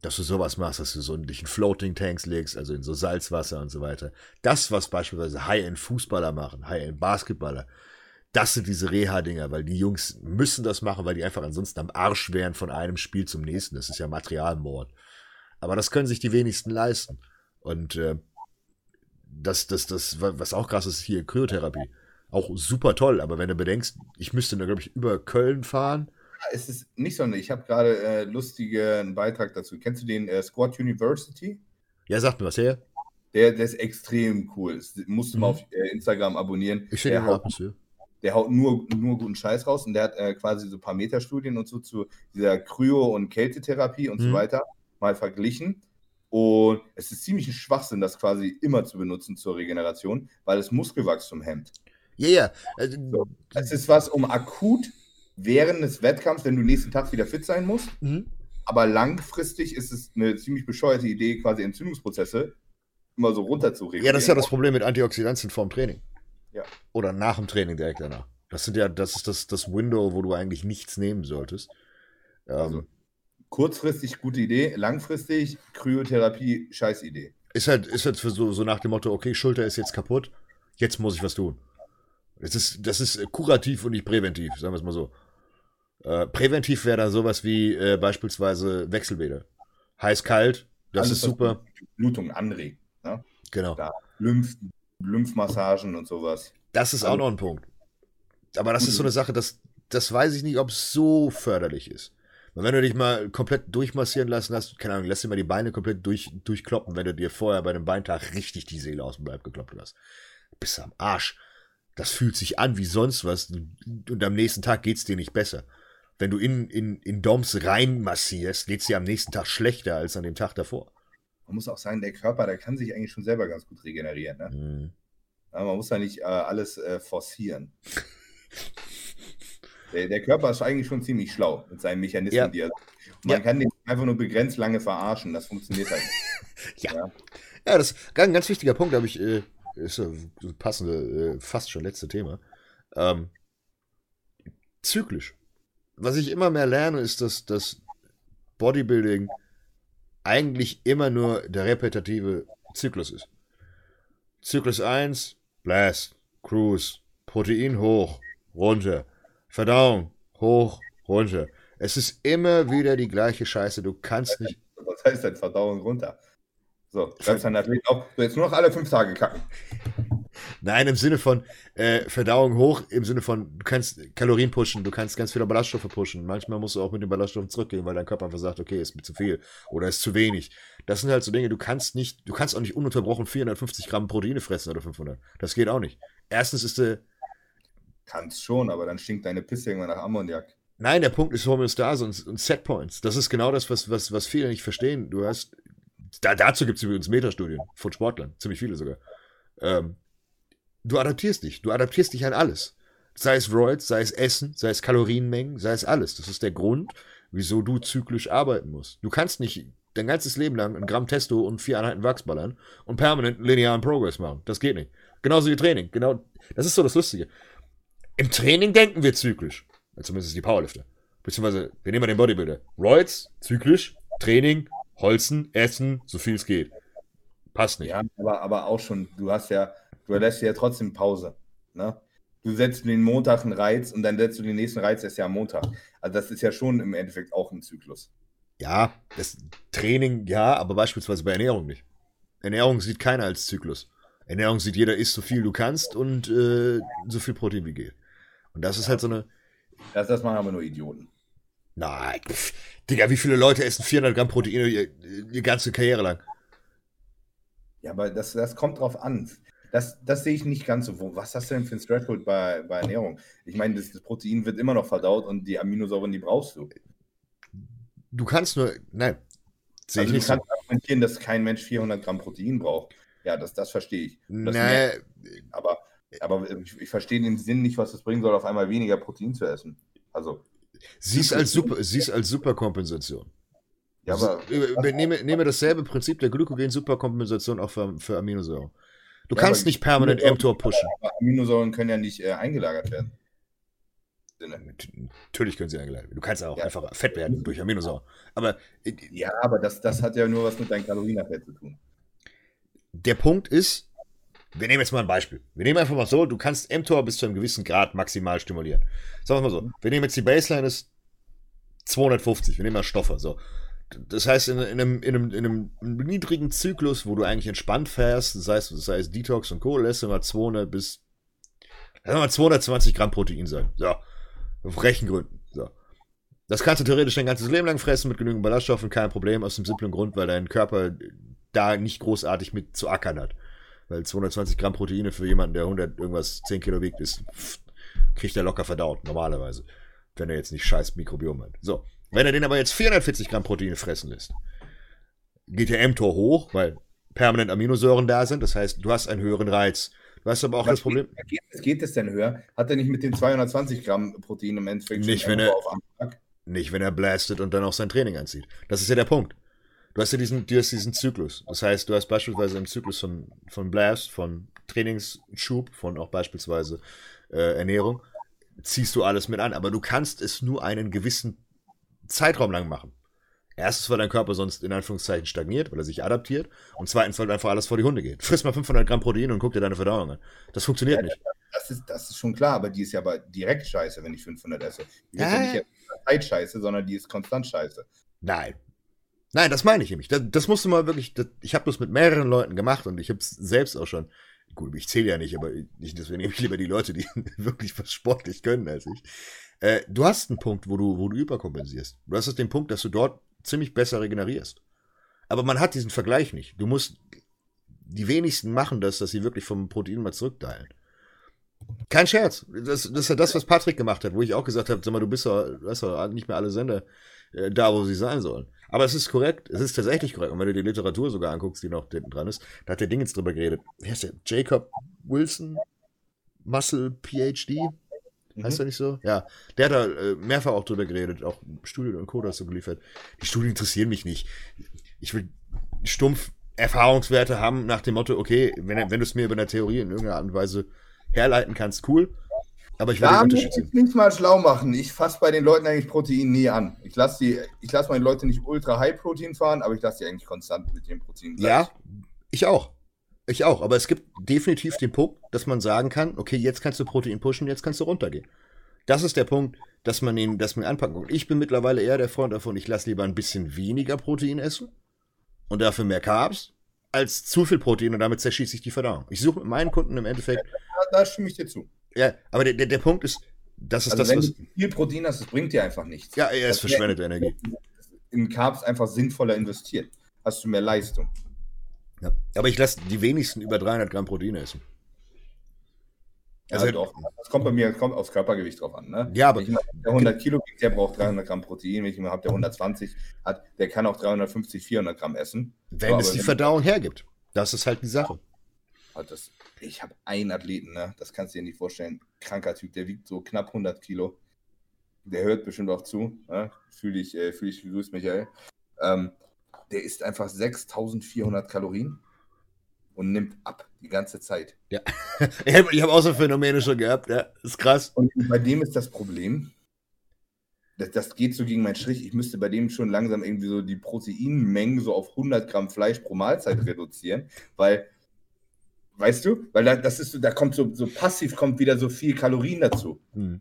dass du sowas machst, dass du so in dich in Floating Tanks legst, also in so Salzwasser und so weiter. Das, was beispielsweise High-End-Fußballer machen, High-End-Basketballer, das sind diese Reha-Dinger, weil die Jungs müssen das machen, weil die einfach ansonsten am Arsch wären von einem Spiel zum nächsten. Das ist ja Materialmord. Aber das können sich die wenigsten leisten. Und äh, das, das, das, was auch krass ist, hier Kryotherapie. Auch super toll, aber wenn du bedenkst, ich müsste da, glaube ich, über Köln fahren. Es ist nicht so, ich habe gerade äh, lustigen Beitrag dazu. Kennst du den äh, Squad University? Ja, sagt mir was her. Der, der ist extrem cool. Das musst du mhm. mal auf äh, Instagram abonnieren. Ich schicke ab und zu der haut nur, nur guten Scheiß raus und der hat äh, quasi so ein paar Metastudien und so zu dieser Kryo- und Kältetherapie und mhm. so weiter mal verglichen. Und es ist ziemlich ein Schwachsinn, das quasi immer zu benutzen zur Regeneration, weil es Muskelwachstum hemmt. Ja, yeah, ja. Yeah. So, es ist was, um akut während des Wettkampfs, wenn du nächsten Tag wieder fit sein musst. Mhm. Aber langfristig ist es eine ziemlich bescheuerte Idee, quasi Entzündungsprozesse immer so runter zu regeln. Ja, das ist ja das Problem mit Antioxidantien vorm Training. Ja. Oder nach dem Training direkt danach. Das sind ja, das ist das, das Window, wo du eigentlich nichts nehmen solltest. Ähm, also, kurzfristig gute Idee, langfristig Kryotherapie, scheiß Idee. Ist halt, ist halt für so, so nach dem Motto, okay, Schulter ist jetzt kaputt. Jetzt muss ich was tun. Das ist, das ist kurativ und nicht präventiv, sagen wir es mal so. Äh, präventiv wäre dann sowas wie äh, beispielsweise Wechselbäder. Heiß-kalt, das Alles, ist super. Blutung anregt. Ne? Genau. Da, Lymph, Lymphmassagen und sowas. Das ist auch noch ein Punkt. Aber das ist so eine Sache, das, das weiß ich nicht, ob es so förderlich ist. Und wenn du dich mal komplett durchmassieren lassen hast, keine Ahnung, lass dir mal die Beine komplett durch, durchkloppen, wenn du dir vorher bei einem Beintag richtig die Seele aus dem Leib gekloppt hast. Bist am Arsch. Das fühlt sich an wie sonst was und am nächsten Tag geht's dir nicht besser. Wenn du in, in, in Doms reinmassierst, geht's dir am nächsten Tag schlechter als an dem Tag davor. Man muss auch sagen, der Körper, der kann sich eigentlich schon selber ganz gut regenerieren. Ne? Mhm. man muss da nicht äh, alles äh, forcieren. Der, der, Körper ist eigentlich schon ziemlich schlau mit seinen Mechanismen, ja. die er. Man ja. kann den einfach nur begrenzt lange verarschen. Das funktioniert halt nicht. ja. ja. ja. das ist ein ganz wichtiger Punkt, habe ich, äh, ist ein passende, äh, fast schon letzte Thema. Ähm, zyklisch. Was ich immer mehr lerne, ist, dass das Bodybuilding eigentlich immer nur der repetitive Zyklus ist. Zyklus 1, Blast, Cruise, Protein hoch, runter. Verdauung, hoch, runter. Es ist immer wieder die gleiche Scheiße. Du kannst nicht. Was heißt denn Verdauung runter? So, das dann natürlich auch. So, jetzt nur noch alle fünf Tage kacken. Nein, im Sinne von äh, Verdauung hoch, im Sinne von, du kannst Kalorien pushen, du kannst ganz viele Ballaststoffe pushen. Manchmal musst du auch mit den Ballaststoffen zurückgehen, weil dein Körper einfach sagt, okay, ist mir zu viel oder ist zu wenig. Das sind halt so Dinge, du kannst nicht, du kannst auch nicht ununterbrochen 450 Gramm Proteine fressen oder 500. Das geht auch nicht. Erstens ist der Kannst schon, aber dann stinkt deine Pisse irgendwann nach Ammoniak. Nein, der Punkt ist Homöostase und, und Setpoints. Das ist genau das, was, was, was viele nicht verstehen. Du hast, da, dazu gibt es übrigens Metastudien von Sportlern, ziemlich viele sogar. Ähm, du adaptierst dich, du adaptierst dich an alles. Sei es Roids, sei es Essen, sei es Kalorienmengen, sei es alles. Das ist der Grund, wieso du zyklisch arbeiten musst. Du kannst nicht dein ganzes Leben lang ein Gramm Testo und vier Einheiten Wachs ballern und permanent linearen Progress machen. Das geht nicht. Genauso wie Training. Genau, das ist so das Lustige. Im Training denken wir zyklisch. Zumindest die Powerlifter. Beziehungsweise, wir nehmen mal den Bodybuilder. Roids, zyklisch, Training, Holzen, Essen, so viel es geht. Passt nicht. Ja, aber, aber auch schon, du hast ja, du lässt ja trotzdem Pause. Ne? Du setzt den Montag einen Reiz und dann setzt du den nächsten Reiz erst ja am Montag. Also das ist ja schon im Endeffekt auch ein Zyklus. Ja, das Training ja, aber beispielsweise bei Ernährung nicht. Ernährung sieht keiner als Zyklus. Ernährung sieht jeder, isst so viel du kannst und äh, so viel Protein wie geht. Und das ist halt so eine. Das, das machen aber nur Idioten. Nein, pff, Digga, wie viele Leute essen 400 Gramm Proteine die, die ganze Karriere lang? Ja, aber das, das kommt drauf an. Das, das sehe ich nicht ganz so. Was hast du denn für ein Threshold bei, bei Ernährung? Ich meine, das, das, Protein wird immer noch verdaut und die Aminosäuren, die brauchst du. Du kannst nur, nein. Sehe also ich nicht du kannst so. argumentieren, dass kein Mensch 400 Gramm Protein braucht. Ja, das, das verstehe ich. Das nee. aber aber ich, ich verstehe den Sinn nicht, was es bringen soll, auf einmal weniger Protein zu essen. Also. Sie ist als, super, sie ist als Superkompensation. Ja, aber. Nehme, nehme dasselbe Prinzip der Glykogen-Superkompensation auch für, für Aminosäuren. Du ja, kannst nicht permanent mTOR pushen. Aber Aminosäuren können ja nicht äh, eingelagert werden. Natürlich können sie eingelagert werden. Du kannst auch ja. einfach fett werden durch Aminosäuren. Aber. Äh, ja, aber das, das hat ja nur was mit deinen Kalorien nachher zu tun. Der Punkt ist, wir nehmen jetzt mal ein Beispiel. Wir nehmen einfach mal so, du kannst mTOR bis zu einem gewissen Grad maximal stimulieren. Sagen wir mal so, wir nehmen jetzt die Baseline ist 250, wir nehmen mal Stoffe, so. Das heißt, in, in, einem, in, einem, in einem niedrigen Zyklus, wo du eigentlich entspannt fährst, das heißt, das heißt Detox und Co., lässt du mal 200 bis, lass mal 220 Gramm Protein sein. So. Auf Rechengründen. So. Das kannst du theoretisch dein ganzes Leben lang fressen mit genügend Ballaststoffen, kein Problem, aus dem simplen Grund, weil dein Körper da nicht großartig mit zu ackern hat. Weil 220 Gramm Proteine für jemanden, der 100 irgendwas 10 Kilo wiegt, ist, pff, kriegt er locker verdaut, normalerweise. Wenn er jetzt nicht scheiß Mikrobiom hat. So. Wenn er den aber jetzt 440 Gramm Proteine fressen lässt, geht der mTOR hoch, weil permanent Aminosäuren da sind. Das heißt, du hast einen höheren Reiz. Du hast aber auch Was das Problem. Geht, geht es denn höher? Hat er nicht mit den 220 Gramm Protein im Endeffekt nicht, wenn er, Nicht, wenn er blastet und dann auch sein Training anzieht. Das ist ja der Punkt. Du hast ja diesen, du hast diesen Zyklus. Das heißt, du hast beispielsweise im Zyklus von, von Blast, von Trainingsschub, von auch beispielsweise äh, Ernährung, ziehst du alles mit an. Aber du kannst es nur einen gewissen Zeitraum lang machen. Erstens, weil dein Körper sonst in Anführungszeichen stagniert, weil er sich adaptiert. Und zweitens, weil einfach alles vor die Hunde geht. Friss mal 500 Gramm Protein und guck dir deine Verdauung an. Das funktioniert Ja, nicht. Das ist, das ist schon klar, aber die ist ja aber direkt scheiße, wenn ich 500 esse. Die ist Ja, ja, nicht Zeit scheiße, sondern die ist konstant scheiße. Nein. Nein, das meine ich nämlich. Das, das musst du mal wirklich. Das, ich habe das mit mehreren Leuten gemacht und ich habe es selbst auch schon. Gut, ich zähle ja nicht, aber ich, deswegen nehme ich lieber die Leute, die wirklich was sportlich können als ich. Äh, du hast einen Punkt, wo du, wo du überkompensierst. Du hast den Punkt, dass du dort ziemlich besser regenerierst. Aber man hat diesen Vergleich nicht. Du musst. Die wenigsten machen das, dass sie wirklich vom Protein mal zurückteilen. Kein Scherz. Das, das ist ja das, was Patrick gemacht hat, wo ich auch gesagt habe, sag mal, du bist ja, hast ja nicht mehr alle Sender äh, da, wo sie sein sollen. Aber es ist korrekt, es ist tatsächlich korrekt. Und wenn du die Literatur sogar anguckst, die noch hinten dran ist, da hat der Ding jetzt drüber geredet. Wie heißt der? Jacob Wilson? Muscle PhD? Heißt Mhm. er nicht so? Ja. Der hat da äh, mehrfach auch drüber geredet, auch Studien und Code hast du geliefert. Die Studien interessieren mich nicht. Ich will stumpf Erfahrungswerte haben nach dem Motto, okay, wenn, wenn du es mir über eine Theorie in irgendeiner Art und Weise herleiten kannst, cool. Aber ich den Da muss ich nicht mal schlau machen. Ich fasse bei den Leuten eigentlich Protein nie an. Ich lasse die, ich lasse meine Leute nicht ultra high Protein fahren, aber ich lasse die eigentlich konstant mit dem Protein. gleich. Ja, ich auch. Ich auch. Aber es gibt definitiv den Punkt, dass man sagen kann, okay, jetzt kannst du Protein pushen, jetzt kannst du runtergehen. Das ist der Punkt, dass man ihn, dass man ihn anpacken kann. Ich bin mittlerweile eher der Freund davon, ich lasse lieber ein bisschen weniger Protein essen und dafür mehr Carbs, als zu viel Protein und damit zerschieße ich die Verdauung. Ich suche mit meinen Kunden im Endeffekt, Da, da stimme ich dir zu. ja, aber der, der, der Punkt ist, das ist Also das, wenn was, du viel Protein hast, das bringt dir einfach nichts. ja, er ist Das verschwendete Energie. In Carbs einfach sinnvoller investiert. Hast du mehr Leistung. Ja. Aber ich lasse die wenigsten über 300 Gramm Proteine essen. Also Also- doch, das kommt bei mir kommt aufs Körpergewicht drauf an. Ne? Ja, aber Wenn jemand, der 100 Kilo wiegt, der braucht 300 Gramm Protein. Wenn ich jemanden habe, der 120 hat, der kann auch 350, 400 Gramm essen. wenn Aber es die Verdauung hergibt, das ist halt die Sache. Hat das, ich habe einen Athleten, ne? das kannst du dir nicht vorstellen. Kranker Typ, der wiegt so knapp 100 Kilo. Der hört bestimmt auch zu. Ne? Fühle ich, äh, fühl ich gegrüßt, Michael. Ähm, der isst einfach 6400 Kalorien und nimmt ab die ganze Zeit. Ich habe hab auch so Phänomene schon gehabt, ja, ist krass. Und bei dem ist das Problem, das, das geht so gegen meinen Strich. Ich müsste bei dem schon langsam irgendwie so die Proteinmengen so auf 100 Gramm Fleisch pro Mahlzeit reduzieren, weil, weißt du, weil da, das ist so, da kommt so, so passiv kommt wieder so viel Kalorien dazu. Hm.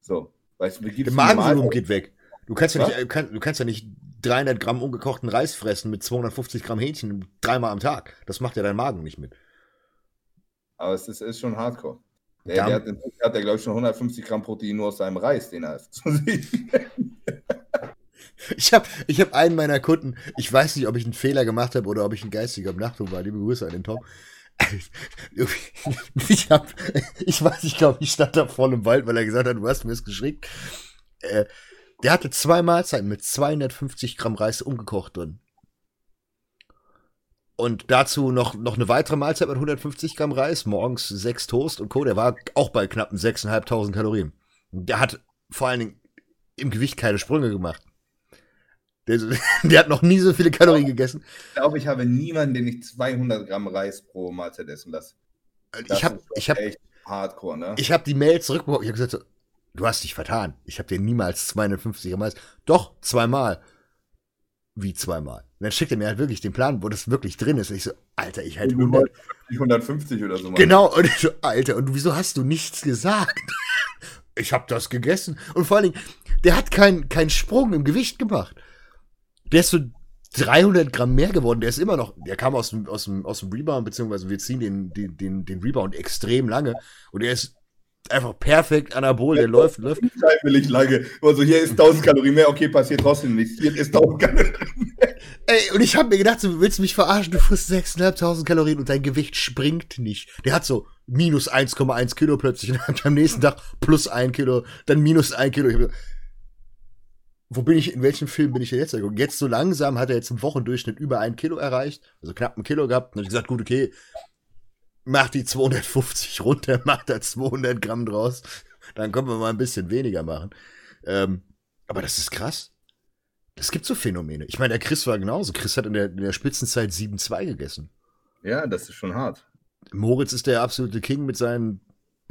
So, weißt du, Der Magenvolumen geht weg. Du kannst ja Was? nicht, äh, kann, du kannst ja nicht 300 Gramm ungekochten Reis fressen mit 250 Gramm Hähnchen dreimal am Tag. Das macht ja dein Magen nicht mit. Aber es ist, ist schon hardcore. Der, der hat, der hat ja, glaube ich, schon 150 Gramm Protein nur aus seinem Reis, den er isst. Ich habe ich hab einen meiner Kunden, ich weiß nicht, ob ich einen Fehler gemacht habe oder ob ich ein geistiger Umnachtung war. Liebe Grüße an den Tom. Ich hab, ich weiß, ich glaube, ich stand da voll im Wald, weil er gesagt hat, du hast mir es geschickt. Äh, der hatte zwei Mahlzeiten mit 250 Gramm Reis ungekocht drin. Und dazu noch, noch eine weitere Mahlzeit mit 150 Gramm Reis, morgens sechs Toast und Co. Der war auch bei knappen 6.500 Kalorien. Der hat vor allen Dingen im Gewicht keine Sprünge gemacht. Der, der hat noch nie so viele Kalorien gegessen. Ich glaube, ich habe niemanden, den ich 200 Gramm Reis pro Mahlzeit essen lasse. Das Ich habe ich hab, echt hardcore, ne? ich hab die Mail zurückbekommen. Ich habe gesagt, so, du hast dich vertan. Ich habe dir niemals 250 Gramm Reis. Doch, zweimal. Wie zweimal? Und dann schickt er mir halt wirklich den Plan, wo das wirklich drin ist. Und ich so, Alter, ich halt 100. 150 oder so. Mann. Genau, und ich so, Alter, und wieso hast du nichts gesagt? Ich habe das gegessen. Und vor allen Dingen, der hat keinen keinen Sprung im Gewicht gemacht. Der ist so 300 Gramm mehr geworden. Der ist immer noch, der kam aus dem, aus dem, aus dem Rebound, beziehungsweise wir ziehen den, den, den, den Rebound extrem lange. Und der ist einfach perfekt anabol. Der läuft, läuft. Freiwillig lange. Also hier ist 1000 Kalorien mehr, okay, passiert trotzdem nichts. Hier ist 1000 Kalorien. Ey, und ich habe mir gedacht, du willst mich verarschen, du frisst 6.500 Kalorien und dein Gewicht springt nicht. Der hat so minus 1,1 Kilo plötzlich und am nächsten Tag plus 1 Kilo, dann minus 1 Kilo. Gedacht, wo bin ich, in welchem Film bin ich denn jetzt? geguckt? Jetzt so langsam hat er jetzt im Wochendurchschnitt über ein Kilo erreicht, also knapp ein Kilo gehabt. Und ich gesagt, gut, okay, mach die 250 runter, mach da 200 Gramm draus. Dann können wir mal ein bisschen weniger machen. Ähm, aber das ist krass. Es gibt so Phänomene. Ich meine, der Chris war genauso. Chris hat in der, in der Spitzenzeit 7-2 gegessen. Ja, das ist schon hart. Moritz ist der absolute King mit seinen.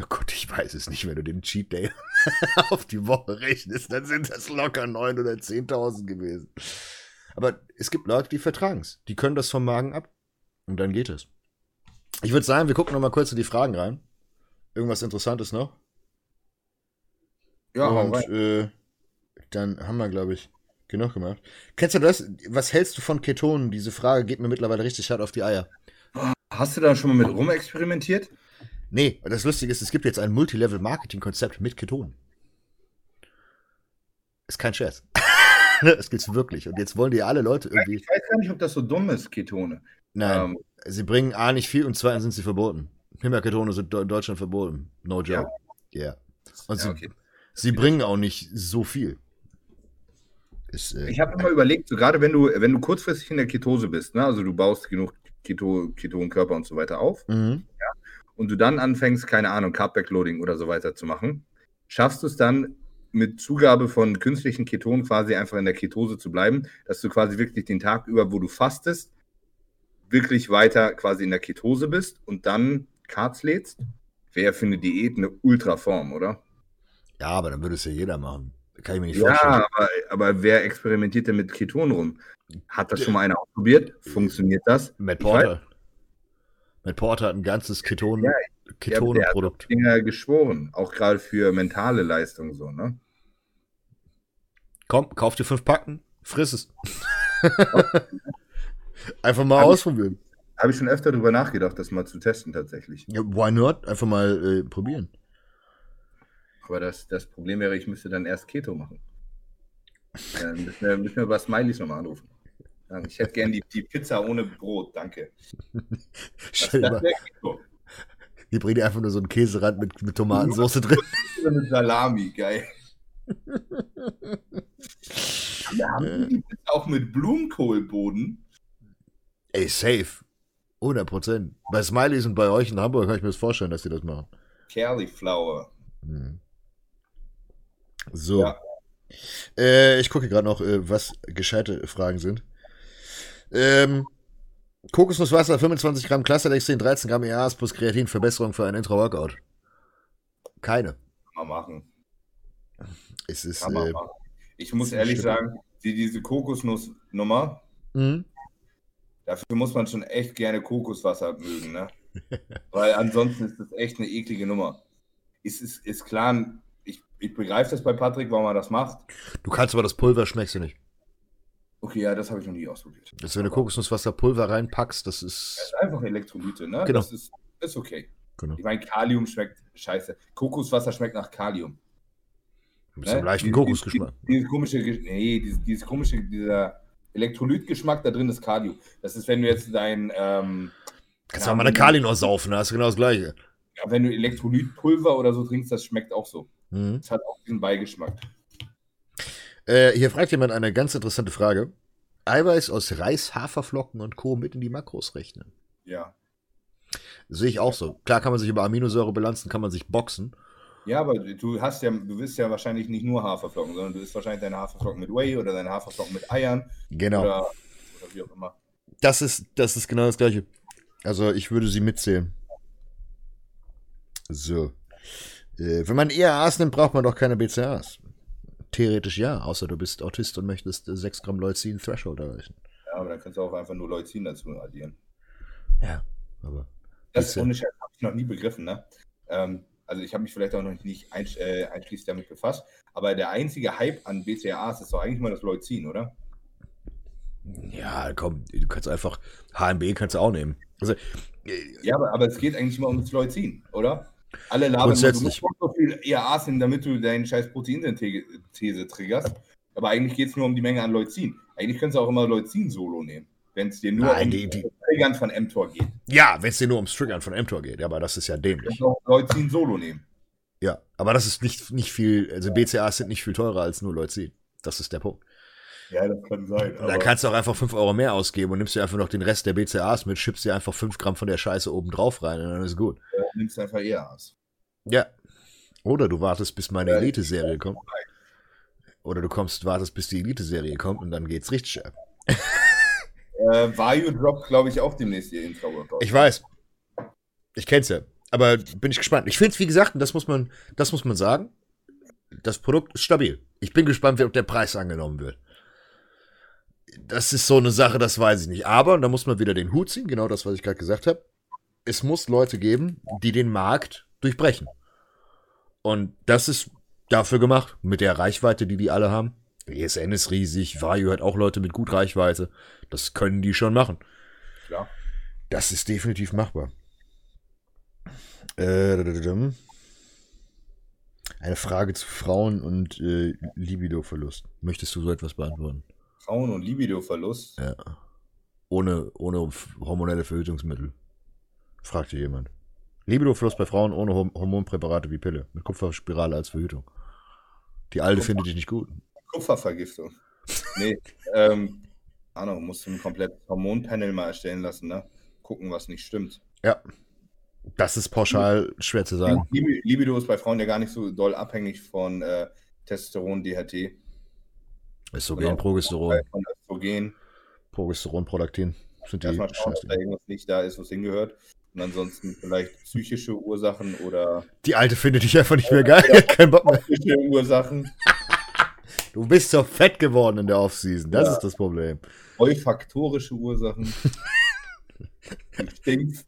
Oh Gott, ich weiß es nicht, wenn du den Cheat Day auf die Woche rechnest, dann sind das locker 9 oder 10.000 gewesen. Aber es gibt Leute, die vertragen es. Die können das vom Magen ab. Und dann geht es. Ich würde sagen, wir gucken noch mal kurz in die Fragen rein. Irgendwas Interessantes noch? Ja, Und äh, dann haben wir, glaube ich, genug gemacht. Kennst du das? Was hältst du von Ketonen? Diese Frage geht mir mittlerweile richtig hart auf die Eier. Hast du da schon mal mit rumexperimentiert? Nee, das Lustige ist, es gibt jetzt ein Multilevel-Marketing-Konzept mit Ketonen. Ist kein Scherz. Es gibt's wirklich. Und jetzt wollen die alle Leute irgendwie. Ich weiß gar nicht, ob das so dumm ist, Ketone. Nein, Ähm, sie bringen A nicht viel und zweitens sind sie verboten. Himbeerketone sind in Deutschland verboten. No joke. Ja. Und sie, ja, okay. sie bringen auch nicht so viel. Ist, äh, Ich habe immer überlegt, so gerade wenn du, wenn du kurzfristig in der Ketose bist, ne, also du baust genug Keto, Ketonkörper und so weiter auf mhm. und du dann anfängst, keine Ahnung, Cardback-Loading oder so weiter zu machen, schaffst du es dann mit Zugabe von künstlichen Ketonen quasi einfach in der Ketose zu bleiben, dass du quasi wirklich den Tag über, wo du fastest, wirklich weiter quasi in der Ketose bist und dann Carbs lädst. Wäre für eine Diät eine Ultraform, oder? Ja, aber dann würde es ja jeder machen. Kann ich mir nicht vorstellen. Ja, aber, aber wer experimentiert denn mit Ketonen rum? Hat das schon mal einer ausprobiert? Funktioniert das? Matt Porter. Matt Porter hat ein ganzes Keton, Ja, Ketonenprodukt. Dinger geschworen, auch gerade für mentale Leistung so, ne? Komm, kauf dir fünf Packen, friss es. Einfach mal Hab ausprobieren. Habe ich schon öfter drüber nachgedacht, das mal zu testen tatsächlich. Ja, why not? Einfach mal äh, probieren. Aber das, das Problem wäre, ich müsste dann erst Keto machen. Dann müssen wir, müssen wir über Smileys nochmal anrufen. Ich hätte gern die, die Pizza ohne Brot, danke. Das, Stell das wäre Keto. die bringen dir einfach nur so einen Käserand mit, mit Tomatensauce drin. Pizza mit Salami, geil. Wir haben die Pizza auch mit Blumenkohlboden. Ey, safe. 100 Prozent. Bei Smileys und bei euch in Hamburg kann ich mir das vorstellen, dass die das machen. Cauliflower. Hm. So. Ja. Äh, ich gucke gerade noch, äh, was gescheite Fragen sind. Ähm, Kokosnusswasser, 25 Gramm Clusterdextrin, 13 Gramm EAs plus Kreatin, Verbesserung für ein Intra-Workout. Keine. Kann man machen. Es ist, äh, machen. Ich muss ehrlich schlimm. sagen, die, diese Kokosnussnummer, mh, dafür muss man schon echt gerne Kokoswasser mögen, ne? Weil ansonsten ist das echt eine eklige Nummer. Es ist, ist klar, ich, ich begreife das bei Patrick, warum er das macht. du kannst aber das Pulver schmeckst du nicht. Okay, ja, das habe ich noch nie ausprobiert. Das, wenn du Kokosnusswasserpulver reinpackst, das ist. Das ist einfach Elektrolyte, ne? Genau. Das ist, ist okay. Genau. Ich meine, Kalium schmeckt scheiße. Kokoswasser schmeckt nach Kalium. Mit so einem ne? leichten Dieses- Kokosgeschmack. Dieses, dieses komische, Ge- nee, dieses, dieses komische, dieser Elektrolytgeschmack da drin ist Kalium. Das ist, wenn du jetzt dein, ähm, Kannst du auch mal eine Kali noch saufen, da hast du genau das gleiche. ja, wenn du Elektrolytpulver oder so trinkst, das schmeckt auch so. Mhm. Das hat auch diesen Beigeschmack. Äh, hier fragt jemand eine ganz interessante Frage. Eiweiß aus Reis, Haferflocken und Co. mit in die Makros rechnen. Ja. Sehe ich auch so. Klar kann man sich über Aminosäurebilanzen, kann man sich boxen. Ja, aber du hast ja, du isst ja wahrscheinlich nicht nur Haferflocken, sondern du isst wahrscheinlich deine Haferflocken mit Whey oder deine Haferflocken mit Eiern Genau. oder, oder wie auch immer. Das ist, das ist genau das gleiche. Also ich würde sie mitzählen. So. Äh, wenn man ERAs nimmt, braucht man doch keine BCAs. Theoretisch ja, außer du bist Autist und möchtest äh, 6 Gramm Leucin Threshold erreichen. Ja, aber dann kannst du auch einfach nur Leucin dazu addieren. Ja, aber. Das ist ohne Scheiß, habe ich noch nie begriffen, ne? Ähm, also ich habe mich vielleicht auch noch nicht einsch äh, einschließlich damit befasst, aber der einzige Hype an BCAAs ist doch eigentlich mal das Leucin, oder? Ja, komm, du kannst einfach HMB kannst du auch nehmen. Also, äh, Ja, aber, aber es geht eigentlich mal um das Leucin, oder? Alle labern, nur, du Grundsätzlich. musst so viel EAAs hin, damit du deinen scheiß Proteinsynthese triggerst. Aber eigentlich geht es nur um die Menge an Leucin. Eigentlich könntest du auch immer Leucin-Solo nehmen, wenn es dir nur Nein, um die- die- Triggern von mTOR geht. ja, wenn es dir nur ums Triggern von mTOR geht, ja, aber das ist ja Du dämlich. kannst auch Leucin-Solo nehmen. Ja, aber das ist nicht, nicht viel, also BCAs sind nicht viel teurer als nur Leucin. Das ist der Punkt. Ja, das kann sein. Da kannst du auch einfach 5 Euro mehr ausgeben und nimmst dir einfach noch den Rest der BCAs mit, schippst dir einfach 5 Gramm von der Scheiße oben drauf rein und dann ist gut. du nimmst einfach EAAs. Ja. Oder du wartest, bis meine Ja, Elite-Serie kommt. Oder du kommst, wartest, bis die Elite-Serie kommt und dann geht's richtig ab. Äh, Vario droppt, glaube ich, auch demnächst ihr Intra-Workout. Ich weiß. Ich kenn's ja. Aber bin ich gespannt. Ich finde es, wie gesagt, und das muss man, das muss man sagen. Das Produkt ist stabil. Ich bin gespannt, ob der Preis angenommen wird. das ist so eine Sache, das weiß ich nicht. Aber, und da muss man wieder den Hut ziehen, genau das, was ich gerade gesagt habe. Es muss Leute geben, die den Markt durchbrechen. Und das ist dafür gemacht, mit der Reichweite, die die alle haben. ESN ist riesig, Vario hat auch Leute mit gut Reichweite. Das können die schon machen. Klar. Das ist definitiv machbar. Äh, eine Frage zu Frauen und äh, Libido-Verlust. Möchtest du so etwas beantworten? Frauen- und Libido-Verlust? Ja. Ohne, ohne hormonelle Verhütungsmittel. Fragte jemand. Libido-Verlust bei Frauen ohne Horm Hormonpräparate wie Pille. Mit Kupferspirale als Verhütung. Die alte findet dich nicht gut. Kupfervergiftung. Nee, ähm, Ahnung, musst du ein komplettes Hormonpanel mal erstellen lassen, ne? Gucken, was nicht stimmt. Ja. Das ist pauschal schwer zu sagen. Lib- Libido ist bei Frauen ja gar nicht so doll abhängig von äh, Testosteron, DHT, Östrogen, Progesteron, äh, von Östrogen. Progesteron, Prolaktin. Sind die Erstmal schauen, ob da irgendwas nicht da ist, was hingehört. Und ansonsten vielleicht psychische Ursachen oder Die alte findet dich einfach nicht mehr geil. Hat keinen Bock mehr. psychische Ursachen, Du bist so fett geworden in der Offseason. Das Ja. ist das Problem. olfaktorische Ursachen. Stinkst.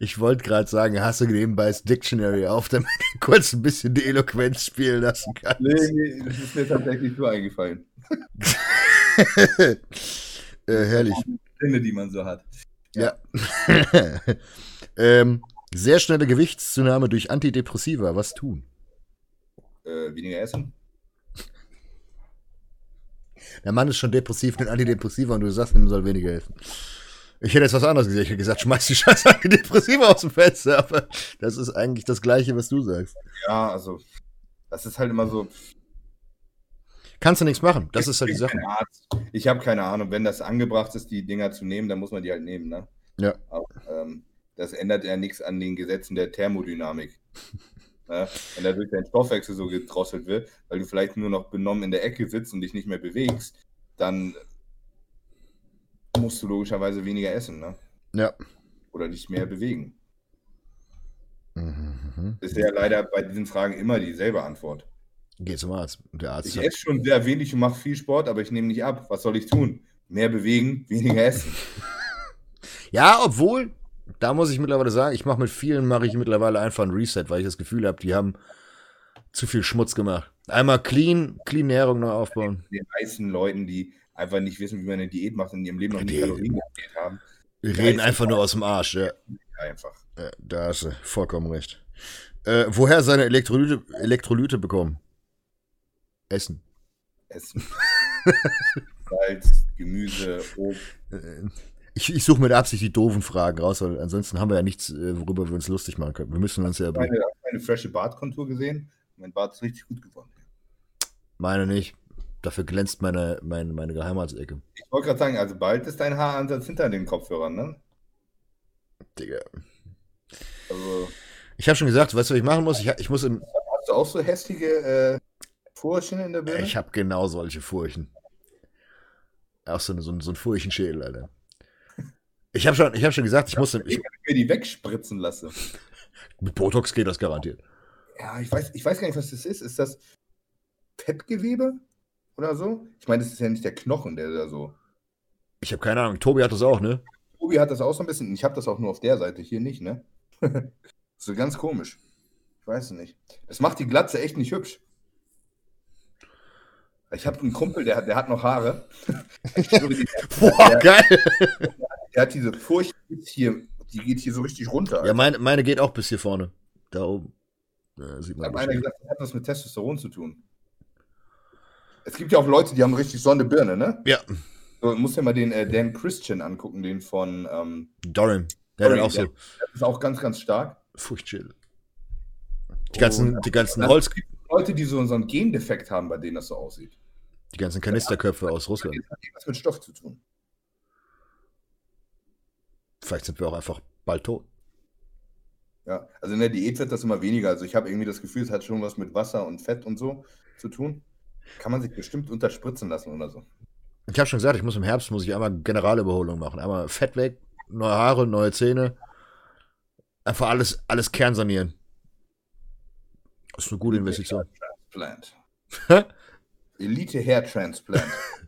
Ich wollte gerade sagen, hast du nebenbei das Dictionary auf, damit du kurz ein bisschen die Eloquenz spielen lassen kannst. Nee, nee, das ist mir tatsächlich so eingefallen. äh, herrlich. Sinne, die man so hat. Ja. ähm, sehr schnelle Gewichtszunahme durch Antidepressiva. Was tun? Äh, weniger essen? Der Mann ist schon depressiv mit Antidepressiva und du sagst, ihm soll weniger helfen. Ich hätte jetzt was anderes gesagt. Ich hätte gesagt, schmeiß die scheiß Antidepressiva aus dem Fenster. Aber das ist eigentlich das Gleiche, was du sagst. Ja, also, das ist halt immer so. Kannst du nichts machen. Das ist halt die Ich Sache. Ich habe keine Ahnung. Wenn das angebracht ist, die Dinger zu nehmen, dann muss man die halt nehmen, ne? Ja. Aber, ähm, das ändert ja nichts an den Gesetzen der Thermodynamik. ne? Wenn dadurch dein Stoffwechsel so gedrosselt wird, weil du vielleicht nur noch benommen in der Ecke sitzt und dich nicht mehr bewegst, dann musst du logischerweise weniger essen, ne? Ja. Oder dich mehr bewegen. Mhm. Ist ja leider bei diesen Fragen immer dieselbe Antwort. Geh zum Arzt. Der Arzt Ich esse schon sehr wenig und mache viel Sport, aber ich nehme nicht ab. Was soll ich tun? Mehr bewegen, weniger essen. Ja, obwohl, da muss ich mittlerweile sagen, ich mache mit vielen, mache ich mittlerweile einfach ein Reset, weil ich das Gefühl habe, die haben zu viel Schmutz gemacht. Einmal clean, clean Ernährung neu aufbauen. Den meisten Leuten, die einfach nicht wissen, wie man eine Diät macht und in ihrem Leben noch nie Kalorien gezählt haben, reden einfach nur aus dem Arsch, ja. einfach. ja da hast du vollkommen recht. Äh, woher seine Elektrolyte, Elektrolyte bekommen? Essen. Essen. Salz, Gemüse, Obst. Ich, ich suche mit Absicht die doofen Fragen raus, weil ansonsten haben wir ja nichts, äh, worüber wir uns lustig machen können. Wir müssen uns ja. Hast du meine frische Bartkontur gesehen? Mein Bart ist richtig gut geworden. Meine nicht. Dafür glänzt meine, meine, meine Geheimatsecke. Ich wollte gerade sagen, also bald ist dein Haaransatz hinter den Kopfhörern, ne? Digga. Also Ich habe schon gesagt, weißt du, was ich machen muss? Ich, ich muss im. hast du auch so hässliche äh, Furchen in der Birne? Ich habe genau solche Furchen. Auch so, eine, so, ein- so ein Furchenschädel, Alter. Ich habe schon, ich hab schon gesagt, ich muss. im- Ich, mir die wegspritzen lasse. mit Botox geht das garantiert. Ja, ich weiß, ich weiß gar nicht, was das ist. Ist das Fettgewebe oder so? Ich meine, das ist ja nicht der Knochen, der da so. Ich habe keine Ahnung. Tobi hat das auch, ne? Tobi hat das auch so ein bisschen. Ich habe das auch nur auf der Seite, hier nicht, ne? so ganz komisch. Ich weiß es nicht. Das macht die Glatze echt nicht hübsch. Ich habe einen Kumpel, der hat, der hat noch Haare. Boah, Ja. geil. der hat diese Furcht hier, die geht hier so richtig runter. Ja, meine, meine geht auch bis hier vorne. Da oben. Ja, sieht Da man einer nicht. gesagt, das hat was mit Testosteron zu tun. Es gibt ja auch Leute, die haben richtig Sonne Birne, ne? Ja, So, muss ja mal den äh, Dan Christian angucken, den von. Ähm, Doran. Der Doran, auch so ja. das ist auch ganz, ganz stark. Furchtschädel. Die ganzen, Und- die ganzen Also, Holz, es gibt Leute, die so, so einen Gendefekt haben, bei denen das so aussieht. die ganzen Kanisterköpfe aus Russland. Das hat irgendwas mit Stoff zu tun. Vielleicht sind wir auch einfach bald tot. Ja, also in der Diät wird das immer weniger. Also ich habe irgendwie das Gefühl, es hat schon was mit Wasser und Fett und so zu tun. Kann man sich bestimmt unterspritzen lassen oder so. Ich habe schon gesagt, ich muss im Herbst muss ich einmal Generalüberholung machen. Einmal Fett weg, neue Haare, neue Zähne. Einfach alles, alles kernsanieren. Das ist eine gute Investition. Transplant. Hä? Elite Hair Transplant.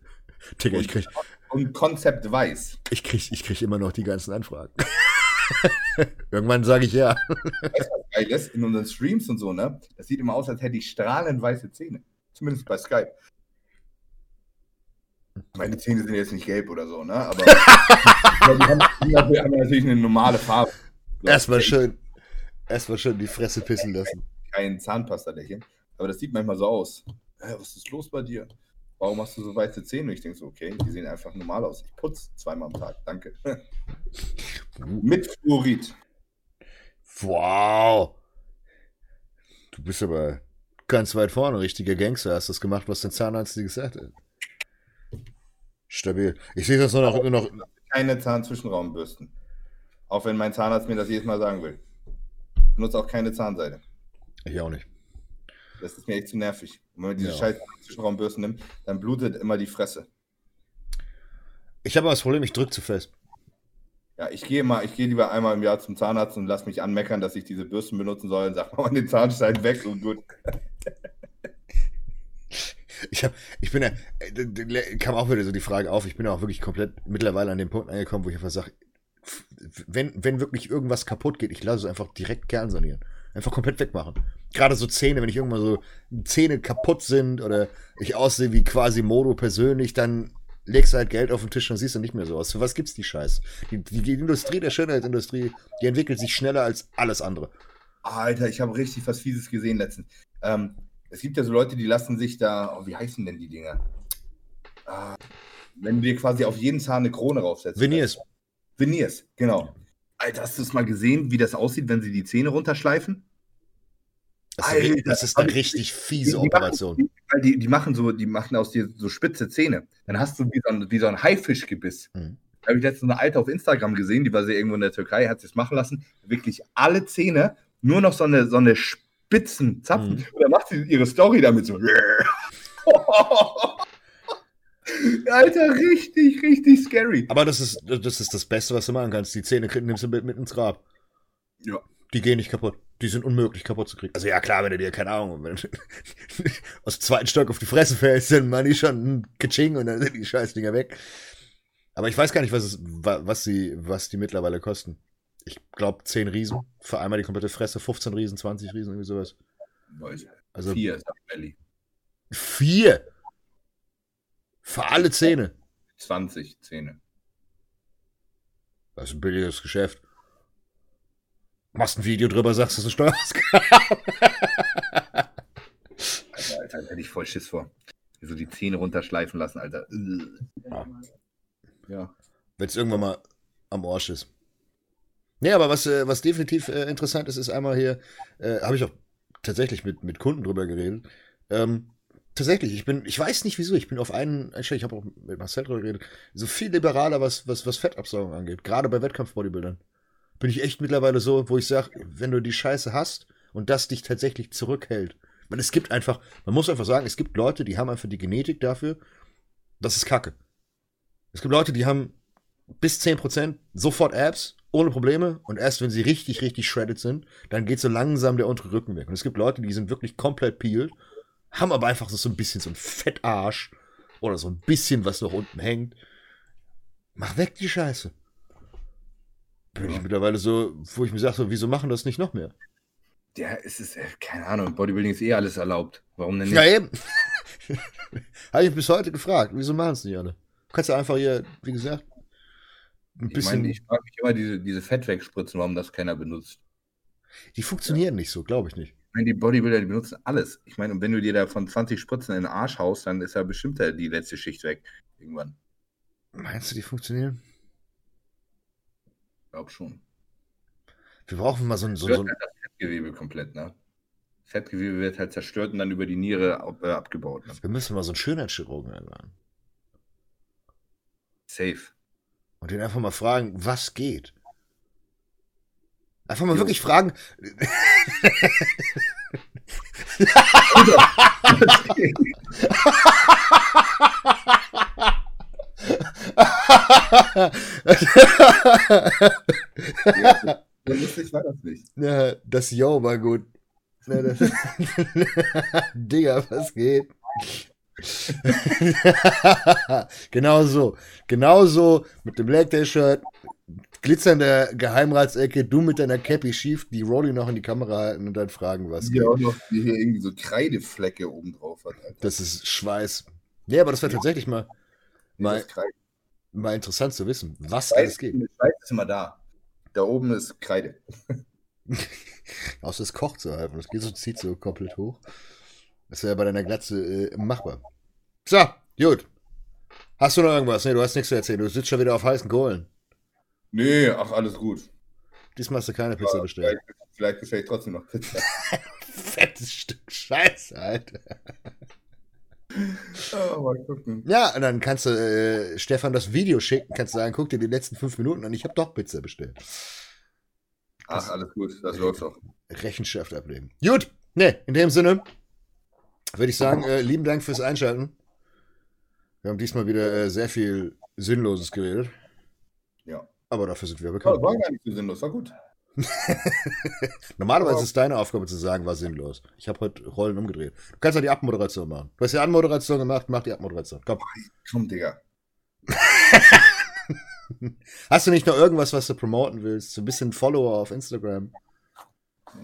Digga, ich krieg, Und Konzept weiß. ich krieg, ich krieg immer noch die ganzen Anfragen. Irgendwann sage ich ja. Weißt was geil ist? In unseren Streams und so, ne? Das sieht immer aus, als hätte ich strahlend weiße Zähne. Zumindest bei Skype. Meine Zähne sind jetzt nicht gelb oder so, ne? Aber die, haben, natürlich eine normale Farbe. So, Erstmal schön, erstmal schön die Fresse pissen lassen. Kein Zahnpasta-Lächeln. Aber das sieht manchmal so aus. Was ist los bei dir? Warum hast du so weiße Zähne? Und ich denke so, okay, die sehen einfach normal aus. Ich putze zweimal am Tag. Danke. Mit Fluorid. Wow. Du bist aber ganz weit vorne, richtiger Gangster. Hast das gemacht, was dein Zahnarzt dir gesagt hat. Stabil. Ich sehe das nur noch, nur noch. Keine Zahnzwischenraumbürsten. Auch wenn mein Zahnarzt mir das jedes Mal sagen will. Ich benutze auch keine Zahnseide. Ich auch nicht. Das ist mir echt zu nervig. Und wenn man diese Ja. scheiß Zwischenraumbürsten nimmt, dann blutet immer die Fresse. Ich habe aber das Problem, ich drück zu fest. Ja, ich gehe mal, ich gehe lieber einmal im Jahr zum Zahnarzt und lass mich anmeckern, dass ich diese Bürsten benutzen soll und sag mal den Zahnstein weg und gut. Ich hab, ich bin ja, äh, kam auch wieder so die Frage auf, ich bin ja auch wirklich komplett mittlerweile an dem Punkt angekommen, wo ich einfach sage, wenn, wenn wirklich irgendwas kaputt geht, ich lasse es einfach direkt kernsanieren. Einfach komplett wegmachen. Gerade so Zähne, wenn ich irgendwann so Zähne kaputt sind oder ich aussehe wie quasi Modo persönlich, dann legst du halt Geld auf den Tisch und siehst du nicht mehr so aus. Für was gibt's die Scheiße? Die, die, die Industrie, der Schönheitsindustrie, die entwickelt sich schneller als alles andere. Alter, ich habe richtig was Fieses gesehen letztens. Ähm, es gibt ja so Leute, die lassen sich da, oh, wie heißen denn die Dinger? Ah, wenn du dir quasi auf jeden Zahn eine Krone raufsetzt. Veneers. Veneers, genau. Alter, hast du es mal gesehen, wie das aussieht, wenn sie die Zähne runterschleifen? Das ist, Alter, eine- das ist eine richtig fiese Die- die Operation. Machen, die, die machen so, die machen aus dir so spitze Zähne. Dann hast du wie so ein, wie so ein Haifischgebiss. Mhm. Da habe ich letztens eine alte auf Instagram gesehen, die war sie irgendwo in der Türkei, hat es machen lassen. Wirklich alle Zähne, nur noch so eine, so eine spitzen Zapfen. Mhm. Und dann macht sie ihre Story damit so. Alter, richtig, richtig scary. Aber das ist, das ist das Beste, was du machen kannst. Die Zähne nimmst du mit, mit ins Grab. Ja. Die gehen nicht kaputt. Die sind unmöglich kaputt zu kriegen. Also ja, klar, wenn du dir, keine Ahnung, wenn du aus dem zweiten Stock auf die Fresse fällst, dann machen die schon ein Kaching und dann sind die Scheißdinger weg. Aber ich weiß gar nicht, was, es, wa- was, sie, was die mittlerweile kosten. Ich glaube 10 Riesen für einmal die komplette Fresse, 15 Riesen, 20 Riesen, irgendwie sowas. Also Vier, Melli. vier. Für alle Zähne. 20 Zähne. Das ist ein billiges Geschäft. Machst ein Video drüber, sagst, das ist eine Steuerausgabe. Alter, Alter, da hätte ich voll Schiss vor. So die Zähne runterschleifen lassen, Alter. Ja. Wenn es irgendwann mal am Arsch ist. Nee, aber was, äh, was definitiv äh, interessant ist, ist einmal hier, äh, habe ich auch tatsächlich mit, mit Kunden drüber geredet. Ähm, tatsächlich, ich bin, ich weiß nicht wieso, ich bin auf einen, ich habe auch mit Marcel drüber geredet, so viel liberaler, was, was, was Fettabsaugung angeht. Gerade bei Wettkampf-Bodybuildern. Bin ich echt mittlerweile so, wo ich sage, wenn du die Scheiße hast und das dich tatsächlich zurückhält. Weil es gibt einfach, man muss einfach sagen, es gibt Leute, die haben einfach die Genetik dafür, das ist Kacke. Es gibt Leute, die haben bis 10% sofort Abs, ohne Probleme. Und erst wenn sie richtig, richtig shredded sind, dann geht so langsam der untere Rücken weg. Und es gibt Leute, die sind wirklich komplett peeled, haben aber einfach so ein bisschen so ein Fettarsch oder so ein bisschen, was noch unten hängt. Mach weg die Scheiße. Bin ich mittlerweile so, wo ich mir sage, so, wieso machen das nicht noch mehr? Ja, es ist, äh, keine Ahnung, Bodybuilding ist eh alles erlaubt. Warum denn nicht? Ja, eben. Habe ich bis heute gefragt, wieso machen es nicht alle? Du kannst ja einfach hier, wie gesagt, ein ich bisschen. meine, ich frage mich immer, diese, diese Fettwegspritzen, warum das keiner benutzt. die funktionieren nicht so, glaube ich nicht. Ich meine, die Bodybuilder, die benutzen alles. Ich meine, und wenn du dir da von 20 Spritzen in den Arsch haust, dann ist ja bestimmt die letzte Schicht weg. Irgendwann. Meinst du, die funktionieren? Ich glaube schon. Wir brauchen mal so ein, so, so halt das Fettgewebe komplett, ne? Fettgewebe wird halt zerstört und dann über die Niere ab, äh, abgebaut. Ne? wir müssen mal so einen Schönheitschirurgen einladen. Safe. Und den einfach mal fragen, was geht. Einfach mal Jo. wirklich fragen. Ja, das Yo war gut. Ja, das Digga, was geht? genau so. Genau so mit dem Leg Day Shirt, glitzernde Geheimratsecke, du mit deiner Cappy schief, die Rolling noch in die Kamera halten und dann fragen, was Die geht. auch noch die hier irgendwie so Kreideflecke oben drauf hat. Alter. Das ist Schweiß. Nee, aber das wäre tatsächlich mal, mal, mal interessant zu wissen, was Schweiß, alles geht. Schweiß ist immer da. Da oben ist Kreide. Außer es kocht so halb und das geht so, zieht so komplett hoch. Das wäre bei deiner Glatze äh, machbar. So, gut. Hast du noch irgendwas? Nee, du hast nichts zu erzählen. Du sitzt schon wieder auf heißen Kohlen. Nee, ach, alles gut. Diesmal hast du keine Pizza bestellt. Vielleicht, vielleicht bestelle ich trotzdem noch Pizza. Fettes Stück Scheiße, Alter. oh, mal gucken. Ja, und dann kannst du äh, Stefan das Video schicken, kannst sagen, guck dir die letzten fünf Minuten an, ich habe doch Pizza bestellt. Ach, alles gut, das läuft doch. Rechenschaft ablegen. Gut, ne, in dem Sinne würde ich sagen, äh, lieben Dank fürs Einschalten. Wir haben diesmal wieder äh, sehr viel Sinnloses geredet. Aber dafür sind wir bekannt. war gar nicht so sinnlos, war gut. Normalerweise ist es deine Aufgabe zu sagen, war sinnlos. Ich habe heute Rollen umgedreht. Du kannst ja die Abmoderation machen. Du hast die Anmoderation gemacht, mach die Abmoderation. Komm. Komm, Digga. Hast du nicht noch irgendwas, was du promoten willst? So ein bisschen Follower auf Instagram?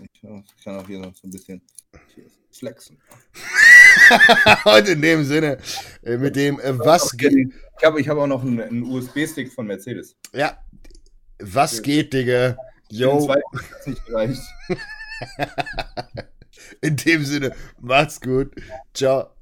Ich, kann auch hier noch so ein bisschen flexen. Und in dem Sinne, äh, mit dem, äh, was geht. Ich habe ich hab auch noch einen, einen USB-Stick von Mercedes. Ja, was geht, Digga? Yo, in dem Sinne, macht's gut. Ciao.